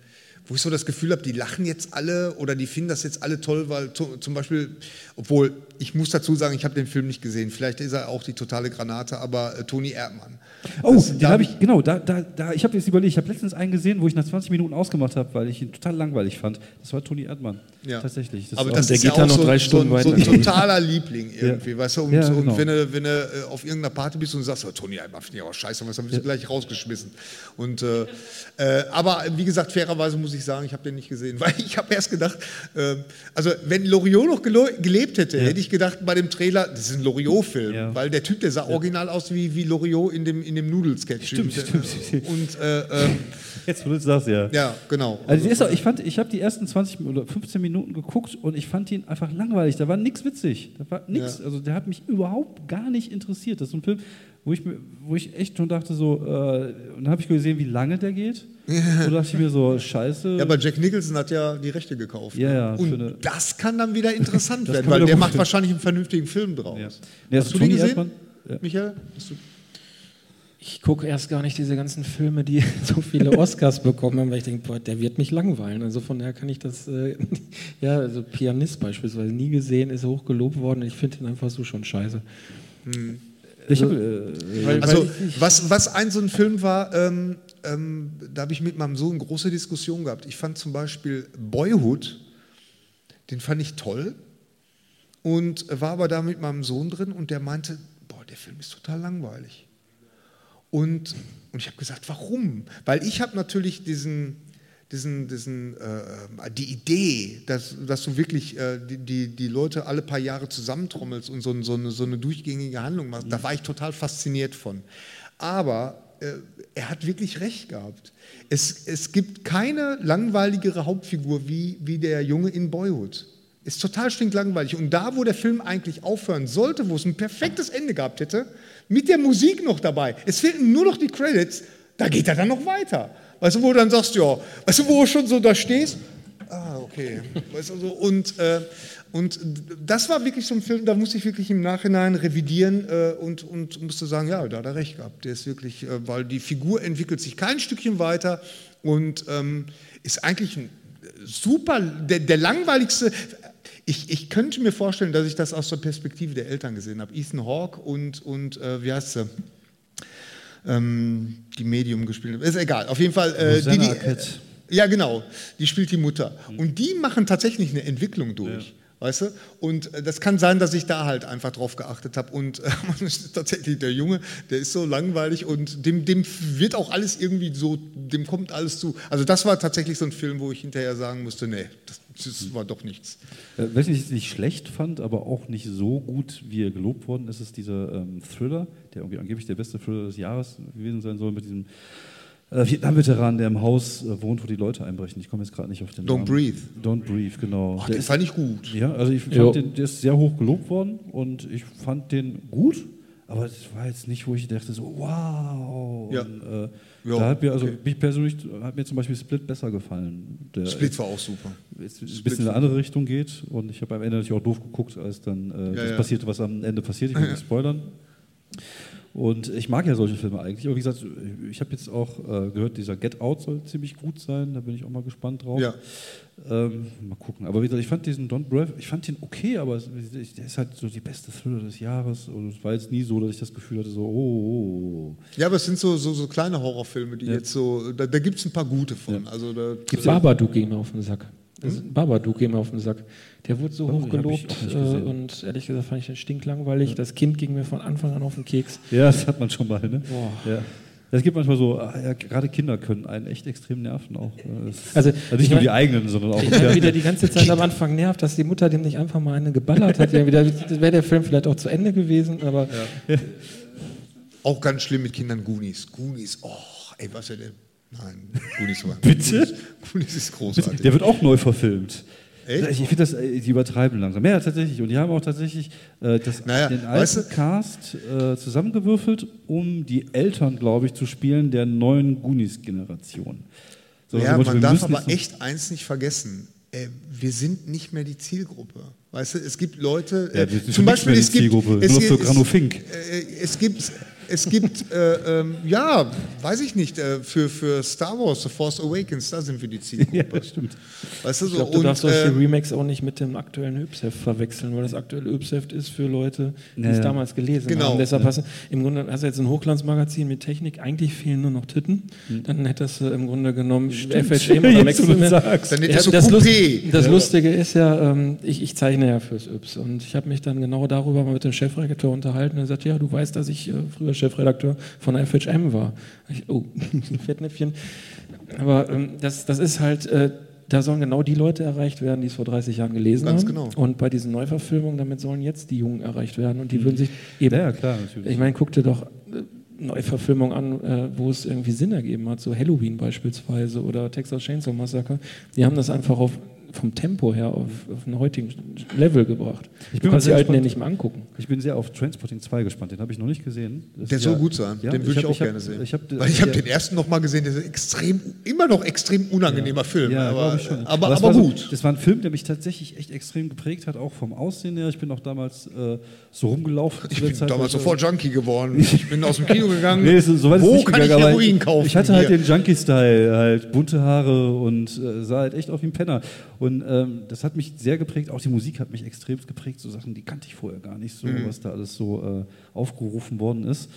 wo ich so das Gefühl habe, die lachen jetzt alle oder die finden das jetzt alle toll, weil zum Beispiel, obwohl ich muss dazu sagen, ich habe den Film nicht gesehen, vielleicht ist er auch die totale Granate, aber äh, Toni Erdmann. Oh, Das- den da- habe ich, genau, da, da, da, ich habe jetzt überlegt, ich habe letztens einen gesehen, wo ich nach 20 Minuten ausgemacht habe, weil ich ihn total langweilig fand. Das war Toni Erdmann. Ja. Tatsächlich. Das aber das der ist geht ja auch noch so, drei Stunden so, so ein weiter. totaler Liebling irgendwie, weißt du? Und, Ja, so, und genau. wenn du, wenn du äh, auf irgendeiner Party bist und sagst, oh, Toni Erdmann finde ich aber scheiße, was dann bist du gleich rausgeschmissen. Und, äh, äh, aber wie gesagt, fairerweise muss muss ich sagen, ich habe den nicht gesehen, weil ich habe erst gedacht, äh, also wenn Loriot noch gelebt hätte, hätte ich gedacht bei dem Trailer, das ist ein Loriot-Film, Ja. weil der Typ, der sah original aus wie, wie Loriot in dem, in dem Nudelsketch. Stimmt, stimmt. Und äh, äh, Jetzt, wo du das sagst, ja. ja, genau. Also, ist auch, ich fand, ich habe die ersten 20 oder 15 Minuten geguckt und ich fand ihn einfach langweilig. Da war nichts witzig. Da war nichts. Ja. Also der hat mich überhaupt gar nicht interessiert. Das ist ein Film, wo ich, wo ich echt schon dachte so, äh, und dann habe ich gesehen, wie lange der geht. Und da dachte ich mir so, scheiße. Ja, aber Jack Nicholson hat ja die Rechte gekauft. Ja, ne? ja, Und eine- das kann dann wieder interessant werden, weil der macht werden. wahrscheinlich einen vernünftigen Film draus. Ja. Nee, Hast also du den gesehen, Erdmann, ja. Michael? Hast du? Ich gucke erst gar nicht diese ganzen Filme, die so viele Oscars bekommen haben, weil ich denke, boah, der wird mich langweilen. Also von daher kann ich das, äh, ja, also Pianist beispielsweise, nie gesehen, ist hochgelobt worden. Ich finde ihn einfach so schon scheiße. Ich hab, äh, Weil- Also, weil ich- was, was ein so ein Film war, ähm, ähm, da habe ich mit meinem Sohn große Diskussion gehabt. Ich fand zum Beispiel Boyhood, den fand ich toll und war aber da mit meinem Sohn drin und der meinte, boah, der Film ist total langweilig. Und, und ich habe gesagt, warum? Weil ich habe natürlich diesen, diesen, diesen, äh, die Idee, dass, dass du wirklich äh, die, die, die Leute alle paar Jahre zusammentrommelst und so, so, eine, so eine durchgängige Handlung machst, da war ich total fasziniert von. Aber äh, er hat wirklich recht gehabt. Es, es gibt keine langweiligere Hauptfigur wie, wie der Junge in Boyhood. Ist total stinklangweilig. Und da, wo der Film eigentlich aufhören sollte, wo es ein perfektes Ende gehabt hätte, mit der Musik noch dabei, es fehlten nur noch die Credits, da geht er dann noch weiter. Weißt du, wo du dann sagst, ja, weißt du, wo du schon so da stehst? Ah, okay. Weißt du, und, äh, und das war wirklich so ein Film, da musste ich wirklich im Nachhinein revidieren äh, und, und musste sagen, ja, da hat er recht gehabt. Der ist wirklich, äh, weil die Figur entwickelt sich kein Stückchen weiter und ähm, ist eigentlich ein super, der, der langweiligste. Ich, ich könnte mir vorstellen, dass ich das aus der Perspektive der Eltern gesehen habe. Ethan Hawke und, und äh, wie heißt sie? Ähm, die Medium gespielt. Ist egal. Auf jeden Fall. Äh, die, die, Arquette. ja, genau. Die spielt die Mutter. Und die machen tatsächlich eine Entwicklung durch. Weißt du? Und äh, das kann sein, dass ich da halt einfach drauf geachtet habe. Und äh, tatsächlich, der Junge, der ist so langweilig und dem, dem wird auch alles irgendwie so, dem kommt alles zu. Also, das war tatsächlich so ein Film, wo ich hinterher sagen musste: Nee, das, das war doch nichts. Äh, Welchen ich nicht schlecht fand, aber auch nicht so gut, wie er gelobt worden ist, ist dieser ähm, Thriller, der irgendwie angeblich der beste Thriller des Jahres gewesen sein soll, mit diesem äh, Vietnam-Veteran, der im Haus äh, wohnt, wo die Leute einbrechen. Ich komme jetzt gerade nicht auf den Don't Namen. Breathe. Don't Breathe, genau. Ach, Der den ist- fand ich gut. ja, also ich Jo. fand den, der ist sehr hoch gelobt worden und ich fand den gut, aber es war jetzt nicht, wo ich dachte so, wow. Ja. Und, äh, Ja, da hat mir, also okay. mich persönlich hat mir zum Beispiel Split besser gefallen. Der Split war auch super. jetzt ein bisschen in eine andere Richtung geht und ich habe am Ende natürlich auch doof geguckt, als dann äh, das ja. passierte, was am Ende passiert. Ich will nicht spoilern. Und ich mag ja solche Filme eigentlich. Aber wie gesagt, ich habe jetzt auch äh, gehört, dieser Get Out soll ziemlich gut sein. Da bin ich auch mal gespannt drauf. Ja. Ähm, mal gucken. Aber wie gesagt, ich fand diesen Don't Breath, ich fand den okay, aber es, der ist halt so die beste Thriller des Jahres. Und es war jetzt nie so, dass ich das Gefühl hatte, so, oh, oh, oh. Ja, aber es sind so, so, so kleine Horrorfilme, die Ja. jetzt so, da, da gibt es ein paar gute von. Also da, Babadook ging mir auf den Sack. Das Babadook ging mir auf den Sack. Der wurde so Oh, hoch den hab ich gelobt auch nicht äh, und ehrlich gesagt fand ich den stinklangweilig. Das Kind ging mir von Anfang an auf den Keks. Ja, das hat man schon mal, ne? Boah. Ja. Es gibt manchmal so, ah, ja, gerade Kinder können einen echt extrem nerven auch. Es- Also, nicht ich nur die eigenen, sondern auch Ich die habe wieder die ganze Zeit am Anfang nervt, dass die Mutter dem nicht einfach mal eine geballert hat. Ja, wieder, wäre der Film vielleicht auch zu Ende gewesen, aber auch ganz schlimm mit Kindern Goonies. Goonies, oh, ey, was ist denn? Nein, Goonies war. Bitte? Goonies, Goonies ist großartig. Der wird auch neu verfilmt. Echt? Ich finde das, äh, die übertreiben langsam. Ja, tatsächlich. Und die haben auch tatsächlich äh, das, Naja, den alten weißt du- Cast äh, zusammengewürfelt, um die Eltern, glaube ich, zu spielen der neuen Goonies-Generation. So, ja, dem Motto, man darf aber echt eins nicht vergessen. Äh, wir sind nicht mehr die Zielgruppe. Weißt du, es gibt Leute, Ja, äh, wir sind zum nicht Beispiel, mehr die es gibt, Zielgruppe, es Fink. Äh, es gibt, es gibt, äh, ähm, ja, weiß ich nicht, äh, für, für Star Wars, The Force Awakens, da sind wir die Zielgruppe. Ja, das stimmt. Weißt du, ich so, glaube, du und, darfst solche äh, Remakes auch nicht mit dem aktuellen Yps-Heft verwechseln, weil das aktuelle Yps-Heft ist für Leute, die Ja, es ja. damals gelesen Genau. haben. Deshalb hast du, im Grunde hast du jetzt ein Hochglanzmagazin mit Technik, eigentlich fehlen nur noch Titten. Dann hättest du im Grunde genommen FHM oder du Maximum. sagst. dann Ja, hättest du das, Lust, das Lustige ist ja, ähm, ich, ich zeichne ja fürs Yps und ich habe mich dann genau darüber mal mit dem Chefredakteur unterhalten. Er sagt, ja, du weißt, dass ich äh, früher Chefredakteur von FHM war. Ich, oh, Fettnäpfchen. Aber ähm, das, das ist halt, äh, da sollen genau die Leute erreicht werden, die es vor 30 Jahren gelesen Ganz haben. genau. Und bei diesen Neuverfilmungen, damit sollen jetzt die Jungen erreicht werden. Und die würden sich eben. Ja, ja, klar, natürlich. Ich meine, guck dir doch äh, Neuverfilmungen an, äh, wo es irgendwie Sinn ergeben hat, so Halloween beispielsweise oder Texas Chainsaw Massacre. Die haben das einfach auf, vom Tempo her auf, auf einen heutigen Level gebracht. Ich du bin kannst mal die sehr alten ja nicht mehr angucken. Ich bin sehr auf Transporting 2 gespannt. Den habe ich noch nicht gesehen. Das Der soll gut sein. Ja, den würde ich, hab- auch hab- gerne sehen. Ich hab, Weil ich habe ja, den ersten noch mal gesehen, der ist extrem, immer noch extrem unangenehmer Film. Ja, aber, ich schon. aber, aber war gut. So, das war ein Film, der mich tatsächlich echt extrem geprägt hat, auch vom Aussehen her. Ich bin auch damals äh, so rumgelaufen. ich bin Zeit, damals ich- sofort Junkie geworden. Ich bin aus dem Kino gegangen. Nee, so, so Wo kann ich gegangen, aber Heroin kaufen? Ich hatte halt Hier. den Junkie-Style, halt bunte Haare und äh, sah halt echt aus wie ein Penner. Und ähm, das hat mich sehr geprägt. Auch die Musik hat mich extrem geprägt. So Sachen, die kannte ich vorher gar nicht so, Mhm. was da alles so äh, aufgerufen worden ist.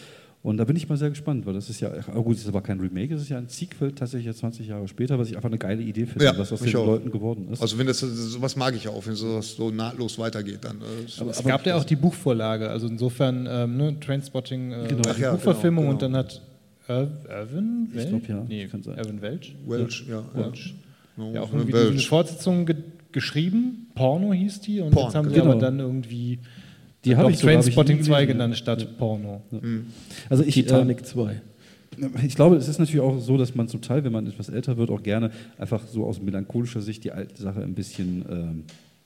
Und da bin ich mal sehr gespannt, weil das ist ja, ach, gut, es ist aber kein Remake, es ist ja ein Sequel tatsächlich jetzt 20 Jahre später, was ich einfach eine geile Idee finde, Ja, was aus den auch. Leuten geworden ist. Also wenn das sowas mag ich auch, wenn sowas so nahtlos weitergeht, dann. Äh, ist- Es gab ja auch die Buchvorlage, also insofern ähm, ne, Trainspotting, äh, Genau. ja, Buchverfilmung genau, und dann hat Irvin Welch? glaub, ja, Nee, kann sein. Irvin Welch? Welch, ja. Welch. ja. Ja, auch eine irgendwie Welch. diese Fortsetzung ge geschrieben. Porno hieß die und Porn, jetzt haben sie genau. aber dann irgendwie Die hab doch ich Trainspotting nie 2 gelesen, genannt ja. statt Porno. Also ich, äh, Titanic 2. Ich glaube, es ist natürlich auch so, dass man zum Teil, wenn man etwas älter wird, auch gerne einfach so aus melancholischer Sicht die alte Sache ein bisschen ähm,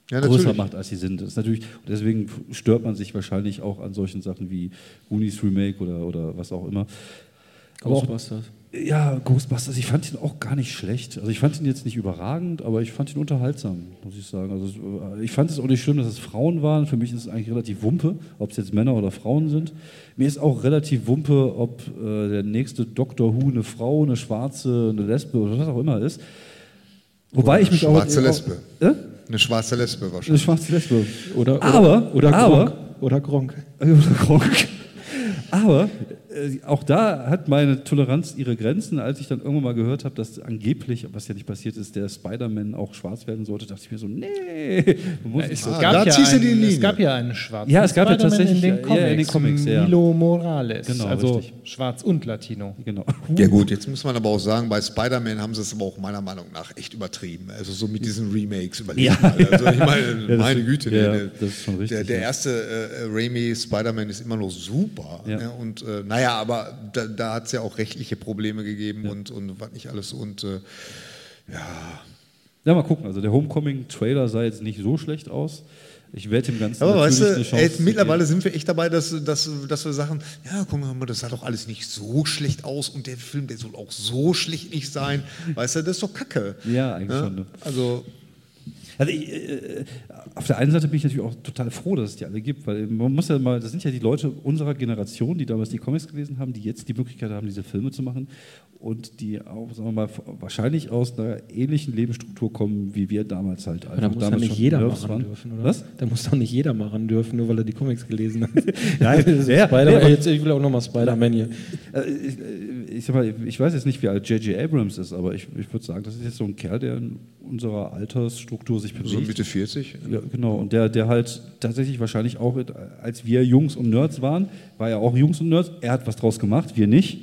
Ja, größer macht, als sie sind. Das ist natürlich, deswegen stört man sich wahrscheinlich auch an solchen Sachen wie Goonies Remake oder, oder was auch immer. Aber auch, Ghostbusters. Ja, Ghostbusters, ich fand ihn auch gar nicht schlecht. Also ich fand ihn jetzt nicht überragend, aber ich fand ihn unterhaltsam, muss ich sagen. Also es- ich fand es auch nicht schlimm, dass es Frauen waren. Für mich ist es eigentlich relativ Wumpe, ob es jetzt Männer oder Frauen sind. Mir ist auch relativ Wumpe, ob äh, der nächste Doctor Who eine Frau, eine Schwarze, eine Lesbe oder was auch immer ist. Wobei Oder ich mich eine auch... schwarze Lesbe. Äh? Eine schwarze Lesbe Eine wahrscheinlich. schwarze Lesbe. Oder, Aber- oder, oder aber- Gronk. Oder Gronk. Gronk. Aber äh, auch da hat meine Toleranz ihre Grenzen. Als ich dann irgendwann mal gehört habe, dass angeblich, was ja nicht passiert ist, der Spider-Man auch schwarz werden sollte, dachte ich mir so, nee. Ja, es, so- Ah, gab da ja einen, Linie. es gab ja einen schwarzen Ja, es gab ja Spider-Man tatsächlich, in den Comics, ja, in den Comics, ja. Milo Morales, Genau, also richtig. schwarz und Latino. Genau. Ja gut, jetzt muss man aber auch sagen, bei Spider-Man haben sie es aber auch meiner Meinung nach echt übertrieben. Also so mit diesen Remakes überlegen. Ja. mal. Also ich meine, das meine. Güte, Ja, der, das ist schon richtig, der, der erste äh, Raimi Spider-Man ist immer noch super. Ja. Ne? Und äh, naja, aber da, da hat es ja auch rechtliche Probleme gegeben und, und was nicht alles. Und äh, Ja, mal gucken. Also der Homecoming-Trailer sah jetzt nicht so schlecht aus. Ich werde dem Ganzen aber weißt du, ey, mittlerweile sind wir echt dabei, dass, dass, dass wir sagen, ja, guck mal, das sah doch alles nicht so schlecht aus und der Film, der soll auch so schlecht nicht sein. Weißt du, das ist doch Kacke. Ja, eigentlich Ja? schon. Ne? Also, Also ich, äh, auf der einen Seite bin ich natürlich auch total froh, dass es die alle gibt, weil man muss ja mal, das sind ja die Leute unserer Generation, die damals die Comics gelesen haben, die jetzt die Möglichkeit haben, diese Filme zu machen und die auch, sagen wir mal, wahrscheinlich aus einer ähnlichen Lebensstruktur kommen, wie wir damals halt. Aber da muss ja damals nicht jeder ran waren. dürfen, oder? Was? Da muss doch nicht jeder mal ran dürfen, nur weil er die Comics gelesen hat. Nein, ja, aber- jetzt, ich will auch nochmal Spider-Man hier. Äh, Ich, äh, ich, sag mal, ich weiß jetzt nicht, wie alt J.J. Abrams ist, aber ich, ich würde sagen, das ist jetzt so ein Kerl, der in unserer Altersstruktur sich bewegt. so Mitte 40. Ja, genau. Und der, der halt tatsächlich wahrscheinlich auch, als wir Jungs und Nerds waren, war er auch Jungs und Nerds. Er hat was draus gemacht, wir nicht.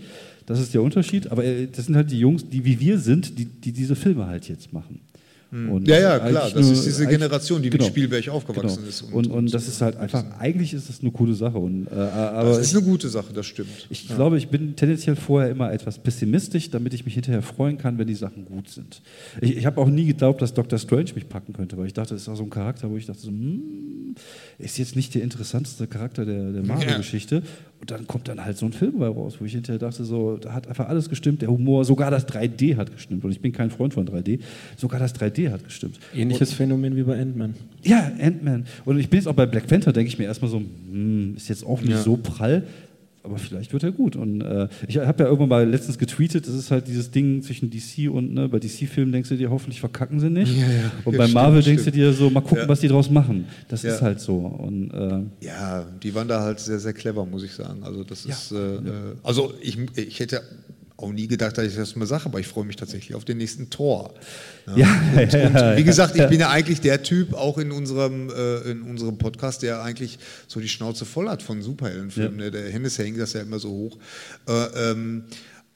Das ist der Unterschied. Aber er- das sind halt die Jungs, die wie wir sind, die, die diese Filme halt jetzt machen. Und Hm. Ja, ja, klar. Das nur- ist diese Generation, die genau. mit Spielberg aufgewachsen Genau. ist. Und, und, das ist halt einfach, eigentlich ist das eine coole Sache. Und, äh, aber das ist eine gute Sache, das stimmt. ich glaube, ich bin tendenziell vorher immer etwas pessimistisch, damit ich mich hinterher freuen kann, wenn die Sachen gut sind. Ich, ich habe auch nie geglaubt, dass Dr. Strange mich packen könnte, weil ich dachte, das ist auch so ein Charakter, wo ich dachte, so, hm, ist jetzt nicht der interessanteste Charakter der, der Marvel-Geschichte. Und dann kommt dann halt so ein Film bei raus, wo ich hinterher dachte, so, da hat einfach alles gestimmt, der Humor, sogar das 3D hat gestimmt. Und ich bin kein Freund von 3D, sogar das 3D hat gestimmt. Ähnliches Phänomen wie bei Ant-Man. Ja, Ant-Man. Und ich bin jetzt auch bei Black Panther, denke ich mir erstmal so, hm, ist jetzt auch nicht Ja. so prall, aber vielleicht wird er gut. Und äh, ich habe ja irgendwann mal letztens getweetet, das ist halt dieses Ding zwischen DC und, ne, bei DC-Filmen denkst du dir, hoffentlich verkacken sie nicht. Ja, ja. Und Ja, bei stimmt, Marvel denkst stimmt. du dir so, mal gucken, was die draus machen. Das ist halt so. Und äh, Ja, die waren da halt sehr, sehr clever, muss ich sagen. Also das ist, äh, äh, also ich, ich hätte auch nie gedacht, dass ich das mal sage, aber ich freue mich tatsächlich auf den nächsten Tor. Ja, Und, ja, und wie gesagt, ich bin ja eigentlich der Typ, auch in unserem, äh, in unserem Podcast, der eigentlich so die Schnauze voll hat von Superheldenfilmen. Ne? Der Hennes hängt das ja immer so hoch. Äh, ähm,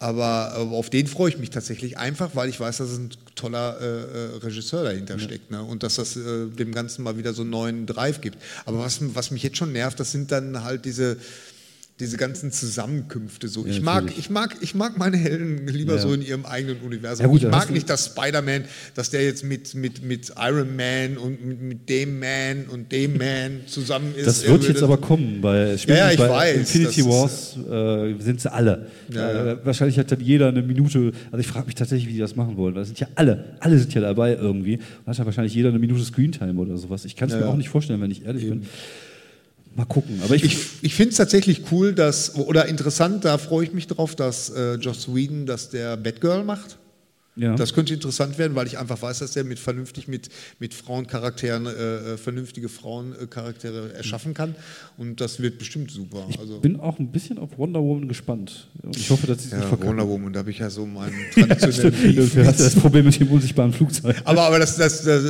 aber, aber auf den freue ich mich tatsächlich einfach, weil ich weiß, dass ein toller äh, äh, Regisseur dahinter steckt ne? und dass das äh, dem Ganzen mal wieder so einen neuen Drive gibt. Aber was, was mich jetzt schon nervt, das sind dann halt diese, diese ganzen Zusammenkünfte. So. ich, mag, natürlich. ich, mag, ich mag meine Helden lieber Ja. so in ihrem eigenen Universum. Ja, gut, ich da mag nicht, dass Spider-Man, dass der jetzt mit, mit, mit Iron Man und mit, mit dem Man und dem Man zusammen ist. Das wird jetzt aber kommen. Bei, spätestens Ja, ja, ich bei weiß, Infinity Wars äh, sind sie alle. Ja, Äh, wahrscheinlich hat dann jeder eine Minute. Also ich frage mich tatsächlich, wie die das machen wollen. Weil es sind ja alle, alle sind ja dabei irgendwie. Dann hat ja wahrscheinlich jeder eine Minute Screentime oder sowas. Ich kann es Ja, mir ja. auch nicht vorstellen, wenn ich ehrlich bin. Mal gucken. Aber ich, Ich, ich finde es tatsächlich cool, dass, oder interessant, da freue ich mich drauf, dass äh, Joss Whedon, dass der Batgirl macht. Ja. Das könnte interessant werden, weil ich einfach weiß, dass der mit vernünftig mit, mit Frauencharakteren, äh, äh, vernünftige Frauencharaktere erschaffen kann. Und das wird bestimmt super. Also, bin auch ein bisschen auf Wonder Woman gespannt. Und ich hoffe, dass sie es nicht ja, verkacken. Wonder Woman, da habe ich ja so meinen Ja, traditionellen stimmt. Beef hast ja das. Problem mit dem unsichtbaren Flugzeug. Aber, aber das, das, das,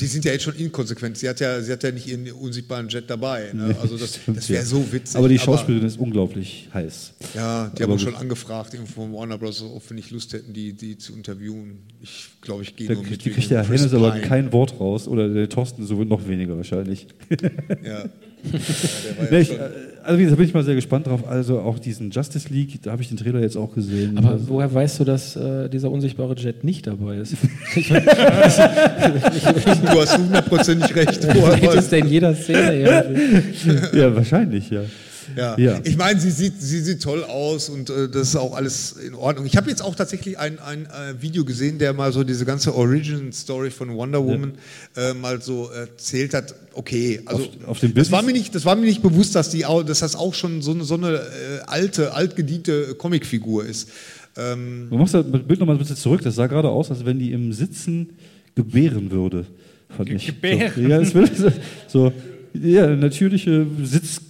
die sind ja jetzt schon inkonsequent. Sie hat ja, sie hat ja nicht ihren unsichtbaren Jet dabei. Ne? Also das, das wäre ja. so witzig. Aber die Schauspielerin ist unglaublich heiß. Ja, die Aber haben auch schon angefragt, irgendwo von Warner Bros., ob wir nicht Lust hätten, die, die zu interviewen. Ich glaube, ich gehe Da nur mit. kriegt, die wegen kriegt der Chris Hennes aber Pine. kein Wort raus. Oder der Thorsten so noch weniger wahrscheinlich. Ja. ja, ja ich, äh, also wie gesagt, da bin ich mal sehr gespannt drauf. Also auch diesen Justice League, da habe ich den Trailer jetzt auch gesehen. Aber Also, woher weißt du, dass äh, dieser unsichtbare Jet nicht dabei ist? du hast hundertprozentig recht. Woher es weiß- denn in jeder Szene irgendwie? ja, wahrscheinlich, ja. Ja. Ja. ich meine, sie sieht, sie sieht toll aus und äh, das ist auch alles in Ordnung. Ich habe jetzt auch tatsächlich ein, ein äh, Video gesehen, der mal so diese ganze Origin-Story von Wonder Woman äh, mal so erzählt hat. Okay, also Auf- auf dem das, war mir nicht, das war mir nicht bewusst, dass, die, dass das auch schon so eine, so eine äh, alte, altgediente Comicfigur ist. Ähm, Du machst das Bild nochmal ein bisschen zurück. Das sah gerade aus, als wenn die im Sitzen gebären würde. Fand ich. gebären? So, ja, es wird so ja, natürliche Sitz